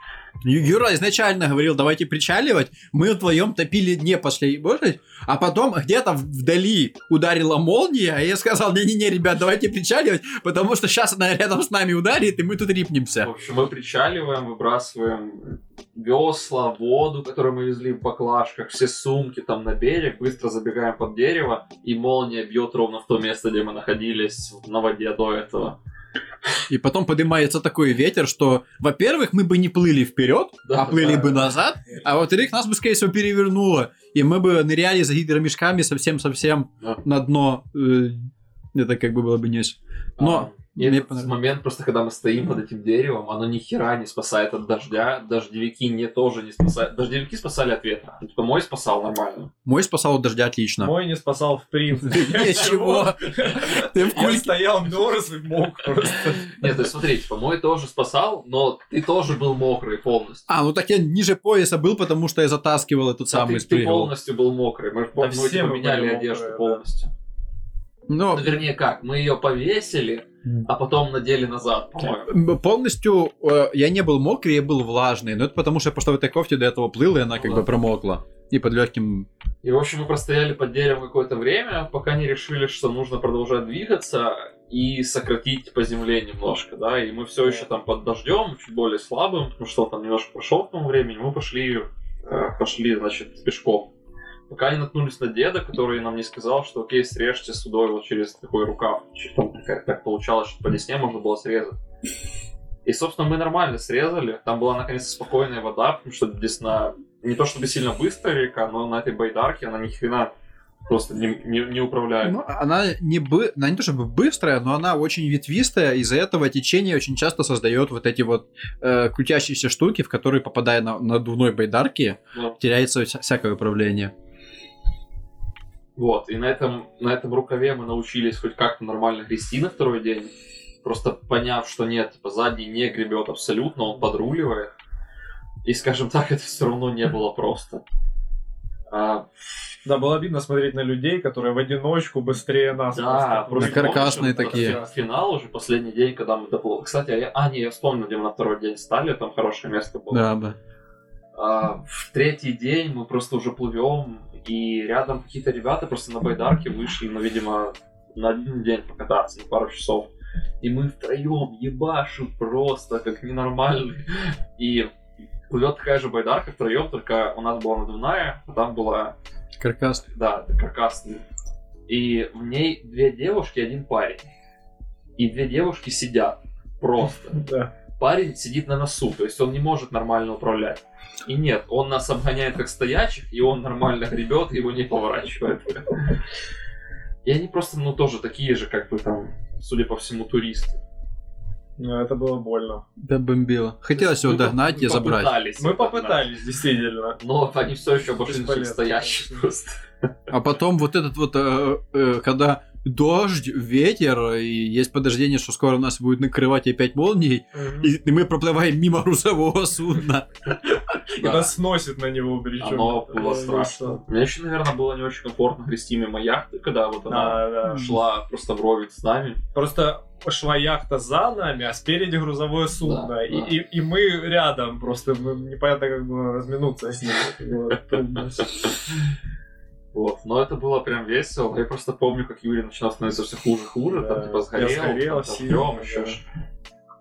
Юра изначально говорил, давайте причаливать. Мы вдвоем топили, не пошли божить. А потом где-то вдали ударила молния, и я сказал, не-не-не, ребят, давайте причаливать, потому что сейчас она рядом с нами ударит, и мы тут В рипнемся. общем, мы причаливаем, выбрасываем весла, воду, которую мы везли в баклажках, все сумки там на берег, быстро забегаем под дерево, и молния бьет ровно в то место, где мы находились на воде до этого. И потом поднимается такой ветер, что, во-первых, мы бы не плыли вперед, Да, а плыли да. бы назад, а во-вторых, нас бы, скорее всего, перевернуло, и мы бы ныряли за гидромешками совсем-совсем Да. на дно. Э, Это как бы было бы не... Но А, и мне этот понравилось. момент, просто когда мы стоим под этим деревом, оно ни хера не спасает от дождя, дождевики не тоже не спасают. Дождевики спасали от ветра. Ну, Типа мой спасал нормально. Мой спасал от дождя отлично. Мой не спасал в принципе. Ничего. Ты в Я кульке. стоял, мерз и мог просто. Нет, то есть смотри, типа мой тоже спасал, но ты тоже был мокрый полностью. А, ну так я ниже пояса был, потому что я затаскивал этот самый ты, ты полностью был мокрый. Мы, все типа, мы меняли одежду полностью. Но Ну, вернее, как, мы ее повесили, а потом надели назад, по-моему. полностью э, я не был мокрый, я был влажный. Но это потому, что я просто в этой кофте до этого плыл, и она как Ну бы да. промокла. И под легким... И, в общем, мы простояли под деревом какое-то время, пока не решили, что нужно продолжать двигаться и сократить по земле немножко, да, и мы все еще там под дождем, чуть более слабым, потому что он там немножко прошел к тому времени, мы пошли, э, пошли, значит, пешком. Пока не наткнулись на деда, который нам не сказал, что окей, срежьте судой вот через такой рукав. Как так получалось, что по десне можно было срезать. И, собственно, мы нормально срезали. Там была наконец-то спокойная вода, потому что Десна не то чтобы сильно быстрая река, но на этой байдарке она ни хрена просто не, не, не управляет. Ну, она не, бы... она не то чтобы быстрая, но она очень ветвистая, из-за этого течение очень часто создает вот эти вот э, крутящиеся штуки, в которые, попадая на надувной байдарке, Ну, теряется вся- всякое управление. Вот, и на этом, на этом рукаве мы научились хоть как-то нормально грести на второй день. Просто поняв, что нет, типа, задний не гребет абсолютно, он подруливает. И, скажем так, это все равно не было просто. А, Да, было обидно смотреть на людей, которые в одиночку быстрее нас. да, просто просто На каркасные помнишь, такие. фи- Финал уже, последний день, когда мы доплыли. Кстати, а, я, а, не, я вспомнил, где мы на второй день стали, там хорошее место было. Да, да. А, в третий день мы просто уже плывем, и рядом какие-то ребята просто на байдарке вышли, ну, видимо, на один день покататься, на пару часов. И мы втроем ебашим просто, как ненормальные. И плывет такая же байдарка втроем, только у нас была надувная, а там была, Каркас. да, каркасная. И в ней две девушки один парень. И две девушки сидят просто Да. Парень сидит на носу, то есть он не может нормально управлять. И нет, он нас обгоняет как стоячих, и он нормально гребет, его не поворачивает. И они просто, ну, тоже такие же, как бы там, судя по всему, туристы. Ну, это было больно. Да бомбило. Хотелось его догнать и забрать. попытались Мы попытались, действительно. Но они все еще Бесполезно. стоящих просто. А потом вот этот вот, э, э, когда дождь, ветер, и есть подождение, что скоро нас будет накрывать опять молнией, и, и мы проплываем мимо грузового судна. И нас сносит на него причем. Оно было страшно. Мне еще, наверное, было не очень комфортно грести мимо яхты, когда вот она шла просто вровень с нами. Просто шла яхта за нами, а спереди грузовое судно. Да, и, да. И, и мы рядом, просто мы непонятно, как бы разминуться с ним. Вот, но это было прям весело. Я просто помню, как Юрий начинал становиться все хуже и хуже, там Да, типа я сгорел, сгорел там, сильно, еще.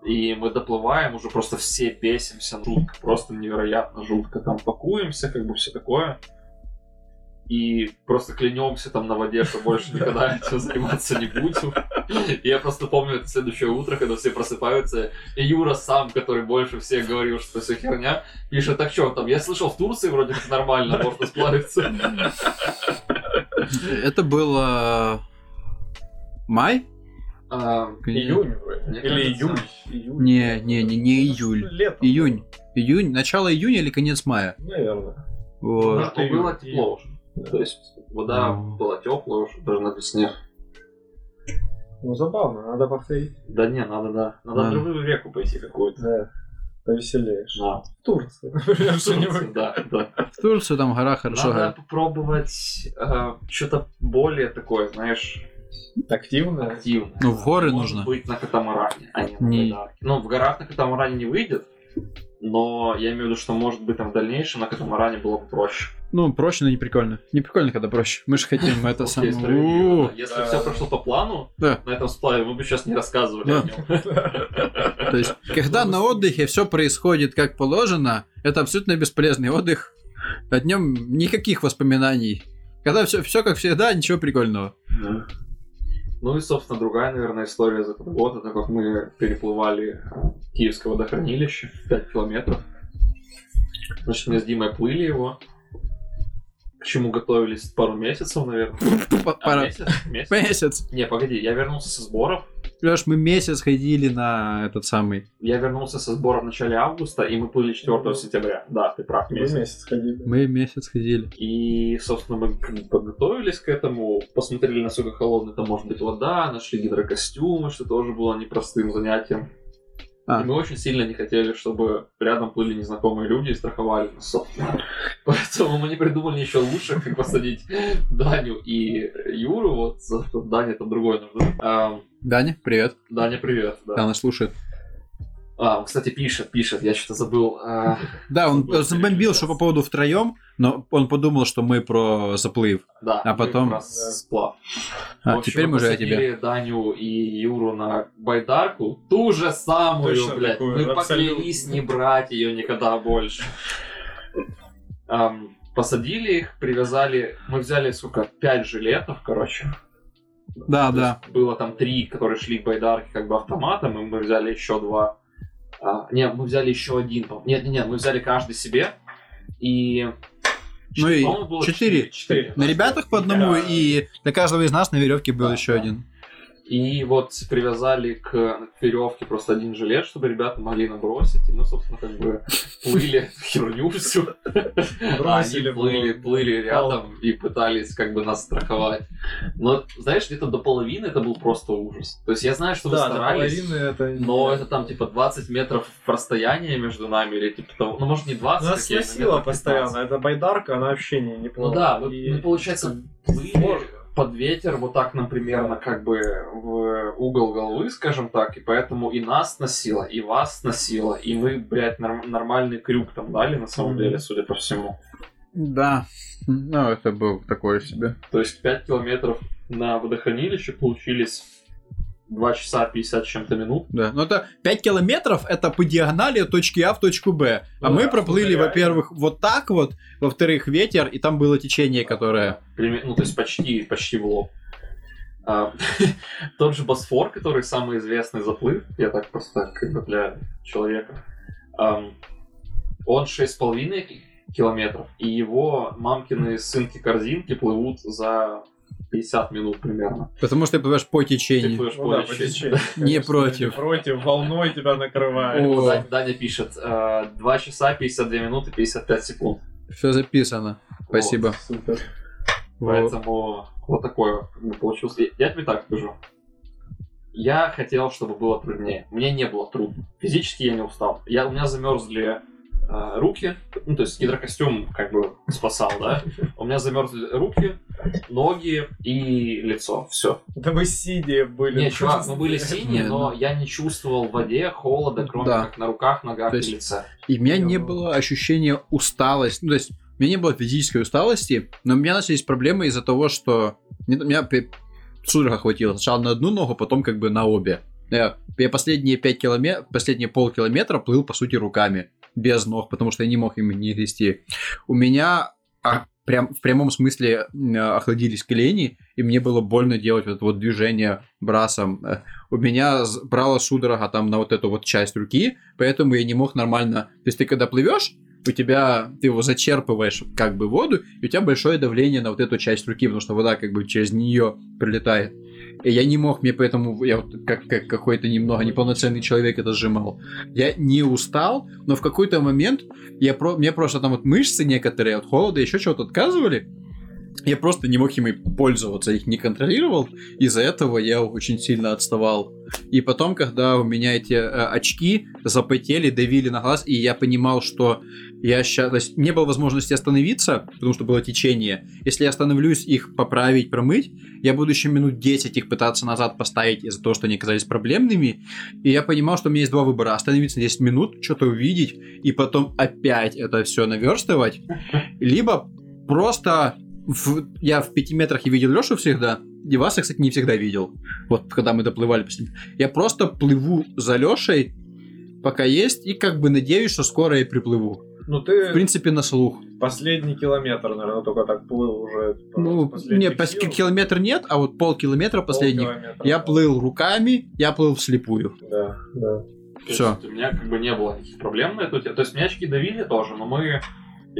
И мы доплываем, уже просто все бесимся, жутко, просто невероятно жутко. Там пакуемся, как бы все такое. И просто клянемся там на воде, что больше никогда этим заниматься не будем. И я просто помню это следующее утро, когда все просыпаются, и Юра сам, который больше всех говорил, что все херня, пишет, так что там, я слышал, в Турции вроде как нормально можно сплавиться. Это было май? А, Июнь вроде. Или июль. июль. Не, не, не, не июль. Летом. Июнь. Июнь, начало июня или конец мая? Наверное. Вот. Может, Ну, было тепло уже. То есть вода Ну. была теплая уже, даже на весне. Ну, забавно, надо повторить. Да не, надо, да. Надо Надо. в другую реку пойти какую-то. Да. Повеселеешь. Да. В Турции, например, что-нибудь. Да, да. В Турцию там гора хорошо Надо попробовать что-то более такое, знаешь, Активно. активное. Ну, в горы Может нужно. быть на катамаране, а не на Не. Ну, в горах на катамаране не выйдет, но я имею в виду, что, может быть, там в дальнейшем на катамаране было бы проще. Ну, проще, но не прикольно. Не прикольно, когда проще. Мы же хотим это Окей, самое. Если все прошло по плану на этом сплаве, мы бы сейчас не рассказывали о нем. То есть, когда на отдыхе все происходит как положено, это абсолютно бесполезный отдых. О нем никаких воспоминаний. Когда все, все как всегда, ничего прикольного. Ну и, собственно, другая, наверное, история за этот год, это как мы переплывали э, Киевское водохранилище 5 километров. Значит, мы с Димой плыли его, к чему готовились пару месяцев, наверное. П- А, месяц? Месяц? Месяц. Не, погоди, я вернулся со сборов. Леш, мы месяц ходили на этот самый. Я вернулся со сбора в начале августа, и мы плыли 4 сентября. Да, ты прав, Мы месяц. месяц ходили. Мы месяц ходили. И, собственно, мы подготовились к этому, посмотрели, насколько холодная там может быть вода, нашли гидрокостюмы, что тоже было непростым занятием. А. И мы очень сильно не хотели, чтобы рядом плыли незнакомые люди и страховали нас, собственно. Поэтому мы не придумали ничего лучше, как посадить Даню и Юру. Вот, Даня там другой нужен. Даня, привет. Даня, привет. Да, нас слушает. А, он, кстати, пишет, пишет, я что-то забыл. А, Да, он Забыл забомбил, что по поводу втроем, но он подумал, что мы про заплыв. да, А потом- сплав. А, общем, теперь мы уже о тебе. Даню и Юру на байдарку. Ту же самую, Точно блядь. такую, мы абсолютно. поклялись не брать ее никогда больше. Посадили их, привязали. Мы взяли, сука, пять жилетов, короче. Да, То да. Было там три, которые шли к байдарке как бы автоматом, и мы взяли еще два. А, не, мы взяли еще один. Нет, нет, нет, мы взяли каждый себе. И... Ну и четыре. На ребятах по одному, Да. и на каждого из нас на веревке был Да, еще да. один. И вот привязали к, к веревке просто один жилет, чтобы ребята могли набросить. И мы, собственно, как бы плыли херню всю. Бросили Они плыли, плыли рядом и пытались как бы нас страховать. Но, знаешь, где-то до половины это был просто ужас. То есть я знаю, что вы старались, но это там типа 20 метров расстояния между нами или типа того. Ну, может, не 20, Нас сносило постоянно. 15. Это байдарка, она вообще не, не Ну плавала. да, мы, получается, плыли. Под ветер вот так нам примерно как бы в угол головы, скажем так, и поэтому и нас сносило, и вас сносило, и мы, блядь, норм- нормальный крюк там дали, на самом деле, судя по всему. Да. Ну, это был такое себе. То есть 5 километров на водохранилище получились 2 часа 50 с чем-то минут. Да. Но это 5 километров, это по диагонали от точки А в точку Б. А Ну мы да, проплыли, во-первых, вот так вот, во-вторых, ветер, и там было течение, которое... Ну, то есть почти, почти в лоб. А, тот же Босфор, который самый известный заплыв, я так просто как бы для человека, он 6,5 ки- километров, и его мамкины сынки-корзинки плывут за 50 минут примерно. Потому что ты плывешь по Ты течению. плывешь Ну по да, по течению. течению, Не против. против, волной тебя накрывает. Даня, пишет, э, 2 часа 52 минуты 55 секунд. Все записано. Спасибо. Супер. Поэтому вот такое получилось. Я- Я тебе так скажу. Я хотел, чтобы было труднее. Мне не было трудно. Физически я не устал. Я, у меня замерзли э, руки. Ну, то есть гидрокостюм как бы спасал, да? У меня замерзли руки, ноги и лицо. Все. Да мы сидя были. Не, чувак, мы были синие, но я не чувствовал в воде холода, кроме Да. как на руках, ногах То и есть- лице. И у меня не был- было ощущения усталости. Ну, то есть, у меня не было физической усталости, но у меня начались проблемы из-за того, что меня судорога хватило. Сначала на одну ногу, потом как бы на обе. Я, я последние 5 километров, последние полкилометра плыл, по сути, руками. Без ног, потому что я не мог им не грести. У меня а, прям, в прямом смысле м, охладились колени, и мне было больно делать вот это вот движение брасом. Э, У меня брала судорога там на вот эту вот часть руки, поэтому я не мог нормально... То есть ты когда плывешь, у тебя, ты его зачерпываешь как бы воду, и у тебя большое давление на вот эту часть руки, потому что вода как бы через нее прилетает. Я не мог, мне поэтому, я вот как, как какой-то немного неполноценный человек это сжимал. Я не устал, но в какой-то момент я про, мне просто там вот мышцы некоторые от холода еще чего-то отказывали. Я просто не мог ими пользоваться, их не контролировал. Из-за этого я очень сильно отставал. И потом, когда у меня эти э, очки запотели, давили на глаз, и я понимал, что я сейчас... То есть не было возможности остановиться, потому что было течение. Если я остановлюсь их поправить, промыть, я буду еще минут 10 их пытаться назад поставить из-за того, что они оказались проблемными. И я понимал, что у меня есть два выбора. Остановиться на 10 минут, что-то увидеть, и потом опять это все наверстывать. Либо просто... в- я в 5 метрах и видел Лешу всегда, и вас я, кстати, не всегда видел. Вот когда мы доплывали последний. Я просто плыву за Лешей, пока есть, и как бы надеюсь, что скоро я приплыву. Ну ты В принципе, на слух. последний километр, наверное, только так плыл уже. типа, Ну, не, пос- сил. километр нет, а вот полкилометра последних. Полкилометра, Я да. плыл руками, я плыл вслепую. Да, да. То есть У меня как бы не было никаких проблем на эту тему. То есть меня очки давили тоже, но мы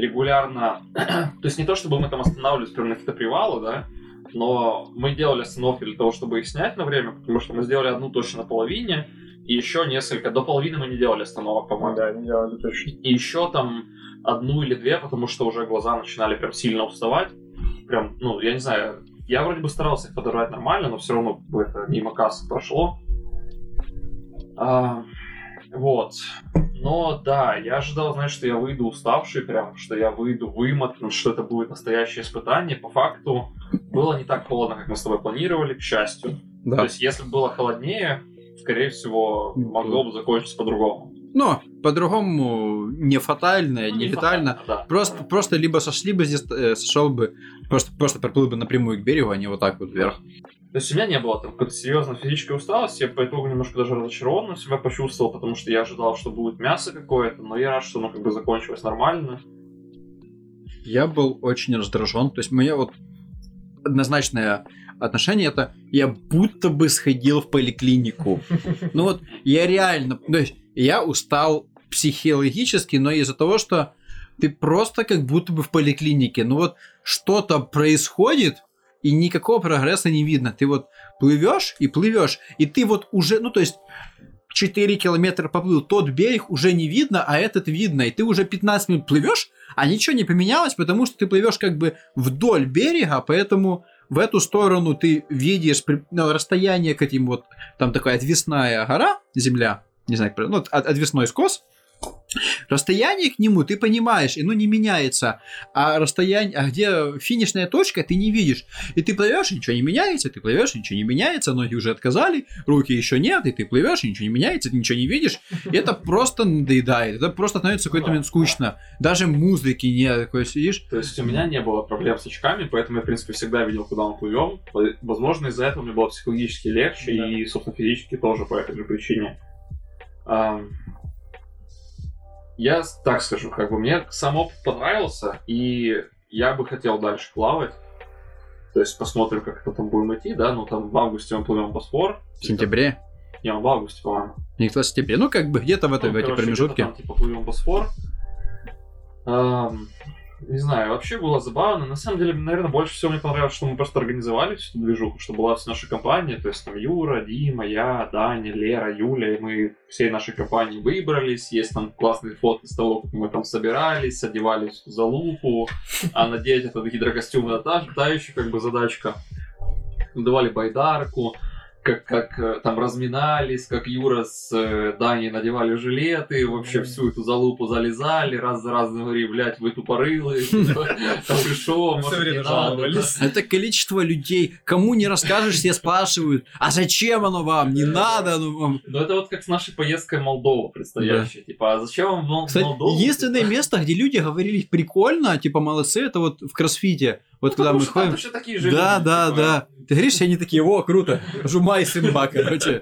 регулярно... то есть не то, чтобы мы там останавливались прямо на какие-то привалы, да, но мы делали остановки для того, чтобы их снять на время, потому что мы сделали одну точно на половине, и еще несколько... До половины мы не делали остановок, по-моему. Да, не делали точно. И еще там одну или две, потому что уже глаза начинали прям сильно уставать. Прям, ну, я не знаю, я вроде бы старался их подобрать нормально, но все равно это мимо кассы прошло. А, вот. Но да, я ожидал, знаешь, что я выйду уставший прям, что я выйду вымотан, что это будет настоящее испытание. По факту было не так холодно, как мы с тобой планировали, к счастью. То Да. есть, если бы было холоднее, скорее всего, могло бы закончиться по-другому. Но по-другому не фатально, Ну, не, не летально. фатально, да. Просто, просто либо сошли бы здесь, э, сошел бы, просто, просто проплыл бы напрямую к берегу, а не вот так вот вверх. То есть у меня не было там какой-то серьезной физической усталости, я по итогу немножко даже разочарованно себя почувствовал, потому что я ожидал, что будет мясо какое-то, но я рад, что оно как бы закончилось нормально. Я был очень раздражен. То есть, мое вот однозначное отношение это я будто бы сходил в поликлинику. Ну вот, я реально, то есть, я устал психологически, но из-за того, что ты просто как будто бы в поликлинике. Ну вот что-то происходит, и никакого прогресса не видно. Ты вот плывешь и плывешь, и ты вот уже, ну то есть 4 километра поплыл, тот берег уже не видно, а этот видно, и ты уже 15 минут плывешь, а ничего не поменялось, потому что ты плывешь как бы вдоль берега, поэтому в эту сторону ты видишь ну, расстояние к этим вот, там такая отвесная гора, земля, не знаю, ну, от- отвесной скос, Расстояние к нему ты понимаешь, и ну не меняется, а расстояние, а где финишная точка, ты не видишь. И ты плывешь, и ничего не меняется, ты плывешь, и ничего не меняется, ноги уже отказали, руки еще нет, и ты плывешь, и ничего не меняется, ты ничего не видишь. И это просто надоедает, это просто становится в какой-то момент скучно. Даже музыки нет, такой сидишь. То есть у меня не было проблем с очками, поэтому я, в принципе, всегда видел, куда мы плывем. Возможно, из-за этого мне было психологически легче Да. и, собственно, физически тоже по этой же причине. Я так скажу, как бы мне сам опыт понравился, и я бы хотел дальше плавать. То есть посмотрим, как это там будем идти, да, ну там в августе мы плывем Босфор. В сентябре. Не, в августе, по-моему. Никто в сентябре. Ну, как бы где-то в, этой, Ну, в эти короче, промежутки. Там, типа, плывем Босфор. Не знаю, вообще было забавно. На самом деле, наверное, больше всего мне понравилось, что мы просто организовали всю эту движуху, что была вся наша компания, то есть там Юра, Дима, я, Даня, Лера, Юля, и мы всей нашей компании выбрались. Есть там классные фото с того, как мы там собирались, одевались в залупу, а надеть этот гидрокостюм это та, та еще как бы задачка. Давали байдарку, как, как э, там разминались, как Юра с э, Даней надевали жилеты, вообще всю эту залупу залезали, раз за разом говорили, блядь, вы тупорылые, там и шо, Все может, не время надо, жаловались. Это количество людей, кому не расскажешь, все спрашивают, а зачем оно вам, не надо оно вам. Ну это вот как с нашей поездкой в Молдову предстоящей, типа, а зачем вам Молдову? единственное место, где люди говорили прикольно, типа молодцы, это вот в кроссфите. Вот когда Потому мы ходим. Да, да, типа. да. Ты говоришь, они такие, о, круто. Жума и сымба, короче.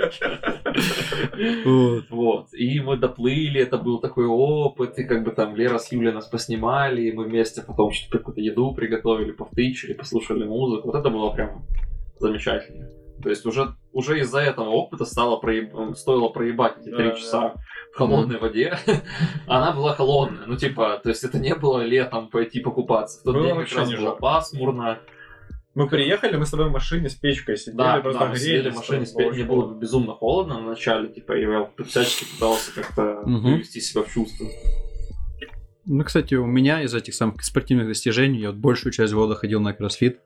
Вот. Вот. И мы доплыли, это был такой опыт, и как бы там Лера с Юлей нас поснимали, и мы вместе потом что-то какую-то еду приготовили, повтычили, послушали музыку. Вот это было прям замечательно. То есть уже, уже из-за этого опыта стало проеб- стоило проебать эти три Да, часа в холодной воде. Она была холодная. Ну, типа, то есть это не было летом пойти покупаться. В тот Было день как вообще раз не было жарко. пасмурно. Мы приехали, мы с тобой в машине с печкой сидели, Да, просто да, мы сидели в машине, там спе- мне было безумно холодно на начале, типа, и я всячески пытался как-то Мгм. привести себя в чувство. Ну, кстати, у меня из этих самых спортивных достижений я вот большую часть года ходил на кроссфит.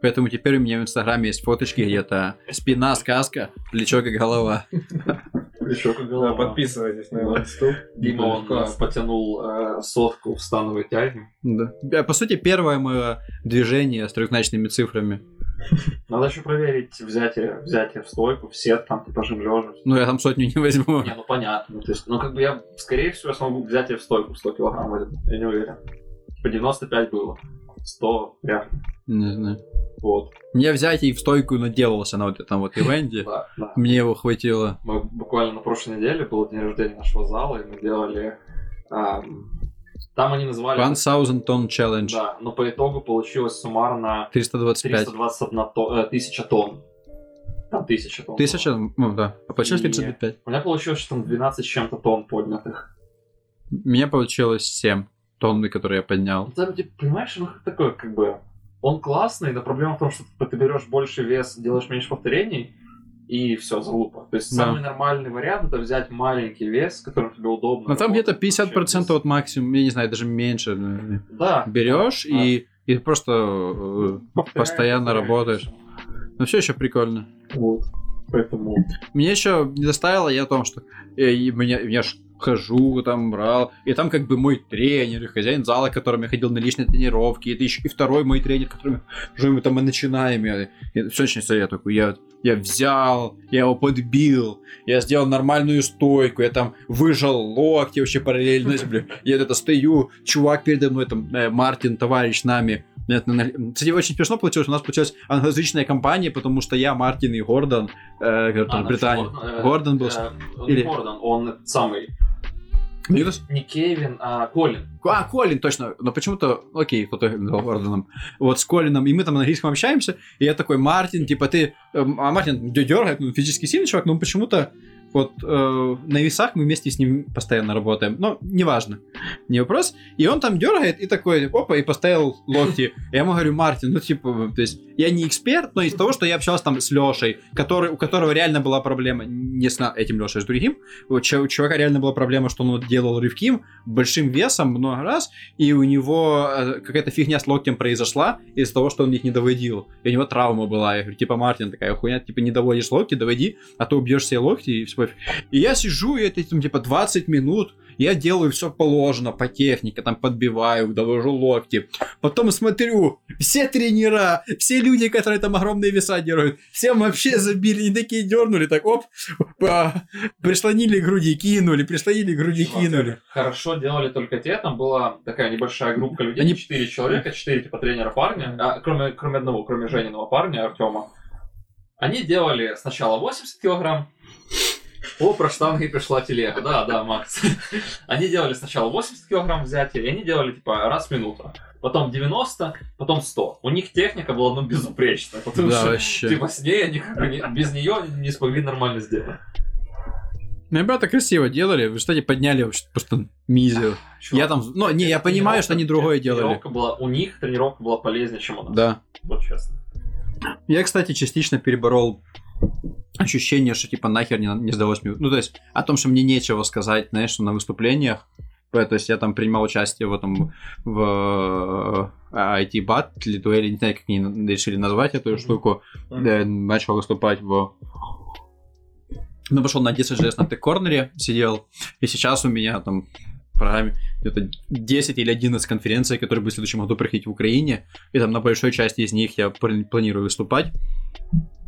Поэтому теперь у меня в Инстаграме есть фоточки где-то спина сказка, плечо как голова. Как Да, голова. подписывайтесь на его инсту. Дима, он э, потянул э, сотку в становой тяге. Да. Э, По сути, первое мое движение с трехзначными цифрами. Надо еще проверить взятие, взятие в стойку, в сет, там, типа, жим лежа. Ну, я там сотню не возьму. Не, ну понятно. Ну, то есть, ну, как бы я, скорее всего, смогу взятие в стойку в 100 килограмм возьму. Я не уверен. Типа 95 было. 100 вряд ли. Не знаю. Вот. Мне взять и в стойку наделался на вот этом вот ивенте. Да, да. Мне его хватило. Мы буквально на прошлой неделе был день рождения нашего зала, и мы делали... ам, там они называли... 1000 тонн челлендж. Да, но по итогу получилось суммарно 325. 321 тонн, э, тысяча тонн. Там тысяча тонн. Тысяча, было. ну да. А получилось И- 35. У меня получилось, что там 12 с чем-то тонн поднятых. У меня получилось 7 тонны, которые я поднял. Там, типа, понимаешь, ну как такое, как бы... Он классный, но проблема в том, что типа, ты берешь больше вес, делаешь меньше повторений, и все, залупа. То есть Да. самый нормальный вариант это взять маленький вес, с которым тебе удобно. Но там где-то работать, 50% вообще от максимум, я не знаю, даже меньше. наверное. без- Да. Берешь да. и, и просто э, Повторяешь, постоянно работаешь. Ну все еще прикольно. Вот. Поэтому... Мне еще не доставило я о том, что э, и меня, я ж хожу, там брал, и там как бы мой тренер, и хозяин зала, к которому я ходил на личные тренировки, это еще и второй мой тренер, которым уже мы там и начинаем. Я, я все очень советую. Я, я взял, я его подбил, я сделал нормальную стойку, я там выжал локти вообще параллельно. Бля. Я это стою, чувак передо мной, там, э, Мартин, товарищ нами, на- Кстати, очень смешно получилось. У нас получилась англоязычная компания, потому что я, Мартин и Гордон, э, который А, в Британии. Гордон, э, Гордон был. э, он Или- Гордон, он самый... Минус? Не Кевин, а Колин. А, Колин, точно. Но почему-то, окей, кто-то Гордоном. Вот с Колином, и мы там на английском общаемся, и я такой, Мартин, типа ты... эм, А Мартин дергает, ну, физически сильный чувак, но он почему-то вот э, на весах мы вместе с ним постоянно работаем. Но неважно, не вопрос. И он там дергает и такой, опа, и поставил локти. Я ему говорю, Мартин, ну типа, то есть я не эксперт, но из того, что я общался там с Лешей, который, у которого реально была проблема, не с этим Лешей, а с другим, у чу- у чувака реально была проблема, что он делал рывки большим весом много раз, и у него э, какая-то фигня с локтем произошла из-за того, что он их не доводил. И у него травма была. Я говорю, типа, Мартин, такая хуйня, типа, не доводишь локти, доводи, а то убьешь себе локти и все. Пофиг». И я сижу, и это там, типа, 20 минут, я делаю все положено, по технике, там, подбиваю, довожу локти. Потом смотрю, все тренера, все люди, которые там огромные веса делают, всем вообще забили, не такие дернули, так, оп, прислонили груди, кинули, прислонили груди, кинули. Хорошо делали только те, там была такая небольшая группа людей, Они- четыре человека, четыре типа тренера парня, а, кроме, кроме одного, кроме Жениного парня, Артема. Они делали сначала 80 килограмм, о, про штанги пришла телега, да, да, Макс. Они делали сначала 80 килограмм взятия, и они делали типа раз в минуту. Потом 90, потом 100. У них техника была ну безупречная, потому Да, что вообще. типа с ней они как бы не- без нее не смогли нормально сделать. Ну, Ребята красиво делали, вы, кстати, подняли вообще просто мизию. Я там, ну, не, я понимаю, что они другое делали. Тренировка была, у них тренировка была полезнее, чем у нас. Да. Вот честно. Я, кстати, частично переборол ощущение, что типа нахер не, не сдалось мне. Ну, то есть, о том, что мне нечего сказать, знаешь, на выступлениях. Э, То есть я там принимал участие в этом в э, IT-батле, дуэли, не знаю, как они решили назвать эту штуку. Э, начал выступать в... Ну, пошел на 10 GS на Т-корнере, сидел, и сейчас у меня там программе где-то 10 или 11 конференций, которые будут в следующем году проходить в Украине, и там на большой части из них я планирую выступать.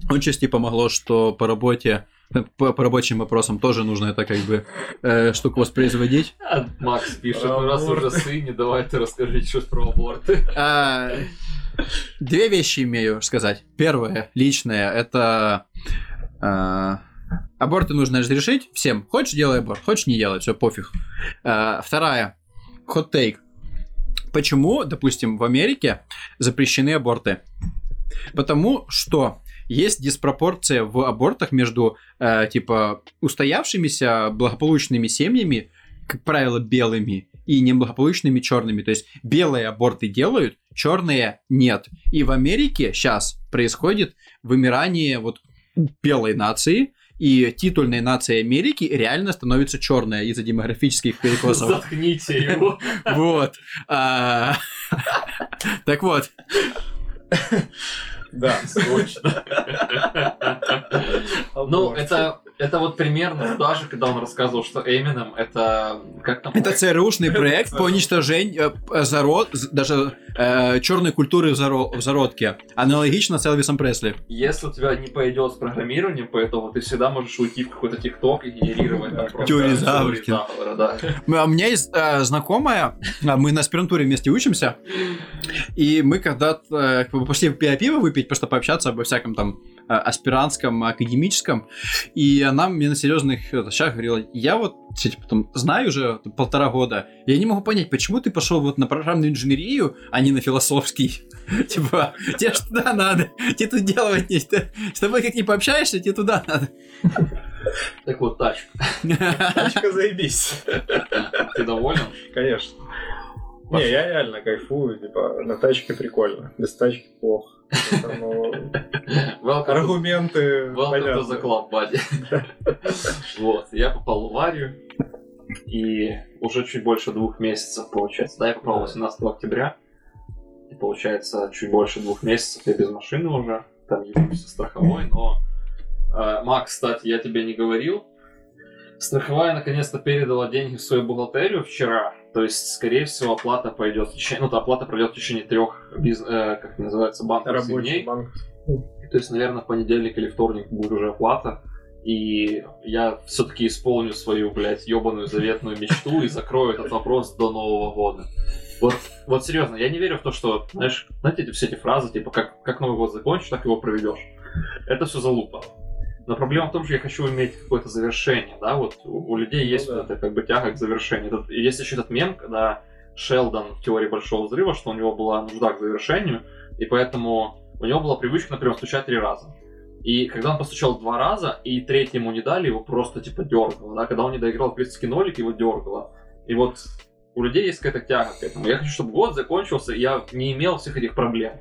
Отчасти помогло, что по работе, э, по, по рабочим вопросам тоже нужно это как бы э, штуку воспроизводить. А, Макс пишет, ну раз уже сыне, давайте расскажите что про аборты. А, Две вещи имею сказать. Первое, личное, это а, аборты нужно разрешить всем. Хочешь, делай аборт, хочешь, не делай, все, пофиг. А, Вторая, хот-тейк. Почему, допустим, в Америке запрещены аборты? Потому что есть диспропорция в абортах между, э, типа, устоявшимися благополучными семьями, как правило, белыми, и неблагополучными черными. То есть белые аборты делают, черные нет. И в Америке сейчас происходит вымирание вот белой нации, и титульная нация Америки реально становится черная из-за демографических перекосов. Заткните его. Вот. А, Так вот, Да. Точно. Ну, это, это вот примерно даже, когда он рассказывал, что Эминем это... Как там? это ЦРУшный проект по уничтожению э, зарод, з- даже черной культуры в заро- в зародке. Аналогично с Элвисом Пресли. Если у тебя не пойдет с программированием, поэтому ты всегда можешь уйти в какой-то ТикТок и генерировать там Теории заговора. У меня есть э, знакомая, а, мы на аспирантуре вместе учимся, и мы когда-то э, пошли пи- пиво выпить, просто пообщаться обо всяком там э, аспирантском, академическом, и она мне на серьезных э, щах говорила, я вот типа, там, знаю уже полтора года, я не могу понять, почему ты пошел вот на программную инженерию, а не на философский. Типа, тебе что туда надо, тебе тут делать не С тобой как не пообщаешься, тебе туда надо. Так вот, тачка. Тачка заебись. Ты доволен? Конечно. Не, я реально кайфую, типа, на тачке прикольно. Без тачки плохо. Поэтому аргументы Welcome to the club, buddy. Вот, я попал в аварию, и уже чуть больше двух месяцев, получается. Да, я попал 18 октября, и получается чуть больше двух месяцев я без машины уже, там со страховой, но... э, Макс, кстати, я тебе не говорил, страховая наконец-то передала деньги в свою бухгалтерию вчера, то есть, скорее всего, оплата пойдет в течение, ну, оплата пройдет в течение трех, биз- э, как называется, банковских дней. банк. То есть, наверное, в понедельник или вторник будет уже оплата. И я все-таки исполню свою, блядь, ебаную заветную мечту и закрою этот вопрос до Нового года. Вот, вот серьезно, я не верю в то, что, знаешь, знаете, эти, все эти фразы, типа, как, как Новый год закончишь, так его проведешь. Это все залупа. Но проблема в том, что я хочу иметь какое-то завершение, да, вот у, у людей есть Ну да. вот эта как бы тяга к завершению. Тут есть еще этот мем, когда Шелдон в теории Большого Взрыва, что у него была нужда к завершению, и поэтому у него была привычка, например, стучать три раза. И когда он постучал два раза, и третий ему не дали, его просто типа дергало, да, когда он не доиграл критический нолик, его дергало. И вот у людей есть какая-то тяга к этому. Я хочу, чтобы год закончился, и я не имел всех этих проблем.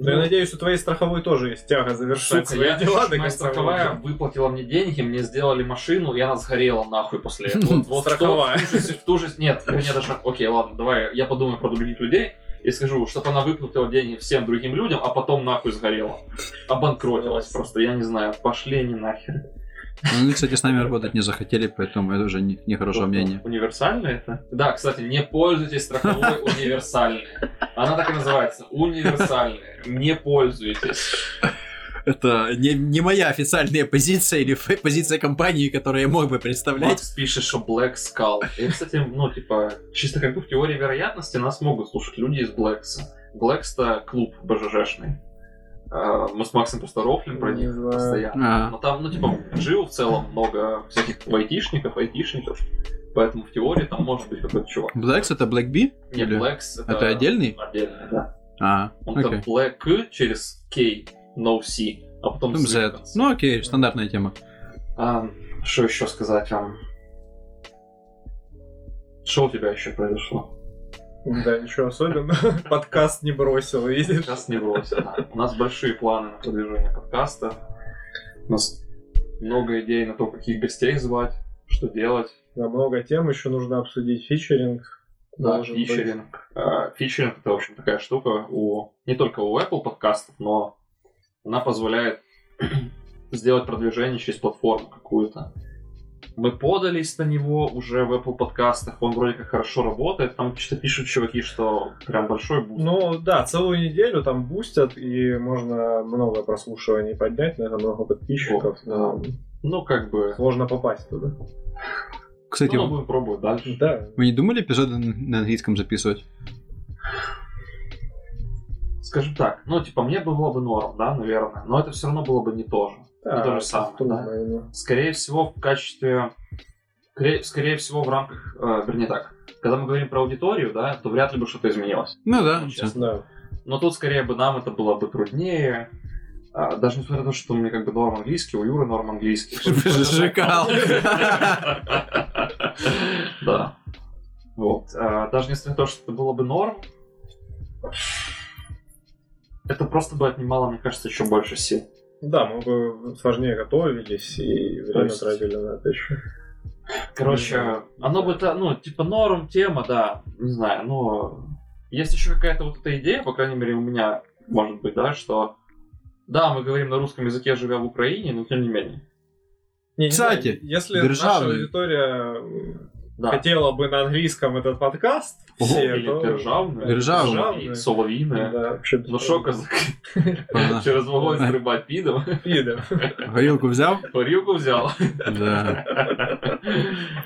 Да, я надеюсь, у твоей страховой тоже есть тяга завершать Сука, свои я дела до моя конца страховая года. выплатила мне деньги, мне сделали машину, и она сгорела нахуй после этого. Вот, вот Страховая. В ту же, нет, вернее даже, окей, ладно, давай я подумаю про других людей и скажу, чтобы она выплатила деньги всем другим людям, а потом нахуй сгорела. Обанкротилась просто, я не знаю, пошли они нахер. Ну, они, кстати, с нами работать не захотели, поэтому это уже не- нехорошее мнение. Универсально это? Да, кстати, не пользуйтесь страховой универсальной. Она так и называется, универсальная. Не пользуйтесь. Это не, не моя официальная позиция или позиция компании, которую я мог бы представлять. Макс пишет, что Black Skull. И, кстати, ну, типа, чисто как бы в теории вероятности нас могут слушать люди из Блэкса. Блэкс-то клуб БЖЖшный. А, Мы с Максом просто рофлим про них постоянно. А, Но там, ну, типа, жил в целом много всяких айтишников, айтишников. Поэтому в теории там может быть какой-то чувак. Blacks это Black Bee? Не, Или- Blacks это... Это отдельный? Отдельный, да. А, Он окей. там Black через K, no C, а потом Потом Z. конца. Ну окей, стандартная тема. А, что еще сказать вам? Что у тебя еще произошло? Да, ничего особенного. Подкаст не бросил, видишь? Сейчас не бросил. да. У нас большие планы на продвижение подкаста. У нас много идей на то, каких гостей звать, что делать. Да, много тем, еще нужно обсудить фичеринг. Да, быть. фичеринг. А, Фичеринг это, в общем, такая штука у не только у Apple подкастов, но она позволяет сделать продвижение через платформу какую-то. Мы подались на него уже в Apple подкастах, он вроде как хорошо работает, там что-то пишут чуваки, что прям большой буст. Ну да, целую неделю там бустят, и можно много прослушиваний поднять, наверное, много подписчиков. Вот, но Ну, как бы... Сложно попасть туда. Кстати, Ну, будем пробовать дальше. Да. вы не думали эпизоды на английском записывать? Скажем так, ну, типа, мне бы было бы норм, да, наверное, но это все равно было бы не то же. Да то же самое, да. Скорее всего, в качестве... скорее- всего, в рамках... э, вернее так, когда мы говорим про аудиторию, да, то вряд ли бы что-то изменилось. Ну да, Ну, честно. Да. Но тут скорее бы нам это было бы труднее. А, даже несмотря на то, что у меня как бы норм английский, у Юры норм английский. Шакал. Да. Вот. А, Даже несмотря на то, что это было бы норм, это просто бы отнимало, мне кажется, еще больше сил. Да, мы бы сложнее готовились и время есть- тратили на это еще. Короче, оно бы, ну, типа норм тема, да, не знаю, но есть еще какая-то вот эта идея, по крайней мере, у меня, может быть, да, что да, мы говорим на русском языке, живя в Украине, но тем не менее. Не, не Кстати, знаю, если наша державный. аудитория м, Да. хотела бы на английском этот подкаст, все, Или то... державне, Державне. і соловіне. Да, вообще Ну що, козак, Ага. через вогонь стрибать підом. Пидор. Горилку взял? Горілку взял. Да.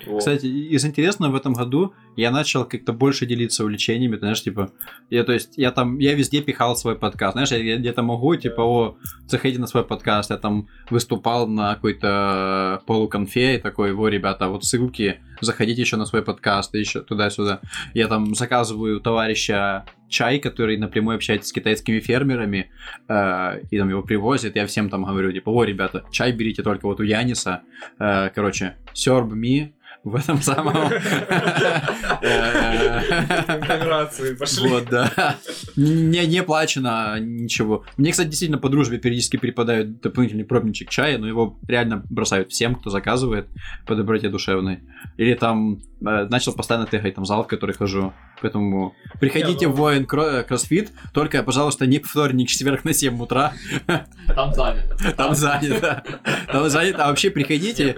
Вот. Кстати, из интересного в этом году я начал как-то больше делиться увлечениями, ты знаешь, типа, я, то есть, я там, я везде пихал свой подкаст, знаешь, я где-то могу, типа, о, заходите на свой подкаст, я там выступал на какой-то полуконфе и такой, во, ребята, вот ссылки, заходите еще на свой подкаст, и еще туда-сюда. Я там заказываю у товарища чай, который напрямую общается с китайскими фермерами, э, и там его привозят, я всем там говорю, типа, о, ребята, чай берите только вот у Яниса, Э, короче, serve me в этом самом... Интеграции пошли. Вот, да. Не, не плачено, ничего. Мне, кстати, действительно по дружбе периодически перепадают дополнительный пробничек чая, но его реально бросают всем, кто заказывает по доброте душевной. Или там начал постоянно тегать там зал, в который хожу. Поэтому приходите Не, ну- в воин кро- кроссфит, только, пожалуйста, не вторник, четверг на 7 утра. Там занято. Там занято. Там занято. А вообще приходите.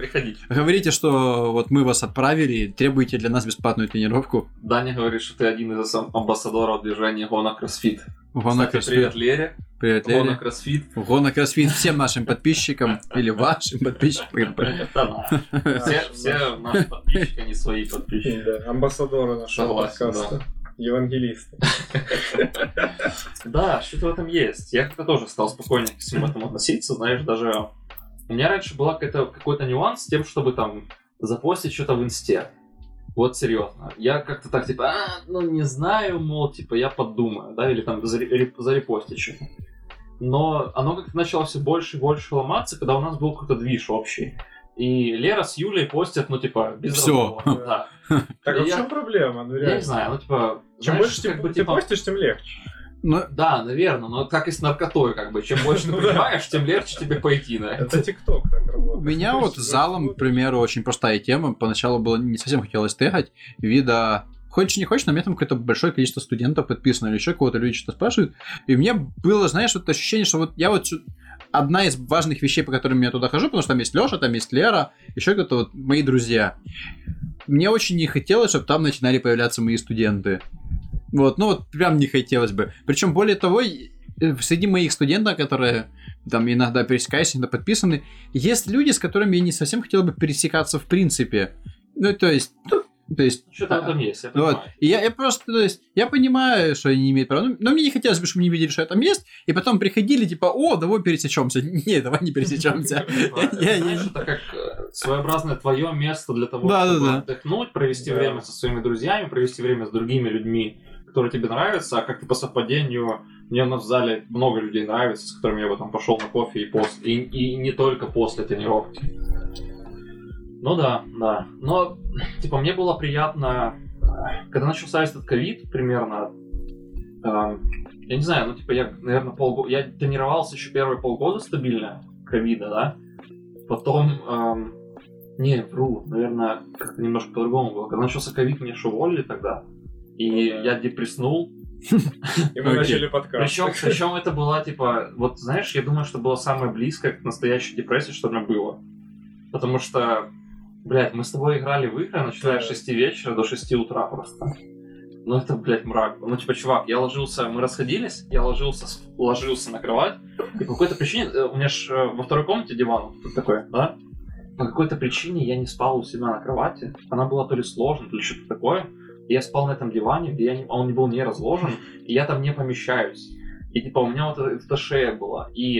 Говорите, что вот мы вас отправили, требуете для нас бесплатную тренировку. Даня говорит, что ты один из ам- амбассадоров движения Го на кроссфит. Го на Кстати, привет, Лере. Привет, Го на Лере. кроссфит. Го на кроссфит всем нашим подписчикам или вашим подписчикам. Да, да. Все, все наши подписчики, они свои подписчики. Да, амбассадоры нашего Согласен, подкаста. Евангелисты. Да, что-то в этом есть. Я как-то тоже стал спокойнее к всему этому относиться, знаешь, даже... У меня раньше была какая-то, какой-то нюанс с тем, чтобы там запостить что-то в инсте. Вот серьезно. Я как-то так, типа, а, ну не знаю, мол, типа, я подумаю, да, или там заре- ре- зарепостить что-то. но оно как-то начало все больше и больше ломаться, когда у нас был какой-то движ общий. И Лера с Юлей постят, ну, типа, без разговора, Да. Так а в Я- чем проблема? Ну, Я реально. не знаю, ну, типа... Чем знаешь, больше ты, бы, ты типа, постишь, тем легче. Ну, Да, наверное, но как и с наркотой, как бы. Чем больше ты Ну понимаешь, тем легче тебе пойти на это. Это ТикТок так работает. У меня вот с залом, к примеру, очень простая тема. Поначалу было не совсем хотелось тегать. Вида Хочешь, не хочешь, но у меня там какое-то большое количество студентов подписано, или еще кого-то люди что-то спрашивают. И меня было, знаешь, вот ощущение, что вот я вот одна из важных вещей, по которым я туда хожу, потому что там есть Леша, там есть Лера, еще кто-то вот мои друзья. Мне очень не хотелось, чтобы там начинали появляться мои студенты. Вот, ну вот прям не хотелось бы. Причем, более того, э, среди моих студентов, которые там иногда пересекаюсь, иногда подписаны, есть люди, с которыми я не совсем хотел бы пересекаться в принципе. Ну, то есть, то есть, Что-то там есть, я вот. И я, я просто, то есть, я понимаю, что они не имеют права, ну, но мне не хотелось бы, чтобы они видели, что я там есть, и потом приходили, типа, о, давай пересечемся. Не, давай не пересечемся. Это как э, своеобразное твое место для того, чтобы отдохнуть, провести время со своими друзьями, провести время с другими людьми, которые тебе нравятся, а как-то по совпадению мне в зале много людей нравится, с которыми я бы там пошел на кофе и после, и, и не только после тренировки. Ну да, да. Но, типа, мне было приятно, э, когда начался этот ковид примерно, эм, я не знаю, ну, типа, я, наверное, полгода... Я тренировался еще первые полгода стабильно ковида, да? Потом... эм, не, вру, наверное, как-то немножко по-другому было. Когда начался ковид, меня же уволили тогда. И Ну да. я депресснул. И мы начали подкаст. Причем, это была, типа, вот знаешь, я думаю, что было самое близкое к настоящей депрессии, что у меня было. Потому что, блядь, мы с тобой играли в игры, начиная с Да. 6 вечера до 6 утра просто. Ну это, блядь, мрак. Ну, типа, чувак, я ложился, мы расходились, я ложился, ложился на кровать, и по какой-то причине, э, у меня ж э, во второй комнате диван вот такой, да? По какой-то причине я не спал у себя на кровати. Она была то ли сложная, то ли что-то такое. Я спал на этом диване, где я не- он был не разложен, и я там не помещаюсь. И типа у меня вот эта, эта шея была. И,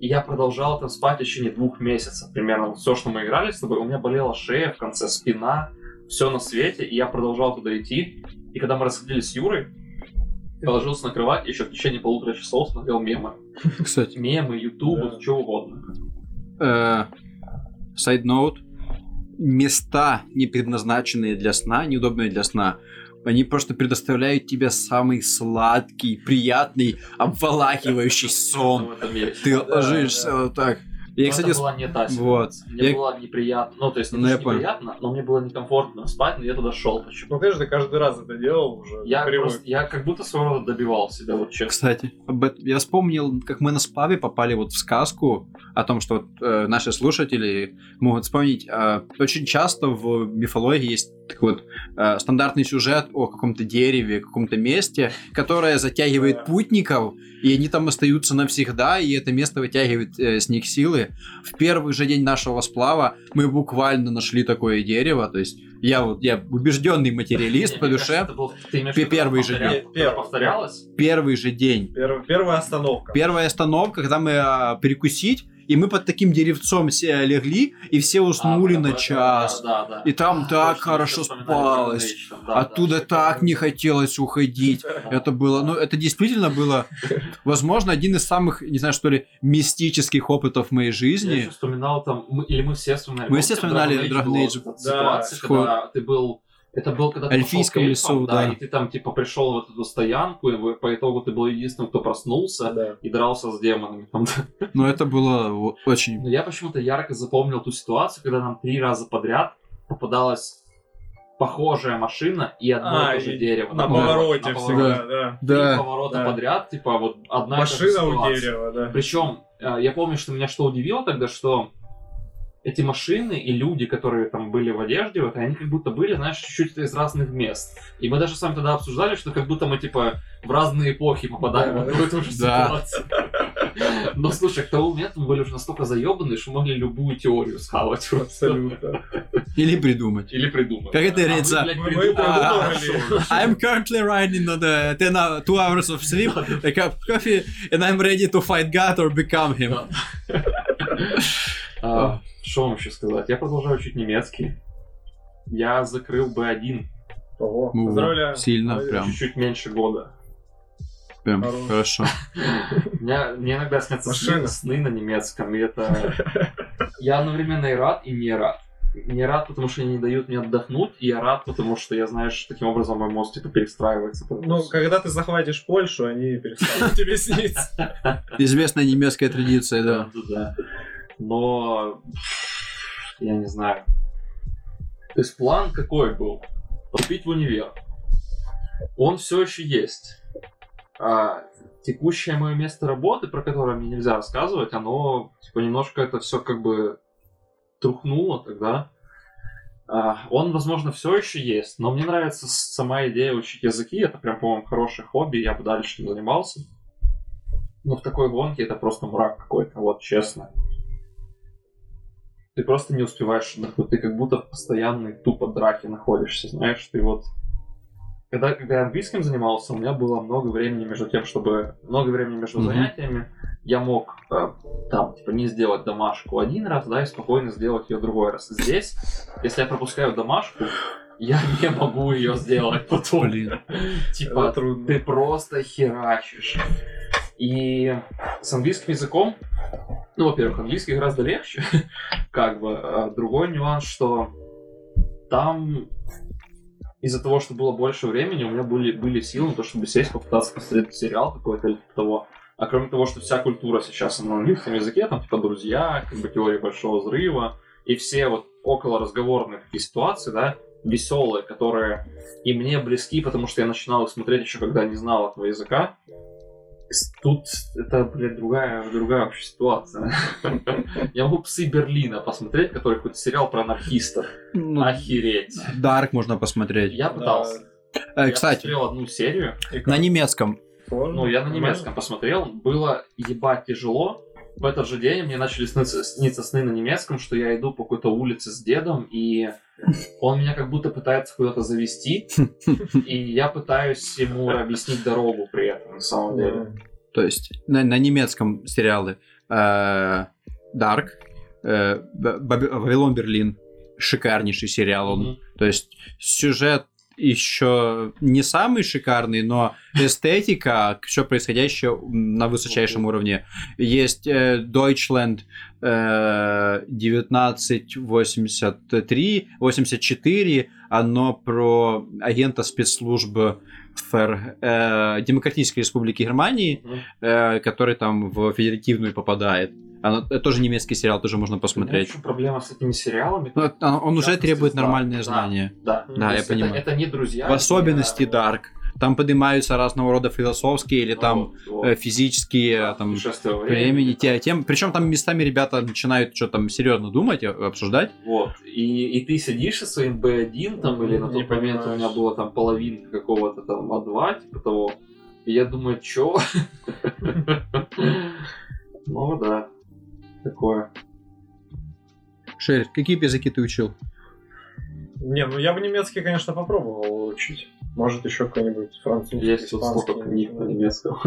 и я продолжал там спать в течение двух месяцев примерно. Все, что мы играли с тобой, у меня болела шея в конце, спина, все на свете, и я продолжал туда идти. И когда мы расходились с Юрой, я ложился на кровать, еще в течение полутора часов смотрел мемы. Кстати, Мемы, ютуб, Да. что угодно. э, side note, места, не предназначенные для сна, неудобные для сна, они просто предоставляют тебе самый сладкий, приятный, обволакивающий сон. Ты ложишься вот так. Я, Но кстати, это была не та вот. ситуация. Мне Я- было неприятно. Ну, то есть, не Ну, что понял. неприятно, но мне было некомфортно спать, но я туда шел почему Ну, конечно, ты каждый раз это делал уже. Я привык. просто, я как будто своего рода добивал себя, вот честно. Кстати, об этом- я вспомнил, как мы на сплаве попали вот в сказку о том, что вот, э, наши слушатели могут вспомнить. э, очень часто в мифологии есть такой вот э, стандартный сюжет о каком-то дереве, каком-то месте, которое затягивает путников, и они там остаются навсегда, и это место вытягивает э, с них силы. В первый же день нашего сплава мы буквально нашли такое дерево, то есть я вот я убежденный материалист по душе. первый же день. повторялось? Первый же день. Перв- Первая остановка. Первая остановка, когда мы а, перекусить, и мы под таким деревцом все легли, и все уснули А, на да, час. Да, да. И там А, так точно, хорошо я спалось. Да, Оттуда да, так не хотелось уходить. Да. Это было, ну, это действительно было, возможно, один из самых, не знаю, что ли, мистических опытов в моей Я жизни. еще вспоминал там, мы- или мы все вспоминали. Мы все вспоминали Dragon Age Да, ситуация, когда ты был... Это был, когда ты Эльфийском пошел к эльфам, лесу, да. И ты там, типа, пришел в эту стоянку, и по итогу ты был единственным, кто проснулся Да. и дрался с демонами. Там, Но это было очень... Но я почему-то ярко запомнил ту ситуацию, когда нам три раза подряд попадалась похожая машина и одно А, и то же и дерево. На повороте, повороте на всегда, повороте. да. Три Да, поворота да. подряд, типа вот одна и та же Машина у дерева, да. Причем, э, я помню, что меня что удивило тогда, что эти машины и люди, которые там были в одежде, вот, они как будто были, знаешь, чуть-чуть из разных мест. И мы даже с вами тогда обсуждали, что как будто мы, типа, в разные эпохи попадаем Да. в одну и ту же Да. ситуацию. Но, слушай, к тому моменту мы были уже настолько заебаны, что могли любую теорию схавать. просто. Абсолютно. Или придумать. Или придумать. Как это А говорится. А. I'm currently riding on the 10 hour, 2 hours of sleep, a cup of coffee, and I'm ready to fight God or become him. А, Что вам еще сказать? Я продолжаю учить немецкий. Я закрыл B1 Ого, Ну, поздравляю. сильно, прям. чуть-чуть меньше года. Прям Хорош. хорошо. Мне, мне иногда снятся сны, на немецком, и это... Я одновременно и рад, и не рад. Не рад, потому что они не дают мне отдохнуть, и я рад, потому что я знаю, что таким образом мой мозг типа перестраивается. Ну, когда ты захватишь Польшу, они перестанут тебе сниться. Известная немецкая традиция, да. да. Но я не знаю. То есть план какой был? Поступить в универ. Он все еще есть. А текущее мое место работы, про которое мне нельзя рассказывать, оно типа немножко это все как бы трухнуло тогда. А, он, возможно, все еще есть, но мне нравится сама идея учить языки. Это прям, по-моему, хорошее хобби, я бы дальше им занимался. Но в такой гонке это просто мрак какой-то, вот честно. Ты просто не успеваешь отдохнуть, ты как будто в постоянной тупо драке находишься, знаешь, ты вот... Когда, когда я английским занимался, у меня было много времени между тем, чтобы... Много времени между Мгм. занятиями. Я мог э, там, типа, не сделать домашку один раз, да, и спокойно сделать ее другой раз. Здесь, если я пропускаю домашку, я не могу ее сделать потом. Блин. Типа, трудно. ты просто херачишь. И с английским языком, ну, во-первых, английский гораздо легче, как бы. А другой нюанс, что там из-за того, что было больше времени, у меня были, были силы на то, чтобы сесть, попытаться посмотреть сериал какой-то или типа того. А кроме того, что вся культура сейчас на английском языке, там типа друзья, как бы теория большого взрыва, и все вот около разговорные такие ситуации, да, веселые, которые и мне близки, потому что я начинал их смотреть еще когда не знал этого языка. Тут это, блядь, другая, другая вообще ситуация. Я могу «Псы Берлина» посмотреть, который какой-то сериал про анархистов. Ну, Охереть. Дарк можно посмотреть. Я пытался. Э, Я Кстати, посмотрел одну серию. На немецком. Ну, я на немецком посмотрел. Было ебать тяжело. В этот же день мне начали сниться, сниться сны на немецком, что я иду по какой-то улице с дедом, и он меня как будто пытается куда-то завести, и я пытаюсь ему объяснить дорогу при этом, на самом деле. То есть на, на немецком сериалы э, Dark, э, Вавилон Берлин, шикарнейший сериал. Он, Мгм. То есть сюжет еще не самый шикарный, но эстетика, все происходящее на высочайшем уровне. Есть э, Deutschland э, 1983, 84, оно про агента спецслужб ФР, э, Демократической Республики Германии, э, который там в федеративную попадает. Оно, это тоже немецкий сериал, тоже можно У посмотреть. еще проблема с этими сериалами. Но он, он уже требует да, нормальное да. знание. Да, Да, То я это- понимаю. Это, не друзья. В особенности это- Dark. Там поднимаются разного рода философские или Ну, там вот, э, физические Да, там путешествие во времени, те, тем. Причем там местами ребята начинают что там серьезно думать, и обсуждать. Вот. И, и ты сидишь со своим B1 там, или на тот момент у понимаешь. меня была там половинка какого-то там А2, типа того. И я думаю, чё? Ну да. Такое. Шерь, какие языки ты учил? Не, ну я бы немецкий, конечно, попробовал учить. Может, еще какой-нибудь французский, Есть вот испанский. сколько книг на немецком.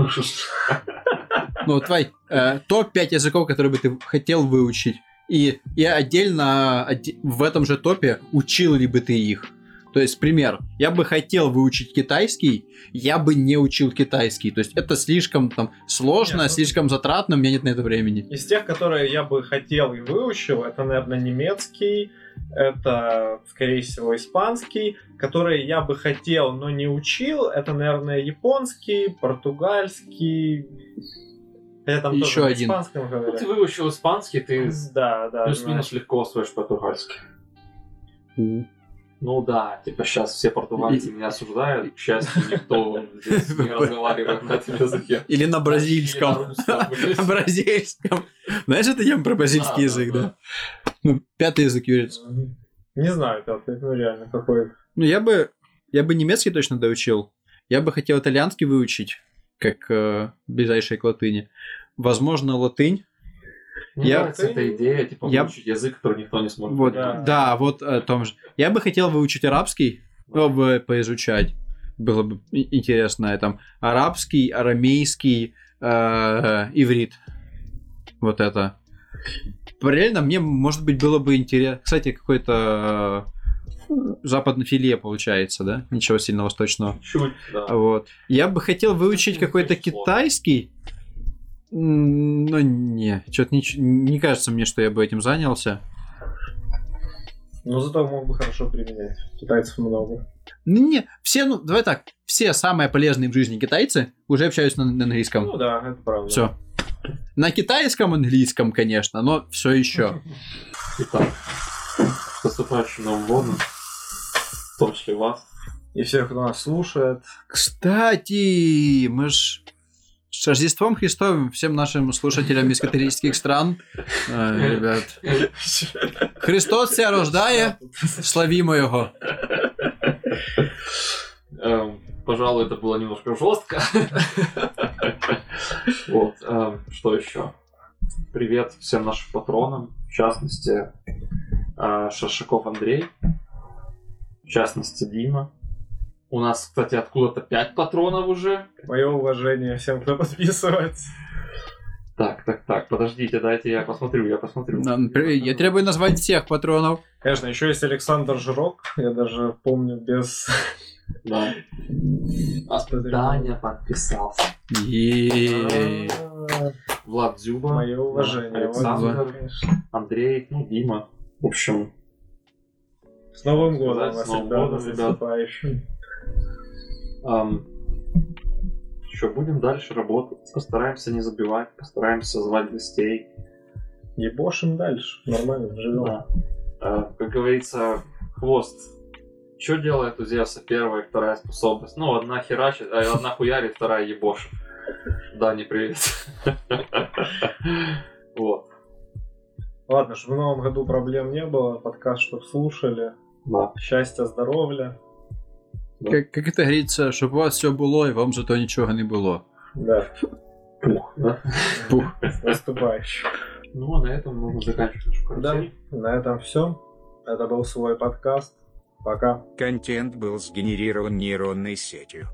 Ну, твой э, топ-5 языков, которые бы ты хотел выучить. И, и отдельно отде- в этом же топе учил ли бы ты их. То есть, пример, я бы хотел выучить китайский, я бы не учил китайский. То есть, это слишком там сложно, Нет, ну- слишком затратно, у меня нет на это времени. Из тех, которые я бы хотел и выучил, это, наверное, немецкий, это, скорее всего, испанский, которые я бы хотел, но не учил, это, наверное, японский, португальский, хотя там Еще тоже один. испанском Ну, ты выучил испанский, ты Да, да. плюс-минус легко освоишь португальский. Ну да, типа сейчас все португальцы меня осуждают, к счастью, никто здесь не разговаривает на этом языке. Или на бразильском. на бразильском. Знаешь, это тема про бразильский язык, да, да? Ну, пятый язык, Юрец. Не знаю, пятый, ну реально, какой. Ну, я бы, я бы немецкий точно доучил. Я бы хотел итальянский выучить, как э, ближайшей к латыни. Возможно, латынь. Мне Я- нравится эта идея, типа, Я- выучить язык, который никто не сможет Вот, понять. да, вот о том же. Я бы хотел выучить арабский, ну, бы поизучать. Было бы и- интересно. Там арабский, арамейский, э, иврит. Вот это. Реально, мне, может быть, было бы интересно. Кстати, какой-то... э, западный филе получается, да? Ничего сильно восточного. Чуть, да. Вот. Я бы хотел выучить какой-то китайский. Но не, что-то не, не кажется мне, что я бы этим занялся. Но зато мог бы хорошо применять. Китайцев много. Ну, Не, все, ну, давай так, все самые полезные в жизни китайцы уже общаются на, на английском. Ну да, это правда. Все. На китайском английском, конечно, но все еще. Итак, с наступающим Новым годом, в том числе вас. И всех, кто нас слушает. Кстати, мы ж с Рождеством Христовым всем нашим слушателям из католических стран, э, ребят, Христос себя рождає, славімо його. Эм, Пожалуй, это было немножко жестко. Вот, эм, что еще? Привет всем нашим патронам, в частности, э, Шершаков Андрей, в частности, Дима. У нас, кстати, откуда-то 5 патронов уже. Мое уважение всем, кто подписывается. Так, так, так, подождите, дайте я посмотрю, я посмотрю. Я требую назвать всех патронов. Конечно, еще есть Александр Жирок. Я даже помню без... Да. А Даня подписался. Влад Дзюба. Мое уважение. Александр. конечно. Андрей, ну, Дима. В общем, С Новым годом С вас, Новым ребята, годом, наступающим. что, будем дальше работать. Постараемся не забивать, постараемся звать гостей. Ебошим дальше. Нормально, живем. Да. Э, Как говорится, хвост. Что делает у Зевса первая и вторая способность? Ну, одна херачит, а одна хуярит, вторая ебошит. Да, не привет. Вот. Ладно, чтобы в новом году проблем не было. Подкаст, чтоб слушали. Да. Счастья, здоров'я. Как, как это говорится, щоб у вас все було, і вам зато нічого не було. Да, Пух, да? Пух. с наступающим. Ну, а на этом можно заканчивать нашу Да, карусель. на этом все. Это был свой подкаст. Пока. Контент был сгенерирован нейронной сетью.